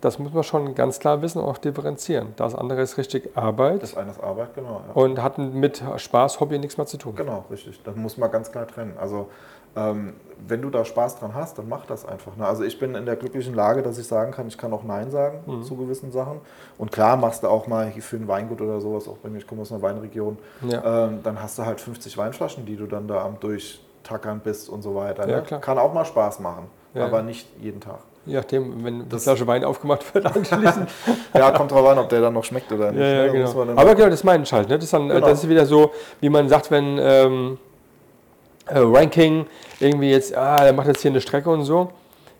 Das muss man schon ganz klar wissen und auch differenzieren. Das andere ist richtig Arbeit
das eine ist Arbeit, genau. Ja.
und hat mit Spaß, Hobby nichts mehr zu tun.
Genau, richtig. Das muss man ganz klar trennen. Also ähm, wenn du da Spaß dran hast, dann mach das einfach. Ne? Also ich bin in der glücklichen Lage, dass ich sagen kann, ich kann auch Nein sagen
Mhm.
zu gewissen Sachen. Und klar machst du auch mal hier für ein Weingut oder sowas, auch bei mir, ich komme aus einer Weinregion,
Ja.
ähm, dann hast du halt 50 Weinflaschen, die du dann da am Durchtackern bist und so weiter.
Ja,
ne?
klar.
Kann auch mal Spaß machen, aber nicht jeden Tag.
Je nachdem, wenn die
Das-
Flasche Wein aufgemacht wird, anschließend.
Ja, kommt drauf an, ob der dann noch schmeckt oder nicht.
ja, ja,
ne?
Genau. Aber genau, das meine ich halt. Ne? Das, ist dann,
Genau.
das ist wieder so, wie man sagt, wenn ähm, äh, Ranking irgendwie jetzt, ah, der macht jetzt hier eine Strecke und so.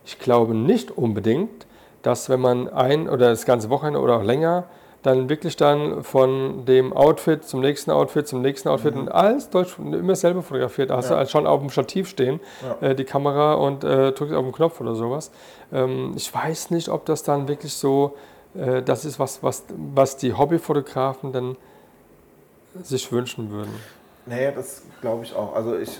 Ich glaube nicht unbedingt, dass wenn man ein oder das ganze Wochenende oder auch länger dann wirklich dann von dem Outfit zum nächsten Outfit zum nächsten Outfit und alles deutsch, immer selber fotografiert. Da hast
Mhm. Ja.
du halt schon auf dem Stativ stehen,
Ja.
äh, die Kamera und äh, drückst auf den Knopf oder sowas. Ähm, ich weiß nicht, ob das dann wirklich so, äh, das ist was, was, was die Hobbyfotografen dann sich wünschen würden.
Nee, das glaube ich auch. Also ich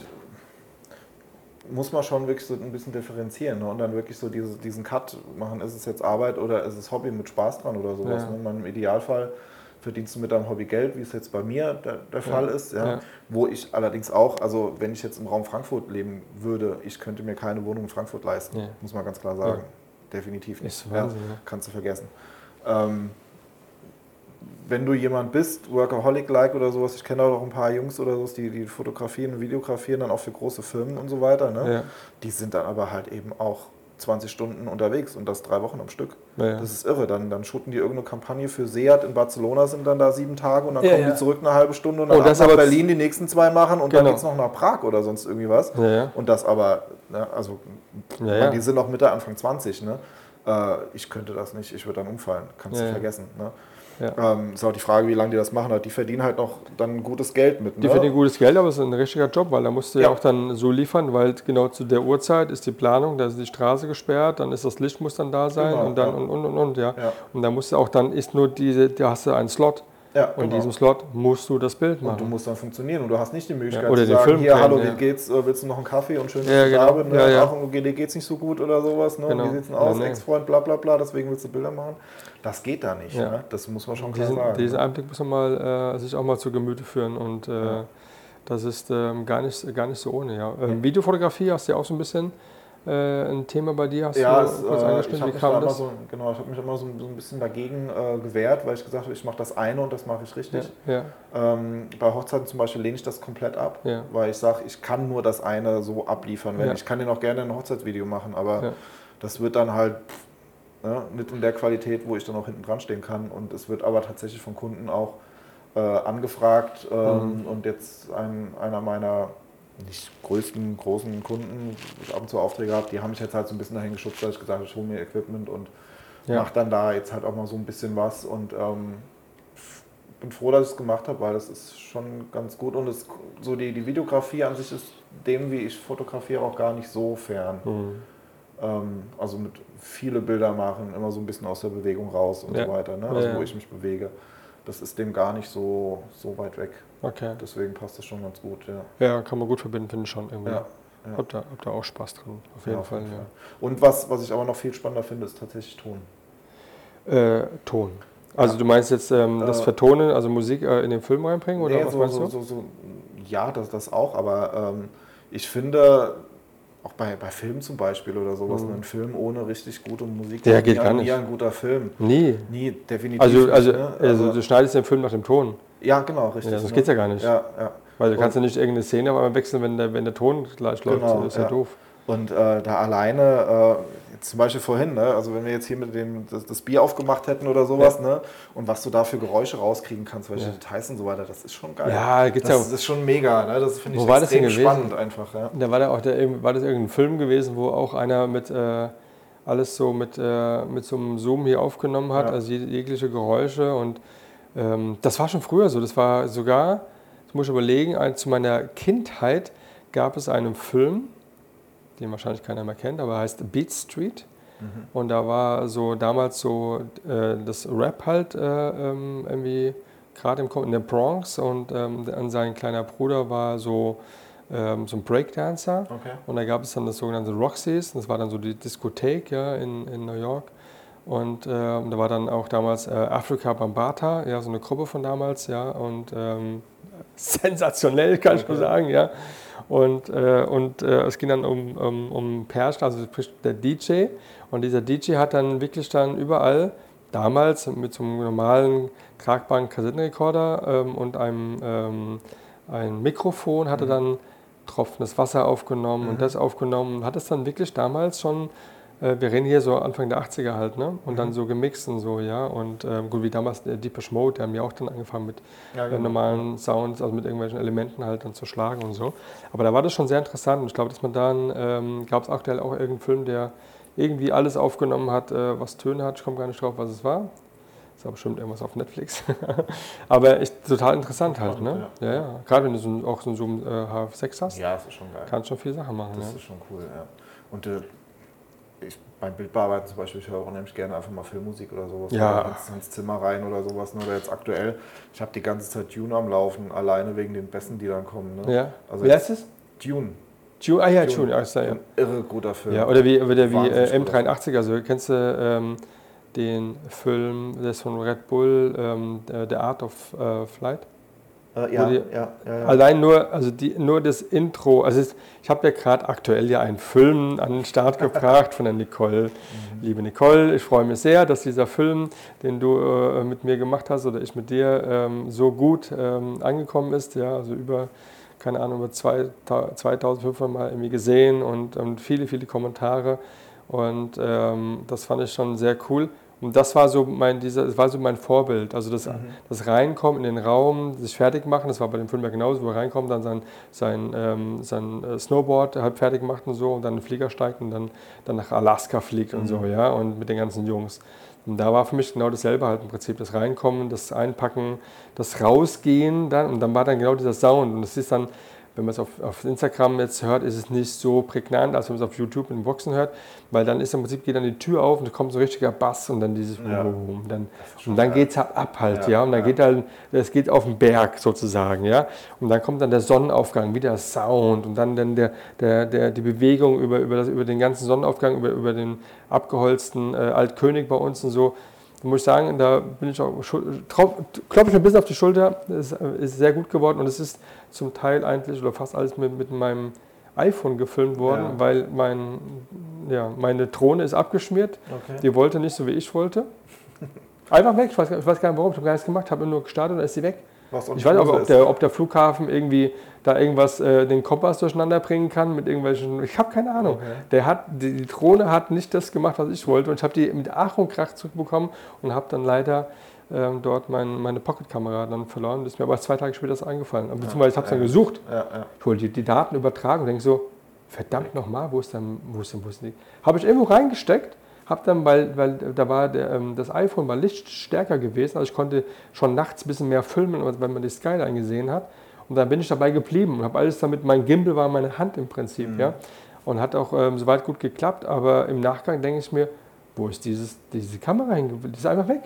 muss man schon wirklich so ein bisschen differenzieren ne? und dann wirklich so diese, diesen Cut machen, ist es jetzt Arbeit oder ist es Hobby mit Spaß dran oder sowas.
Ja.
Ne? Man, Im Idealfall verdienst du mit deinem Hobby Geld, wie es jetzt bei mir der, der Fall ist. Ja?
Ja.
Wo ich allerdings auch, also wenn ich jetzt im Raum Frankfurt leben würde, ich könnte mir keine Wohnung in Frankfurt leisten, muss man ganz klar sagen. Definitiv nicht.
Wahnsinn.
Kannst du vergessen. Ähm, wenn du jemand bist, Workaholic-like oder sowas, ich kenne auch ein paar Jungs oder so, die, die fotografieren und videografieren dann auch für große Firmen und so weiter, ne?
Ja.
die sind dann aber halt eben auch 20 Stunden unterwegs und das drei Wochen am Stück.
Ja.
Das ist irre. Dann, dann shooten die irgendeine Kampagne für Seat in Barcelona, sind dann da sieben Tage und dann
Ja,
kommen
ja.
die zurück eine halbe Stunde und
Oh,
dann
das
ab nach Berlin die nächsten zwei machen und dann
Genau.
geht's noch nach Prag oder sonst irgendwie was. Und das aber, ne, also
ja.
die sind noch Mitte, Anfang 20, ne? Äh, ich könnte das nicht, ich würde dann umfallen, kannst du vergessen. Ne?
Ja.
Ähm, ist auch die Frage, wie lange die das machen. Die verdienen halt noch dann gutes Geld mit.
Die
ne?
verdienen gutes Geld, aber es ist ein richtiger Job, weil da musst du ja.
Ja.
auch dann so liefern, weil genau zu der Uhrzeit ist die Planung, da ist die Straße gesperrt, dann ist das Licht muss dann da sein
Genau,
und dann
ja.
und und und und. Ja. Und da musst du auch dann ist nur diese, da hast du einen Slot
Ja,
und in
genau.
diesem Slot musst du das Bild
Und du
machen.
musst dann funktionieren und du hast nicht die Möglichkeit
Ja, oder
zu
den
sagen,
Film
hier, hallo, wie geht's, Äh, willst du noch einen Kaffee und schön, dass
Ja, genau.
bist, ne?
Ja, ja.
Ach, dir geht's nicht so gut oder sowas, ne?
Genau.
wie sieht's denn aus,
Ja, nee.
Ex-Freund, bla bla bla, deswegen willst du Bilder machen. Das geht da nicht,
Ja.
ne? das muss man schon klar
Diesen,
sagen.
diesen
ne?
Einblick muss man mal äh, sich auch mal zu Gemüte führen und äh, das ist ähm, gar, nicht, gar nicht so ohne. Ja. Ähm, Videofotografie hast du ja auch so ein bisschen ein Thema bei dir, hast
Ja,
du
es,
kurz
äh, ich
angeschnitten,
habe
wie kam
immer
das?
so, genau, ich hab mich immer so, so ein bisschen dagegen äh, gewehrt, weil ich gesagt habe, ich mache das eine und das mache ich
Ja,
richtig.
ja,
Ähm, bei Hochzeiten zum Beispiel lehne ich das komplett ab,
Ja.
weil ich sage, ich kann nur das eine so abliefern. Wenn
Ja.
Ich kann dir noch gerne ein Hochzeitsvideo machen, aber
Ja.
das wird dann halt pff, ne, nicht in der Qualität, wo ich dann auch hinten dran stehen kann. Und es wird aber tatsächlich von Kunden auch äh, angefragt. Ähm,
Mhm.
Und jetzt ein, einer meiner nicht größten, großen Kunden, ich ab und zu Aufträge habe, die haben mich jetzt halt so ein bisschen dahin geschubst, dass ich gesagt habe, ich hole mir Equipment und
Ja.
mache dann da jetzt halt auch mal so ein bisschen was. Und ähm, bin froh, dass ich es gemacht habe, weil das ist schon ganz gut. Und es, so die, die Videografie an sich ist dem, wie ich fotografiere, auch gar nicht so fern.
Mhm.
Ähm, also mit viele Bilder machen, immer so ein bisschen aus der Bewegung raus und
Ja.
so weiter. Ne? Also
ja.
wo ich mich bewege. Das ist dem gar nicht so, so weit weg.
Okay.
Deswegen passt das schon ganz gut. Ja.
Ja, kann man gut verbinden, finde ich schon irgendwie.
Ja, ja.
Habt, ihr, habt ihr auch Spaß dran, auf
Ja,
jeden
auf
Fall.
jeden
Ja.
Und was, was ich aber noch viel spannender finde, ist tatsächlich Ton.
Äh, Ton. Also
Ja.
du meinst jetzt ähm, das
Äh,
Vertonen, also Musik äh, in den Film reinbringen oder
Nee,
was
so,
meinst du?
so, so, ja, das, das auch, aber ähm, ich finde, auch bei, bei Filmen zum Beispiel oder sowas,
Mhm.
ein Film ohne richtig gute Musik
Der geht
nie,
gar
nie
nicht.
ein guter Film.
Nie.
Nie, definitiv
Also,
nicht.
also,
ne?
also du schneidest den Film nach dem Ton.
Ja, genau, richtig.
Ja, das
ne?
geht's ja gar nicht.
Ja, ja.
Weil du
Und-
kannst ja nicht irgendeine Szene auf einmal wechseln, wenn der, wenn der Ton gleich läuft.
Genau,
das ist ja,
ja.
doof.
Und äh, da alleine, äh, zum Beispiel vorhin, ne, also wenn wir jetzt hier mit dem das, das Bier aufgemacht hätten oder sowas, ne, und was du da für Geräusche rauskriegen kannst, welche
Ja.
Details und so weiter, das ist schon geil.
Ja, geht's
das,
ja-
das ist schon mega, ne? Das finde ich
Wo war das denn
spannend einfach, ja.
Da war, da auch der, war das irgendein Film gewesen, wo auch einer mit äh, alles so mit, äh, mit so einem Zoom hier aufgenommen hat,
Ja.
also jeg- jegliche Geräusche. Und das war schon früher so. Das war sogar, das muss ich überlegen, zu meiner Kindheit gab es einen Film, den wahrscheinlich keiner mehr kennt, aber er heißt Beat Street. Und da war so damals so äh, das Rap halt äh, ähm, irgendwie gerade in der Bronx und ähm, sein kleiner Bruder war so, ähm, so ein Breakdancer.
Okay.
Und da gab es dann das sogenannte Roxy's, das war dann so die Diskothek ja, in, in New York. Und ähm, da war dann auch damals äh, Afrika Bambata, ja, so eine Gruppe von damals, ja, und ähm, sensationell, kann ich nur sagen, ja. Und, äh, und äh, es ging dann um, um, um Persch, also der DJ. Und dieser DJ hat dann wirklich dann überall, damals mit so einem normalen tragbaren Kassettenrekorder ähm, und einem ähm, ein Mikrofon, hatte dann tropfendes Wasser aufgenommen und das aufgenommen. Hat es dann wirklich damals schon, äh, wir reden hier so Anfang der 80er halt, ne? Und dann so gemixt und so, ja. Und ähm, gut, wie damals der Deepesh Mode, die haben ja auch dann angefangen mit
Ja,
äh,
genau.
normalen Sounds, also mit irgendwelchen Elementen halt dann zu schlagen und so. Aber da war das schon sehr interessant und ich glaube, dass man dann, ähm, gab es aktuell auch irgendeinen Film, der irgendwie alles aufgenommen hat, äh, was Töne hat. Ich komme gar nicht drauf, was es war. Ist aber bestimmt irgendwas auf Netflix. aber echt total interessant halt, ne? Ja, ja. Gerade wenn du so, auch so einen Zoom äh, H6 hast,
Ja, das ist schon geil.
kannst schon viel Sachen machen.
Das
Ja.
ist schon cool, ja. Und äh, ich, beim Bildbearbeiten zum Beispiel, ich höre auch unheimlich gerne einfach mal Filmmusik oder sowas.
Ja.
Oder Ins, ins Zimmer rein oder sowas. ne? Oder jetzt aktuell, ich habe die ganze Zeit Dune am Laufen, alleine wegen den Bässen, die dann kommen. Ne?
Ja.
Also
Wie
jetzt
heißt es?
Dune.
Tune, ah ja,
Dune.
Ist da, ja.
Ein irre guter Film.
ja. Oder wie, oder wie äh,
guter
M83, also kennst du ähm, den Film, der ist von Red Bull, ähm, der- The Art of äh, Flight?
Äh, ja,
die-
ja, ja, ja.
Allein nur, also die, nur das Intro, also es, ich habe ja gerade aktuell ja einen Film an den Start gebracht von der Nicole.
Mhm.
Liebe Nicole, ich freue mich sehr, dass dieser Film, den du äh, mit mir gemacht hast oder ich mit dir, ähm, so gut ähm, angekommen ist. Ja, also über, keine Ahnung, über zwei, 2500 Mal irgendwie gesehen und, und viele, viele Kommentare. Und ähm, das fand ich schon sehr cool. Und das war so mein, dieser, das war so mein Vorbild. Also das, das Reinkommen in den Raum, sich fertig machen, das war bei dem Film ja genauso, wo er reinkommt, dann sein, sein, ähm, sein äh, Snowboard halb fertig macht und so und dann in den Flieger steigt und dann, dann nach Alaska fliegt und so, ja, und mit den ganzen Jungs. Und da war für mich genau dasselbe halt im Prinzip, das Reinkommen, das Einpacken, das Rausgehen dann und dann war dann genau dieser Sound und das ist dann, wenn man es auf, auf Instagram jetzt hört, ist es nicht so prägnant, als wenn man es auf YouTube in Boxen hört, weil dann ist im Prinzip, geht dann die Tür auf und da kommt so ein richtiger Bass und dann dieses
Ja.
Boom, dann, und dann geht es ab halt, ja,
Ja,
und dann geht halt, es geht auf den Berg sozusagen, ja, und dann kommt dann der Sonnenaufgang, wieder Sound und dann, dann der, der, der, die Bewegung über, über, das, über den ganzen Sonnenaufgang, über, über den abgeholzten äh, Altkönig bei uns und so, da muss ich sagen, da bin ich auch, klopfe ich mir ein bisschen auf die Schulter, es ist, ist sehr gut geworden und es ist zum Teil eigentlich oder fast alles mit, mit meinem iPhone gefilmt worden,
Ja.
weil mein, ja, meine Drohne ist abgeschmiert.
Okay.
Die wollte nicht so, wie ich wollte. Einfach weg, ich weiß, gar- ich weiß gar nicht warum, ich habe gar nichts gemacht, habe nur gestartet und dann ist sie weg.
Auch
Ich weiß
nicht
aber, ob der, ob der Flughafen irgendwie da irgendwas, äh, den Kompass durcheinander bringen kann mit irgendwelchen, ich habe keine Ahnung.
Okay.
Der hat, die, die Drohne hat nicht das gemacht, was ich wollte und ich habe die mit Ach und Krach zurückbekommen und habe dann leider ähm, dort mein, meine Pocket-Kamera dann verloren. Das ist mir aber zwei Tage später das eingefallen. Beziehungsweise ich habe es dann gesucht.
Ja, ja.
Ich wollte die, die Daten übertragen und denke so, verdammt nochmal, wo ist denn, wo ist denn, wo ist denn die? Habe ich irgendwo reingesteckt, habe dann, weil, weil da war der, ähm, das iPhone war lichtstärker gewesen, also ich konnte schon nachts ein bisschen mehr filmen, wenn man die Skyline gesehen hat. Und dann bin ich dabei geblieben und habe alles damit, mein Gimbal war meine Hand im Prinzip, ja. Und hat auch ähm, soweit gut geklappt, aber im Nachgang denke ich mir, wo ist dieses, diese Kamera hingeblieben? Die ist einfach weg.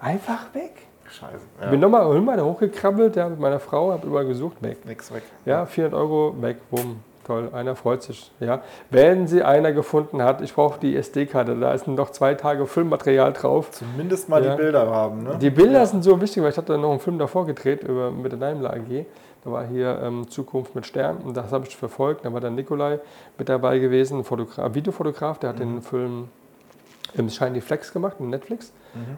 Einfach weg.
Scheiße.
Ich bin nochmal nochmal da hochgekrabbelt, ja, mit meiner Frau, habe überall gesucht, weg.
Nix weg.
Ja, 400 Euro weg, bumm, toll, einer freut sich. Ja. Wenn sie einer gefunden hat, ich brauche die SD-Karte, da ist noch zwei Tage Filmmaterial drauf.
Zumindest mal
Ja.
die Bilder haben, ne?
Die Bilder sind so wichtig, weil ich hatte noch einen Film davor gedreht über, mit der Daimler AG. Da war hier ähm, Zukunft mit Stern und das habe ich verfolgt. Da war dann Nikolai mit dabei gewesen, ein Fotograf, Videofotograf, der hat den Film im Shiny Flex gemacht, in Netflix.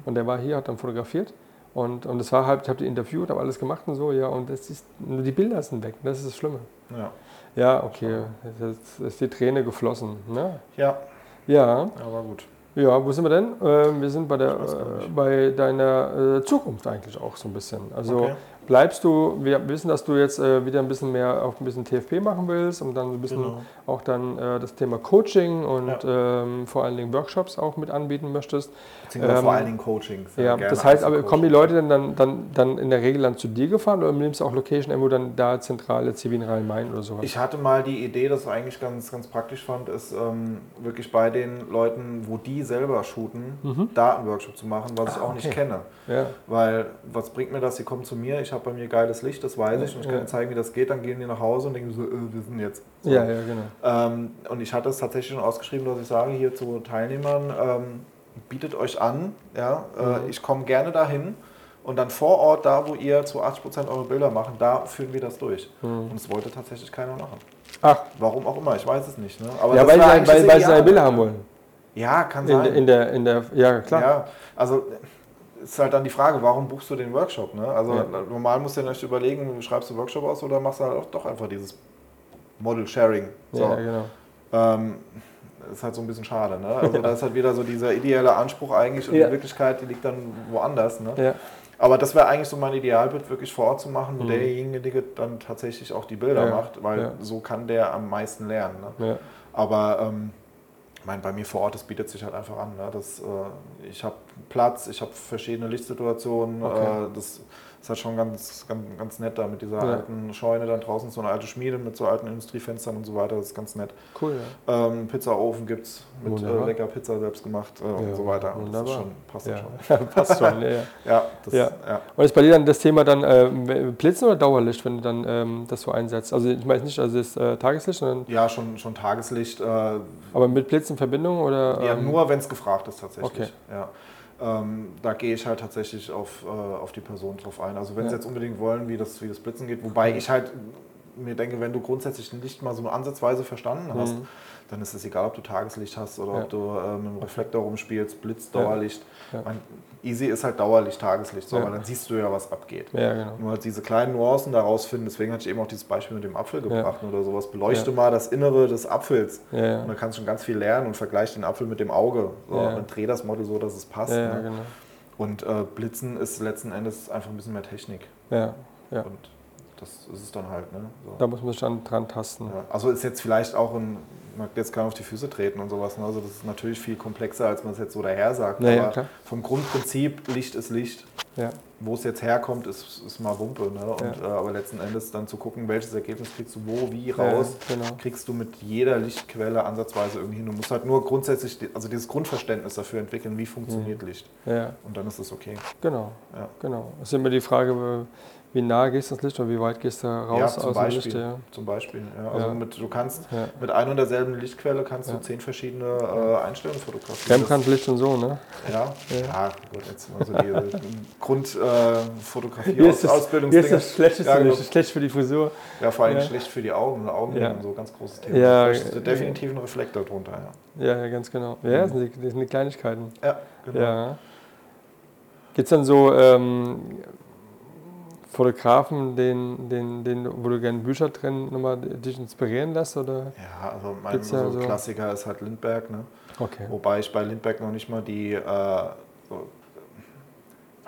Und der war hier, hat dann fotografiert. Und, und das war halt, ich habe die interviewt, habe alles gemacht und so, ja, und das ist, die Bilder sind weg, das ist das Schlimme.
Ja.
Ja, okay, jetzt ist die Träne geflossen. Ne?
ja,
Ja,
aber gut.
ja, wo sind wir denn? Ähm, wir sind bei, der, äh, bei deiner äh, Zukunft eigentlich auch so ein bisschen. Also
Okay.
Bleibst du, wir wissen, dass du jetzt äh, wieder ein bisschen mehr auf ein bisschen TFP machen willst und dann ein bisschen
Genau.
auch dann äh, das Thema Coaching und ähm, vor allen Dingen Workshops auch mit anbieten möchtest.
Beziehungsweise
Ähm,
vor allen Dingen Coachings.
Ja, das heißt aber, kommen die. Leute denn dann, dann, dann in der Regel dann zu dir gefahren oder nimmst du auch Location irgendwo dann da zentral, jetzt hier wie in Rhein-Main oder sowas?
Ich hatte mal die Idee, das eigentlich ganz, ganz praktisch fand, ist ähm, wirklich bei den Leuten, wo die selber shooten, da einen Workshop zu machen, was ich auch nicht
Mhm. Ah, okay.
kenne.
ja.
Weil was bringt mir das? Sie kommen zu mir, ich habe bei mir geiles Licht, das weiß ich, und ich kann
Ja.
zeigen, wie das geht. Dann gehen die nach Hause und denken so, äh, wir sind jetzt. So.
ja, ja, genau.
Ähm, und ich hatte es tatsächlich schon ausgeschrieben, dass ich sage hier zu Teilnehmern, ähm, bietet euch an, ja, äh, ich komme gerne dahin und dann vor Ort, da wo ihr zu 80% eure Bilder machen, da führen wir das durch. Und es wollte tatsächlich keiner machen.
Ach,
Warum auch immer, ich weiß es nicht. Ne? Aber
ja, weil, weil, weil sie seine
Ideale.
Bilder haben wollen.
Ja, kann
In,
sein.
der- in der, in der, ja, klar.
Ja, also ist halt dann die Frage, warum buchst du den Workshop? Ne? Also
Ja.
normal musst du dir nicht überlegen, schreibst du einen Workshop aus oder machst du halt auch doch einfach dieses Model-Sharing. So.
Ja, genau.
Ähm, ist halt so ein bisschen schade. Ne? Also da ist halt wieder so dieser ideelle Anspruch eigentlich und
Ja.
die Wirklichkeit, die liegt dann woanders. Ne?
Ja.
Aber das wäre eigentlich so mein Idealbild, wirklich vor Ort zu machen, wo derjenige dann tatsächlich auch die Bilder
Mhm. Ja,
macht, weil
ja.
so kann der am meisten lernen. Ne?
Ja.
Aber ähm, meine, bei mir vor Ort, das bietet sich halt einfach an. Ne? Das, äh, ich habe Platz, ich habe verschiedene Lichtsituationen.
Okay.
Äh, das ist halt schon ganz, ganz, ganz nett da mit dieser
Ja.
alten Scheune dann draußen, so eine alte Schmiede mit so alten Industriefenstern und so weiter. Das ist ganz nett.
Cool, ja.
Ähm, Pizzaofen gibt es mit äh, lecker Pizza selbst gemacht äh,
Ja,
und so weiter. Und Das schon, passt
ja.
ja. schon.
Passt schon, ja, ja.
Ja, das,
Ja.
ja.
Und ist bei dir dann das Thema dann äh, Blitzen oder Dauerlicht, wenn du dann ähm, das so einsetzt? Also ich meine nicht, also das äh, Tageslicht, sondern
Ja, schon, schon Tageslicht. Äh,
aber mit Blitz in Verbindung oder?
ja,
ähm,
nur wenn es gefragt ist tatsächlich.
Okay.
Ja. Ähm, da gehe ich halt tatsächlich auf, äh, auf die Person drauf ein. Also wenn sie
Ja.
jetzt unbedingt wollen, wie das, wie das Blitzen geht, wobei ich halt mir denke, wenn du grundsätzlich ein Licht mal so ansatzweise verstanden hast,
Mhm.
Dann ist es egal, ob du Tageslicht hast oder
Ja.
ob du äh, mit dem Reflektor rumspielst, Blitz. Dauerlicht.
Ja.
Mein, easy ist halt Dauerlicht, Tageslicht, so, aber dann siehst du ja, was abgeht.
Genau.
Nur halt diese kleinen Nuancen daraus finden, deswegen hatte ich eben auch dieses Beispiel mit dem Apfel gebracht oder sowas. Beleuchte mal das Innere des Apfels. Und dann kannst du schon ganz viel lernen und vergleich den Apfel mit dem Auge. So. Und dreh das Model so, dass es passt. Ne?
genau.
Und äh, Blitzen ist letzten Endes einfach ein bisschen mehr Technik.
Ja, ja.
Und das ist es dann halt. Ne? So.
Da muss man sich dann dran tasten.
Ja, also ist jetzt vielleicht auch ein, man jetzt kann auf die Füße treten und sowas. Ne? Also das ist natürlich viel komplexer, als man es jetzt so daher sagt.
Ja, ja,
Aber
klar.
vom Grundprinzip, Licht ist Licht.
Ja,
Wo es jetzt herkommt, ist, ist mal Wumpe. Ne? Und,
Ja.
äh, aber letzten Endes dann zu gucken, welches Ergebnis kriegst du wo, wie
Ja,
raus,
genau.
kriegst du mit jeder Lichtquelle ansatzweise irgendwie hin. Du musst halt nur grundsätzlich, also dieses Grundverständnis dafür entwickeln, wie funktioniert
Mhm.
Licht.
ja,
Und dann ist es okay.
genau.
Ja.
genau. Es ist immer die Frage, wie nah gehst du ans Licht oder wie weit gehst du raus
ja,
aus dem
Beispiel.
Licht? Ja.
Zum Beispiel ja. Also. Mit, du kannst mit einer und derselben Lichtquelle kannst du zehn verschiedene äh, Einstellungen fotografieren.
Rembrandt-Licht und so, ne?
Ja,
Ja.
gut, jetzt mal so die Grundfotografie
Hier ist, das, hier ist das schlechteste
genau.
Schlecht für die Frisur.
Ja, vor allem schlecht für die Augen. Augen
Ja.
so ganz großes Thema.
Ja, äh,
definitiv ein Reflektor drunter, ja.
Ja, ganz genau. Ja, das sind die, das sind die Kleinigkeiten.
Ja, genau.
Gibt es dann so ähm, Fotografen, den, den, den, wo du gerne Bücher drin nochmal dich inspirieren lässt? Oder?
Ja, also mein
Gibt's ja
so
so-
Klassiker ist halt Lindbergh, ne?
Okay.
Wobei ich bei Lindbergh noch nicht mal die, äh, so,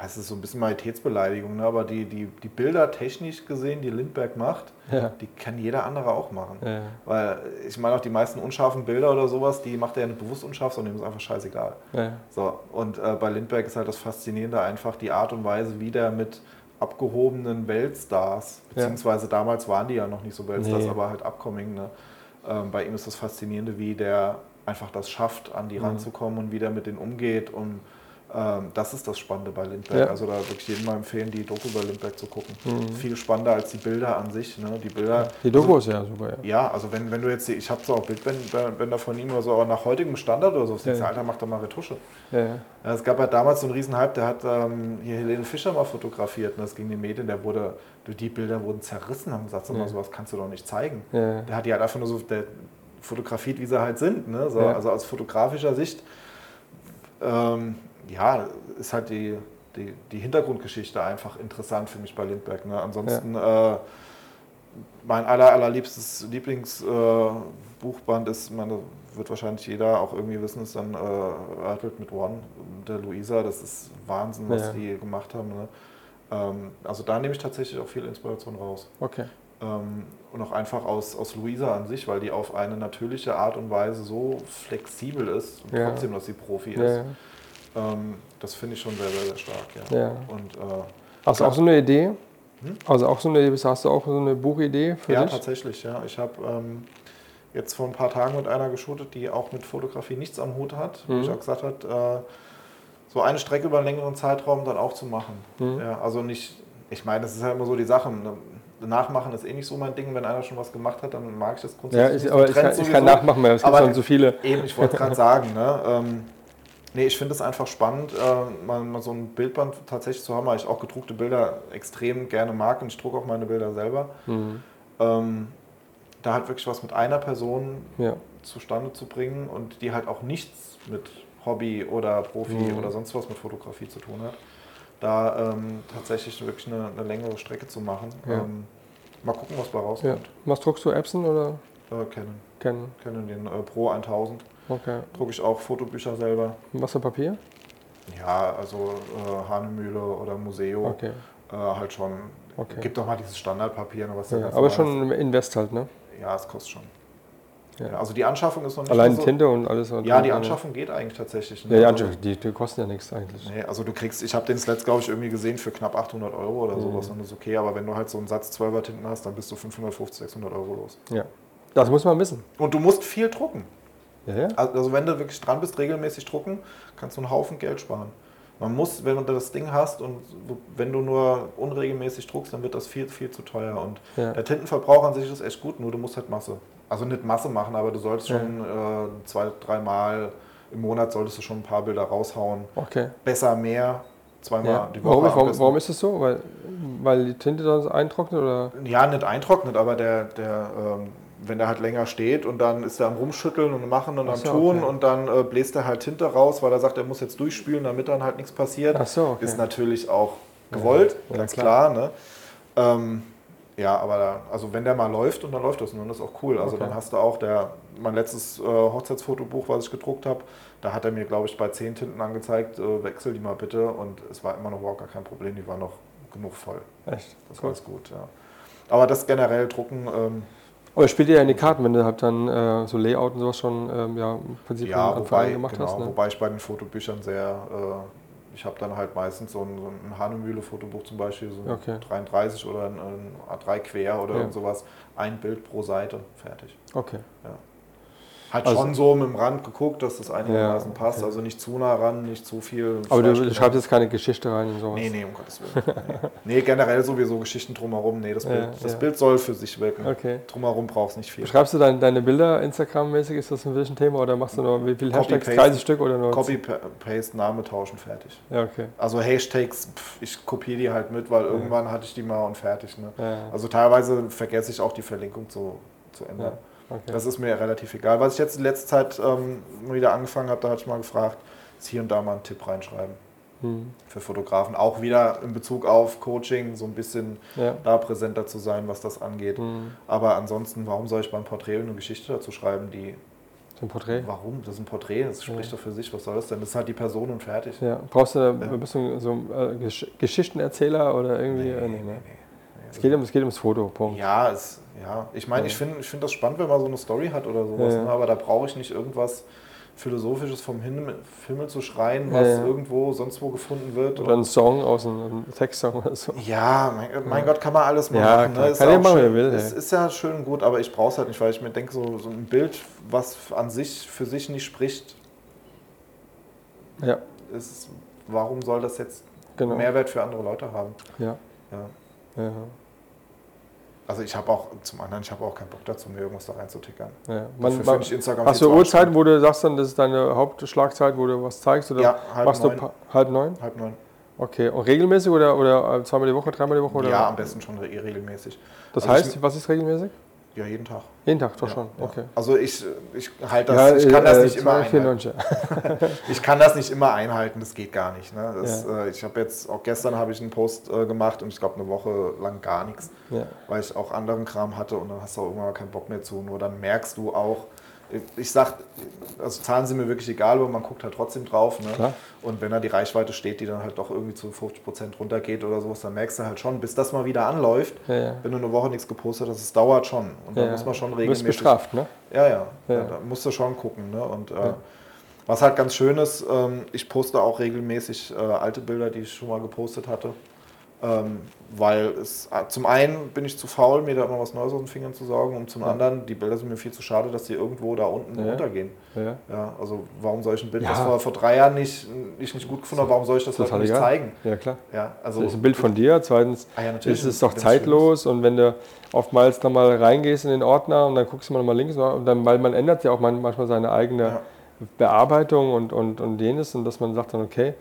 es ist so ein bisschen Majoritätsbeleidigung, ne? aber die, die, die Bilder technisch gesehen, die Lindbergh macht,
Ja.
die kann jeder andere auch machen.
Ja.
Weil ich meine auch die meisten unscharfen Bilder oder sowas, die macht er ja nicht bewusst unscharf, sondern dem ist einfach scheißegal.
Ja.
So, und äh, bei Lindbergh ist halt das Faszinierende einfach die Art und Weise, wie der mit abgehobenen Weltstars,
Ja.
beziehungsweise damals waren die ja noch nicht so Weltstars,
Nee.
aber halt upcoming. Ne? Ähm, bei ihm ist das Faszinierende, wie der einfach das schafft, an die
Mhm.
ranzukommen und wie der mit denen umgeht. Und das ist das Spannende bei Lindbergh.
Ja.
Also da würde ich jedem mal empfehlen, die Doku bei Lindbergh zu gucken.
Mhm.
Viel spannender als die Bilder an sich. Ne? Die Bilder.
Die Doku ist ja super. Ja.
Ja, also wenn, wenn du jetzt, ich habe so auch Bildbänder von ihm oder so, aber nach heutigem Standard oder so,
Ja.
ja. Alter, mach doch mal Retusche.
Ja. Ja.
Es gab ja damals so einen riesen Hype, der hat ähm, hier Helene Fischer mal fotografiert und das ging den Medien, der wurde, die Bilder wurden zerrissen, haben gesagt,
Ja.
sowas kannst du doch nicht zeigen.
Ja.
Der hat die halt einfach nur so der fotografiert, wie sie halt sind. Ne? So. Also aus fotografischer Sicht, ähm, ja, ist halt die, die, die Hintergrundgeschichte einfach interessant für mich bei Lindbergh. Ne? Ansonsten äh, mein aller, allerliebstes Lieblingsbuchband ist, meine, wird wahrscheinlich jeder auch irgendwie wissen, ist dann äh, Earthquake mit One, der Luisa. Das ist Wahnsinn, was
Ja.
die gemacht haben. Ne? Ähm, also da nehme ich tatsächlich auch viel Inspiration raus.
Okay.
Ähm, und auch einfach aus, aus Luisa an sich, weil die auf eine natürliche Art und Weise so flexibel ist und
Ja.
trotzdem, dass sie Profi
Ja.
ist.
Ja.
Ähm, das finde ich schon sehr, sehr, sehr stark. Ja.
Ja.
Und, äh,
Hast du auch so eine Idee?
Hm?
Also auch so eine, hast du auch so eine Buchidee für
ja,
dich?
tatsächlich. Ja. Ich habe ähm, jetzt vor ein paar Tagen mit einer geshootet, die auch mit Fotografie nichts am Hut hat. Wo
Mhm.
ich auch gesagt habe, äh, so eine Strecke über einen längeren Zeitraum dann auch zu machen.
Mhm.
Ja, also nicht, ich meine, das ist halt immer so die Sache. ne, Nachmachen ist eh nicht so mein Ding. Wenn einer schon was gemacht hat, dann mag ich das
Ja,
grundsätzlich.
ich,
nicht.
aber ich kann, ich kann nachmachen, weil es gibt schon so viele.
Eben, ich wollte gerade sagen, ne? Ähm, nee, ich finde es einfach spannend, äh, mal, mal so ein Bildband tatsächlich zu haben, weil ich auch gedruckte Bilder extrem gerne mag und ich drucke auch meine Bilder selber.
Mhm.
Ähm, da halt wirklich was mit einer Person
Ja.
zustande zu bringen und die halt auch nichts mit Hobby oder Profi
Mhm.
oder sonst was mit Fotografie zu tun hat. Da ähm, tatsächlich wirklich eine, eine längere Strecke zu machen.
Ja.
Ähm, mal gucken, was bei
ja.
rauskommt.
Was druckst du, Epson oder
Äh, Canon.
Canon?
Canon, den äh, Pro 1000.
Okay.
Drucke ich auch Fotobücher selber.
Wasserpapier?
Ja, also äh, Hahnemühle oder Museo,
Okay.
äh, halt schon.
Okay.
Gibt doch mal dieses Standardpapier, ne, was
Ja, aber schon Invest halt, ne?
Ja, es kostet schon. Ja. Also die Anschaffung ist noch nicht
Allein
so,
Tinte und alles. Und
Ja, die Anschaffung geht eigentlich tatsächlich.
Ja, die,
Also-
die, die kosten ja nichts eigentlich.
Nee, also du kriegst, ich habe den Sled, glaube ich, irgendwie gesehen für knapp 800 Euro oder
Mhm.
sowas und das ist okay, aber wenn du halt so einen Satz 12er Tinten hast, dann bist du 550, 600 Euro los.
Ja. Das muss man wissen.
Und du musst viel drucken.
Ja, ja.
Also wenn du wirklich dran bist, regelmäßig drucken, kannst du einen Haufen Geld sparen. Man muss, wenn du das Ding hast und wenn du nur unregelmäßig druckst, dann wird das viel, viel zu teuer. Und
Ja.
der Tintenverbrauch an sich ist echt gut, nur du musst halt Masse. Also nicht Masse machen, aber du solltest
Ja.
schon äh, zwei, dreimal im Monat solltest du schon ein paar Bilder raushauen.
Okay.
Besser mehr, zweimal
Ja.
die Woche.
Warum, warum, warum ist das so? Weil, weil die Tinte dann eintrocknet oder?
Ja, nicht eintrocknet, aber der, der ähm, wenn der halt länger steht und dann ist er am Rumschütteln und Machen und
Ach
am
so,
Tun
okay.
und dann äh, bläst er halt Tinte raus, weil er sagt, er muss jetzt durchspülen, damit dann halt nichts passiert.
Ach so, okay.
Ist natürlich auch gewollt,
Ja,
ganz
klar.
klar. ne? ähm, ja, aber da, also wenn der mal läuft und dann läuft das und dann ist auch cool. Also
Okay.
dann hast du auch der, mein letztes äh, Hochzeitsfotobuch, was ich gedruckt habe, da hat er mir, glaube ich, bei zehn Tinten angezeigt, äh, wechsel die mal bitte und es war immer noch überhaupt gar kein Problem, die war noch genug voll.
Echt?
Das
Cool.
war alles gut, ja. Aber das generell drucken, ähm,
Aber spielt ihr ja in die Karten, wenn du halt dann äh, so Layout und sowas schon ähm, ja, im Prinzip
ja, wobei,
gemacht
genau,
hast. Ne?
wobei ich bei den Fotobüchern sehr, äh, ich habe dann halt meistens so ein, so ein Hanemühle-Fotobuch zum Beispiel, so ein
Okay.
33 oder ein, ein A3 quer oder
Ja.
sowas, ein Bild pro Seite, fertig.
Okay.
Halt
Also-
schon so mit dem Rand geguckt, dass das einigermaßen
Ja,
passt,
okay.
also nicht zu nah ran, nicht zu viel.
Aber du,
Fleisch
du
drin.
schreibst jetzt keine Geschichte rein und sowas.
Nee, nee, um Gottes Willen. Nee, nee generell sowieso Geschichten drumherum. Nee, das,
Ja,
Bild, das
ja.
Bild soll für sich wirken.
Okay.
Drumherum brauchst du nicht viel.
Beschreibst du dein, deine Bilder Instagram-mäßig? Ist das ein bisschen Thema oder machst du nur wie viele Hashtags?
Copy-Paste.
30 Stück oder nur?
Copy-Paste, Name tauschen, fertig.
Ja, okay.
Also Hashtags, pff, ich kopiere die halt mit, weil irgendwann hatte ich die mal und fertig. Ne? Also teilweise vergesse ich auch die Verlinkung zu, zu ändern.
Okay.
Das ist mir relativ egal. Was ich jetzt in letzter Zeit ähm, wieder angefangen habe, da hatte ich mal gefragt, ist hier und da mal einen Tipp reinschreiben
Hm.
für Fotografen. Auch wieder in Bezug auf Coaching, so ein bisschen
Ja.
da präsenter zu sein, was das angeht.
Hm.
Aber ansonsten, warum soll ich beim Porträt eine Geschichte dazu schreiben, die,
So ein Porträt.
warum? Das ist ein Porträt, das spricht doch für sich, was soll das denn? Das ist halt die Person und fertig.
Ja. Brauchst du, bist du so ein äh, Gesch Geschichtenerzähler oder irgendwie? äh, nee, ne? Es geht, um, es geht ums Foto, Punkt.
Ja, es, ja. ich meine, ich finde ich find das spannend, wenn man so eine Story hat oder sowas,
Ja, ja.
Ne? aber da brauche ich nicht irgendwas Philosophisches vom Himmel, Himmel zu schreien,
Ja,
was
ja.
irgendwo sonst wo gefunden wird.
Oder ein Song aus einem, Textsong oder so.
ja, mein, mein Gott, kann man alles mal
Ja,
machen.
klar.
Ne?
Kann
ja
ja machen,
schön,
will,
Es ist ja schön gut, aber ich brauche es halt nicht, weil ich mir denke, so, so ein Bild, was an sich für sich nicht spricht,
Ja,
ist, warum soll das jetzt
genau.
Mehrwert für andere Leute haben?
Ja.
Ja. Also ich habe auch, zum anderen, ich habe auch keinen Bock dazu, mir irgendwas da reinzutickern.
ja. Man,
ich Instagram
hast du Uhrzeiten, wo du sagst dann, das ist deine Hauptschlagzeit, wo du was zeigst? Oder
Ja, halb
machst
neun.
du halb neun?
Halb neun.
Okay. Und regelmäßig oder, oder zweimal die Woche, dreimal die Woche? Oder?
Ja, am besten schon re regelmäßig.
Das
Also
heißt, was ist regelmäßig?
Ja, jeden Tag.
Jeden Tag doch
Ja,
schon.
ja.
Okay.
Also ich, ich halte das, ich kann das
äh,
nicht immer einhalten.
294.
Ich kann das nicht immer einhalten, das geht gar nicht. Ne? Das, äh, ich habe jetzt, auch gestern habe ich einen Post äh, gemacht und ich glaube eine Woche lang gar nichts, weil ich auch anderen Kram hatte und dann hast du auch irgendwann keinen Bock mehr zu. Nur dann merkst du auch, ich sag, also Zahlen sind mir wirklich egal, aber man guckt halt trotzdem drauf. Ne?
Klar.
Und wenn da die Reichweite steht, die dann halt doch irgendwie zu 50 Prozent runtergeht oder sowas, dann merkst du halt schon, bis das mal wieder anläuft,
Ja, ja.
wenn du eine Woche nichts gepostet hast, es dauert schon. Und da
Ja,
muss man schon
Du wirst
regelmäßig
bestraft, ne?
ja, ja,
Ja.
ja. Da musst du schon gucken. Ne? Und äh, was halt ganz schön ist, ähm, ich poste auch regelmäßig äh, alte Bilder, die ich schon mal gepostet hatte. Ähm, weil es äh, zum einen bin ich zu faul, mir da immer was Neues aus den Fingern zu saugen, und zum anderen, die Bilder sind mir viel zu schade, dass die irgendwo da unten
Ja.
runtergehen.
Ja.
Ja, also warum soll ich ein Bild,
Ja.
das vor, vor drei Jahren nicht, ich nicht gut gefunden habe, warum soll ich das
Total
nicht zeigen?
Ja, klar.
Ja, also
Das ist ein Bild von dir. Zweitens
Ah ja,
ist es doch zeitlos und wenn du oftmals dann mal reingehst in den Ordner und dann guckst du mal links und dann, weil man ändert ja auch man- manchmal seine eigene
Ja.
Bearbeitung und, und, und jenes und dass man sagt dann, okay,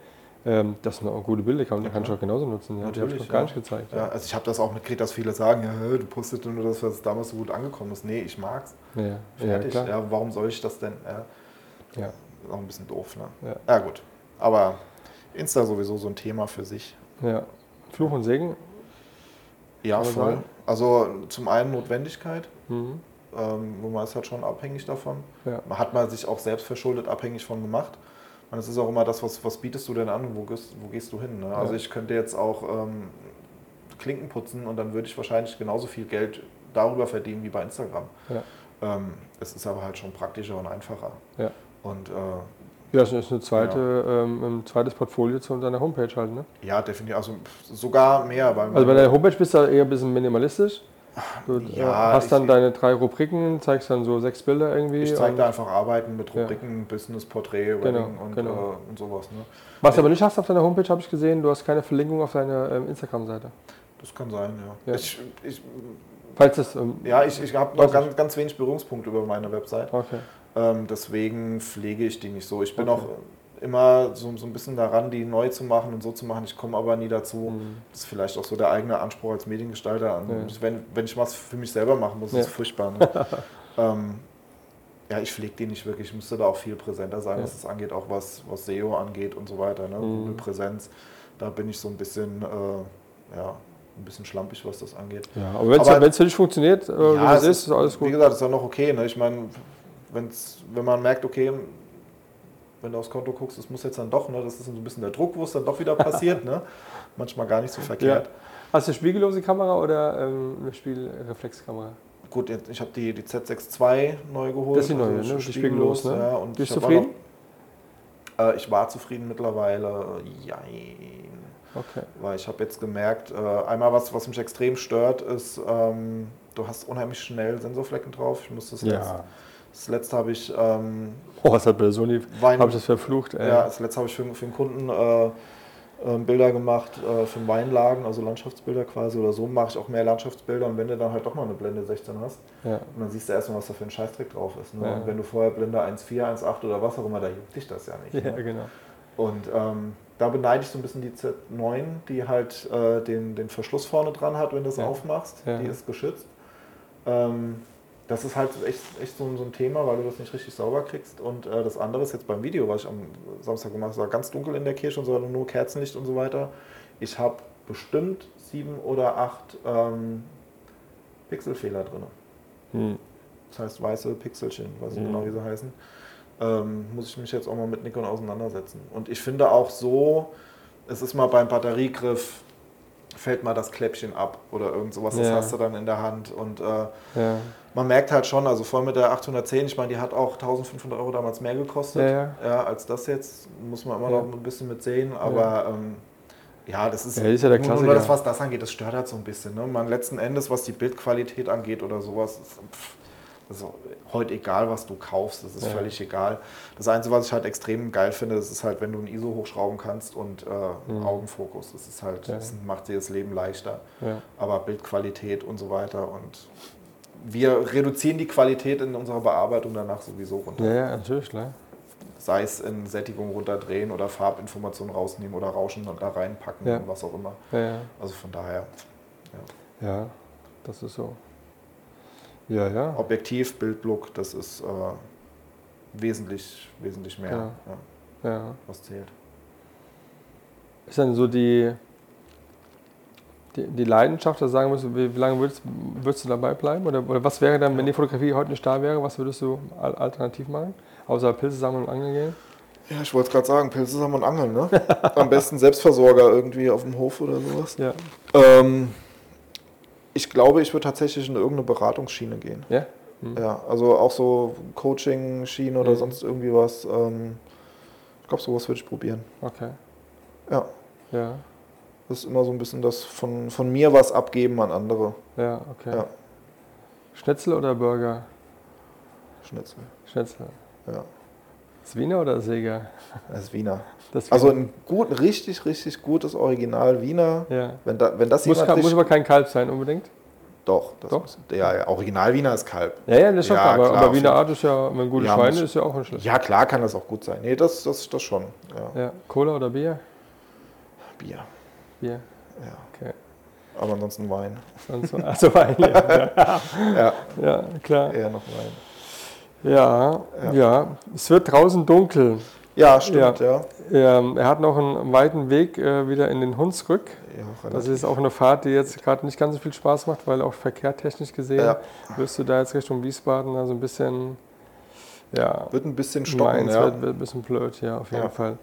das sind auch gute Bilder, kann, die kann ich auch genauso nutzen. Ja, die habe ich noch gar
ja.
nicht gezeigt.
Ja, also ich habe das auch mitgekriegt, dass viele sagen, ja, du postest nur das, was damals so gut angekommen ist. Nee, ich mag's.
Ja, ja, ja
Fertig.
klar.
Ja, warum soll ich das denn? Ja,
Ja.
ist auch ein bisschen doof. Ne?
Ja.
Ja. gut. Aber Insta sowieso so ein Thema für sich.
Ja. Fluch und Segen.
Ja, voll.
sagen.
Also zum einen Notwendigkeit,
Mhm.
ähm, wo man ist halt schon abhängig davon.
Ja.
Hat man sich auch selbst verschuldet abhängig von gemacht. Und es ist auch immer das, was, was bietest du denn an und wo gehst, wo gehst du hin? Ne? Also
Ja.
ich könnte jetzt auch ähm, Klinken putzen und dann würde ich wahrscheinlich genauso viel Geld darüber verdienen wie bei Instagram.
Ja.
Ähm, es ist aber halt schon praktischer und einfacher.
Ja.
Und äh,
Ja, das ist eine zweite, ähm, ein zweites Portfolio zu deiner Homepage halt, ne?
ja, definitiv, also sogar mehr. Weil
Also bei der Homepage bist du eher ein bisschen minimalistisch. Du äh,
Ja,
hast dann
ich-
deine drei Rubriken, zeigst dann so sechs Bilder irgendwie.
ich zeige
und-
da einfach Arbeiten mit
Ja.
Rubriken, Business, Porträt, Wedding
Genau,
und,
genau.
Äh, und sowas. Ne?
Was du aber nicht hast auf deiner Homepage, habe ich gesehen, du hast keine Verlinkung auf deiner ähm, Instagram-Seite.
Das kann sein, ja.
Ja.
Ich, ich,
Falls das. Ähm,
ja, ich, ich habe noch ganz, ganz wenig Berührungspunkte über meine Website.
Okay.
Ähm, deswegen pflege ich die nicht so. Ich bin
Okay.
auch immer so, so ein bisschen daran, die neu zu machen und so zu machen. Ich komme aber nie dazu.
Mhm.
Das ist vielleicht auch so der eigene Anspruch als Mediengestalter. An,
Ja.
wenn, wenn ich was für mich selber machen muss,
Ja.
ist es furchtbar. Ne? ähm, ja, ich pflege die nicht wirklich. Ich müsste da auch viel präsenter sein,
Ja.
was das angeht, auch was, was SEO angeht und so weiter. Ne?
Mhm.
Google-Präsenz, da bin ich so ein bisschen, äh, ja, ein bisschen schlampig, was das angeht.
Ja, aber wenn es dich funktioniert, äh, wie
Ja, es
ist, ist alles
Wie
gut.
gesagt, ist auch noch okay. Ne? Ich meine, wenn man merkt, okay, wenn du aufs Konto guckst, das muss jetzt dann doch, ne? das ist so ein bisschen der Druck, wo es dann doch wieder passiert. Ne? Manchmal gar nicht so verkehrt.
Hast du eine spiegellose Kamera oder ähm, eine Spiegelreflexkamera?
Gut, jetzt, ich habe die, die Z6 II neu geholt.
Das ist die neue,
also
ne? Die
spiegellos,
ne?
Ja, und
Bist du zufrieden?
Noch, äh, ich war zufrieden mittlerweile. Jein.
Okay.
Weil ich habe jetzt gemerkt, äh, einmal was, was mich extrem stört, ist, ähm, du hast unheimlich schnell Sensorflecken drauf. Ich muss das letzte, das letzte habe ich ähm,
Oh, was hat bei der Sony? Habe ich das verflucht, ey.
Ja, das letzte habe ich für, für einen Kunden äh, ähm, Bilder gemacht äh, für Weinlagen, also Landschaftsbilder quasi oder so. Mache ich auch mehr Landschaftsbilder und wenn du dann halt doch mal eine Blende 16 hast,
ja.
und dann siehst du erstmal, was da für ein Scheißdreck drauf ist. Ne?
Ja.
Und wenn du vorher Blende 1,4, 1,8 oder was auch immer, da juckt dich das ja nicht.
ja,
Ne?
genau.
Und ähm, da beneide ich so ein bisschen die Z9, die halt äh, den, den Verschluss vorne dran hat, wenn du es
Ja.
aufmachst.
Ja.
Die ist geschützt. Ähm, das ist halt echt, echt so, ein- so ein Thema, weil du das nicht richtig sauber kriegst. Und äh, das andere ist jetzt beim Video, was ich am Samstag gemacht habe, war ganz dunkel in der Kirche und so, nur Kerzenlicht und so weiter. Ich habe bestimmt sieben oder acht ähm, Pixelfehler drin.
Hm.
Das heißt weiße Pixelchen, weiß ich
Mhm.
genau, wie sie heißen. Ähm, muss ich mich jetzt auch mal mit Nikon auseinandersetzen. Und ich finde auch so, es ist mal beim Batteriegriff, fällt mal das Kläppchen ab oder irgend sowas, das
Ja.
hast du dann in der Hand. Und äh,
Ja.
man merkt halt schon, also vor allem mit der 810, ich meine, die hat auch 1500 Euro damals mehr gekostet
Ja, ja.
als das jetzt. Muss man immer noch ein bisschen mit sehen, aber ähm, ja, das ist,
Ja, ist ja der
nur, nur
Klassiker.
das, was das angeht, das stört halt so ein bisschen. Ne? Man letzten Endes, was die Bildqualität angeht oder sowas, ist, pff, das ist auch heute egal, was du kaufst, das ist
Ja.
völlig egal. Das Einzige, was ich halt extrem geil finde, das ist halt, wenn du ein ISO hochschrauben kannst und äh,
Mhm.
Augenfokus. Das ist halt,
Ja.
das macht dir das Leben leichter.
Ja.
Aber Bildqualität und so weiter und wir reduzieren die Qualität in unserer Bearbeitung danach sowieso runter.
ja, natürlich, klar.
Sei es in Sättigung runterdrehen oder Farbinformationen rausnehmen oder Rauschen dann da reinpacken und was auch immer. Also von daher,
ja, das ist so. Ja, ja.
Objektiv, Bildlook, das ist äh, wesentlich, wesentlich mehr, ja,
ja.
was zählt.
Ist dann so die, die, die Leidenschaft, dass du sagen musst, wie, wie lange würdest, würdest du dabei bleiben? Oder, oder was wäre dann, wenn die Fotografie heute nicht da wäre, was würdest du al- alternativ machen? Außer Pilze sammeln und angeln gehen?
Ja, ich wollte es gerade sagen, Pilze sammeln und Angeln, ne? Am besten Selbstversorger irgendwie auf dem Hof oder sowas.
Ja.
Ähm, ich glaube, ich würde tatsächlich in irgendeine Beratungsschiene gehen.
Ja? Hm.
Ja, also auch so Coaching-Schiene oder
Mhm.
sonst irgendwie was. Ähm, ich glaube, sowas würde ich probieren.
Okay.
Ja,
Ja.
das ist immer so ein bisschen das von, von mir was abgeben an andere.
Ja, okay.
Ja.
Schnitzel oder Burger?
Schnitzel.
Schnitzel.
Ja,
Das Wiener oder das Seger?
das ist Wiener.
Das
Also
Wiener.
ein gut, richtig, richtig gutes Original Wiener.
ja.
Wenn, da, wenn das
Muss, kein- muss aber kein Kalb sein unbedingt.
Doch, das
Doch?
Muss, ja, Original Wiener ist Kalb.
Ja, ja, das ist schon
Ja,
klar. Aber, aber Wiener Art ist ja, wenn gute
Ja,
Schweine
muss-
ist ja auch nicht schlecht.
Ja, klar kann das auch gut sein. Nee, das, das, das schon. Ja.
Ja. Cola oder Bier?
Bier.
Bier.
Ja.
Okay.
Aber ansonsten Wein.
Sonst also Wein, ja. ja.
Ja,
Ja, klar.
eher noch Wein.
Ja, ja,
Ja.
Es wird draußen dunkel.
Ja, stimmt, ja.
Ähm, er hat noch einen weiten Weg äh, wieder in den Hunsrück.
ja.
Das ist auch eine Fahrt, die jetzt gerade nicht ganz so viel Spaß macht, weil auch verkehrtechnisch gesehen
Ja.
wirst du da jetzt Richtung Wiesbaden also ein bisschen, ja,
Wird ein bisschen stocken, ja.
wird, ein bisschen blöd, ja, auf jeden
Ja.
Fall.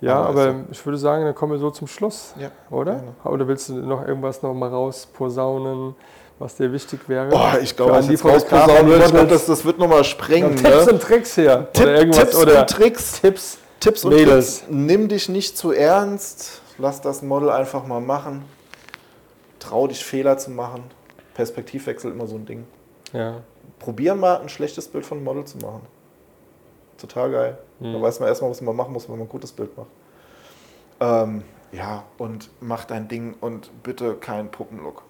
Ja,
Aber
aber
ist
ich würde sagen, dann kommen wir so zum Schluss,
Ja,
oder? Oder willst du noch irgendwas noch mal raus posaunen, was dir wichtig wäre?
Boah, ich glaube, das,
Models.
das, das wird nochmal sprengen.
Tipps
ne?
und Tricks hier.
Tipp,
oder irgendwas.
Tipps
oder
und Tricks.
Tipps.
Tipps und
Mädels.
Tricks. Nimm dich nicht zu ernst. Lass das Model einfach mal machen. Trau dich, Fehler zu machen. Perspektivwechsel immer so ein Ding.
Ja.
Probier mal ein schlechtes Bild von einem Model zu machen. Total geil.
Mhm.
Da weiß man erstmal, was man machen muss, wenn man ein gutes Bild macht. Ähm, ja, und mach dein Ding und bitte keinen Puppenlook.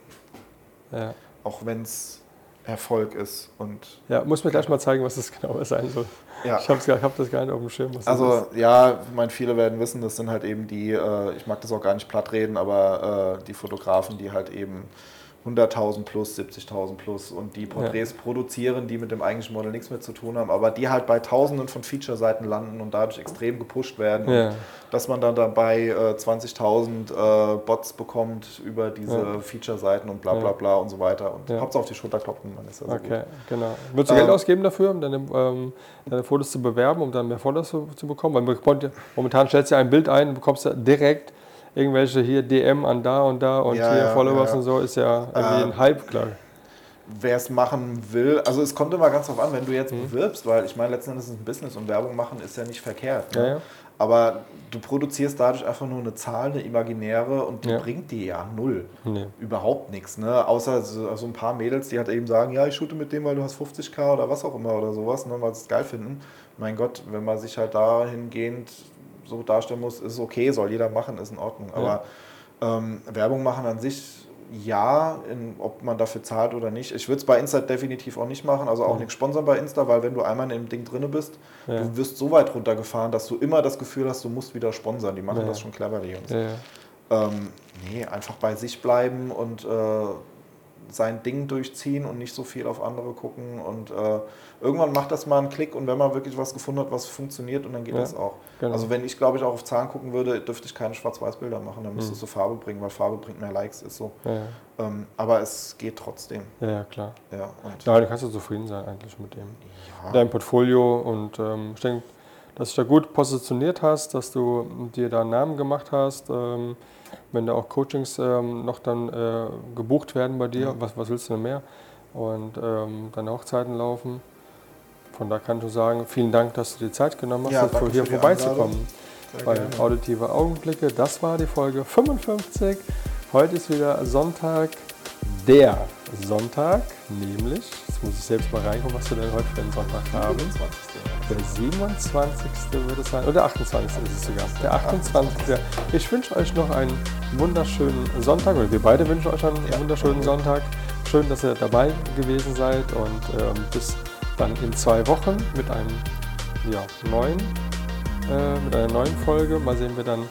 Ja.
Auch wenn es Erfolg ist. Und
ja, muss mir gleich mal zeigen, was das genau sein soll.
ja.
Ich habe hab das gar nicht auf dem Schirm.
Also ja, ich meine, viele werden wissen, das sind halt eben die, äh, ich mag das auch gar nicht platt reden, aber äh, die Fotografen, die halt eben 100.000 plus, 70.000 plus und die Porträts produzieren, die mit dem eigentlichen Model nichts mehr zu tun haben, aber die halt bei Tausenden von Feature-Seiten landen und dadurch extrem gepusht werden.
Ja.
Dass man dann dabei äh, 20.000 äh, Bots bekommt über diese
Ja.
Feature-Seiten und bla bla
Ja.
bla und so weiter. Und
Ja.
Hauptsache auf die Schulter klopfen, man ist ja so
Okay,
gut.
genau. Würdest du
Ähm,
Geld ausgeben dafür, um deine, ähm, deine Fotos zu bewerben, um dann mehr Fotos zu, zu bekommen? Weil ja, momentan stellst du ja ein Bild ein und bekommst ja direkt irgendwelche hier DM an da und da und
Ja,
hier
ja,
Followers
ja,
und so, ist ja irgendwie
Ähm,
ein Hype, klar.
wer es machen will, also es kommt immer ganz drauf an, wenn du
Mhm.
jetzt bewirbst, weil ich meine, letzten Endes ist es ein Business und Werbung machen ist ja nicht verkehrt. Ne? Aber du produzierst dadurch einfach nur eine Zahl, eine imaginäre und die bringt dir ja null.
Nee.
Überhaupt nichts, ne? Außer so, so ein paar Mädels, die halt eben sagen, ja, ich shoote mit dem, weil du hast 50k oder was auch immer oder sowas, ne, weil sie es geil finden. Mein Gott, wenn man sich halt dahingehend so darstellen muss, ist okay, soll jeder machen, ist in Ordnung. Aber ähm, Werbung machen an sich, ja, in, ob man dafür zahlt oder nicht. Ich würde es bei Insta definitiv auch nicht machen, also auch nichts sponsern bei Insta, weil wenn du einmal in dem Ding drinne bist,
Ja.
du wirst so weit runtergefahren, dass du immer das Gefühl hast, du musst wieder sponsern. Die machen
Ja.
das schon clever, die Jungs.
Ja, ja.
Ähm, nee, einfach bei sich bleiben und äh, sein Ding durchziehen und nicht so viel auf andere gucken. Und äh, irgendwann macht das mal einen Klick und wenn man wirklich was gefunden hat, was funktioniert, und dann geht
Ja,
das auch.
genau.
Also wenn ich, glaube ich, auch auf Zahlen gucken würde, dürfte ich keine Schwarz-Weiß-Bilder machen. Dann müsstest du Farbe bringen, weil Farbe bringt mehr Likes, ist so.
Ja, ja.
Ähm, aber es geht trotzdem.
ja, klar.
Ja, und
Ja, du kannst ja zufrieden sein eigentlich mit dem. deinem Portfolio und ähm, ich denke, dass du da gut positioniert hast, dass du dir da einen Namen gemacht hast. Ähm, wenn da auch Coachings ähm, noch dann äh, gebucht werden bei dir, was, was willst du denn mehr? Und ähm, deine Hochzeiten laufen. Von da kannst du sagen, vielen Dank, dass du dir Zeit genommen hast,
Ja,
hier
für die
vorbeizukommen. Bei. Auditive Augenblicke, das war die Folge 55. Heute ist wieder Sonntag, der Sonntag, nämlich, jetzt muss ich selbst mal reingucken, was wir denn heute für einen Sonntag haben. Der 27. wird es sein, oder 28. ist es sogar. Der 28. Ich wünsche euch noch einen wunderschönen Sonntag, oder wir beide wünschen euch einen wunderschönen Sonntag. Schön, dass ihr dabei gewesen seid und ähm, bis dann in zwei Wochen mit einem ja, neuen, äh, mit einer neuen Folge. Mal sehen, wer dann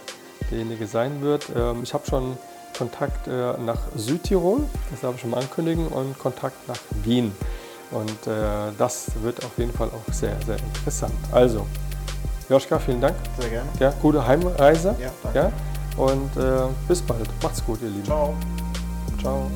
derjenige sein wird. Ähm, ich habe schon Kontakt äh, nach Südtirol, das darf ich schon mal ankündigen, und Kontakt nach Wien. Und äh, das wird auf jeden Fall auch sehr, sehr interessant. Also, Joschka, vielen Dank.
Sehr gerne.
Ja, gute Heimreise.
Ja, danke.
Ja, und äh, bis bald. Macht's gut, ihr Lieben.
Ciao.
Ciao.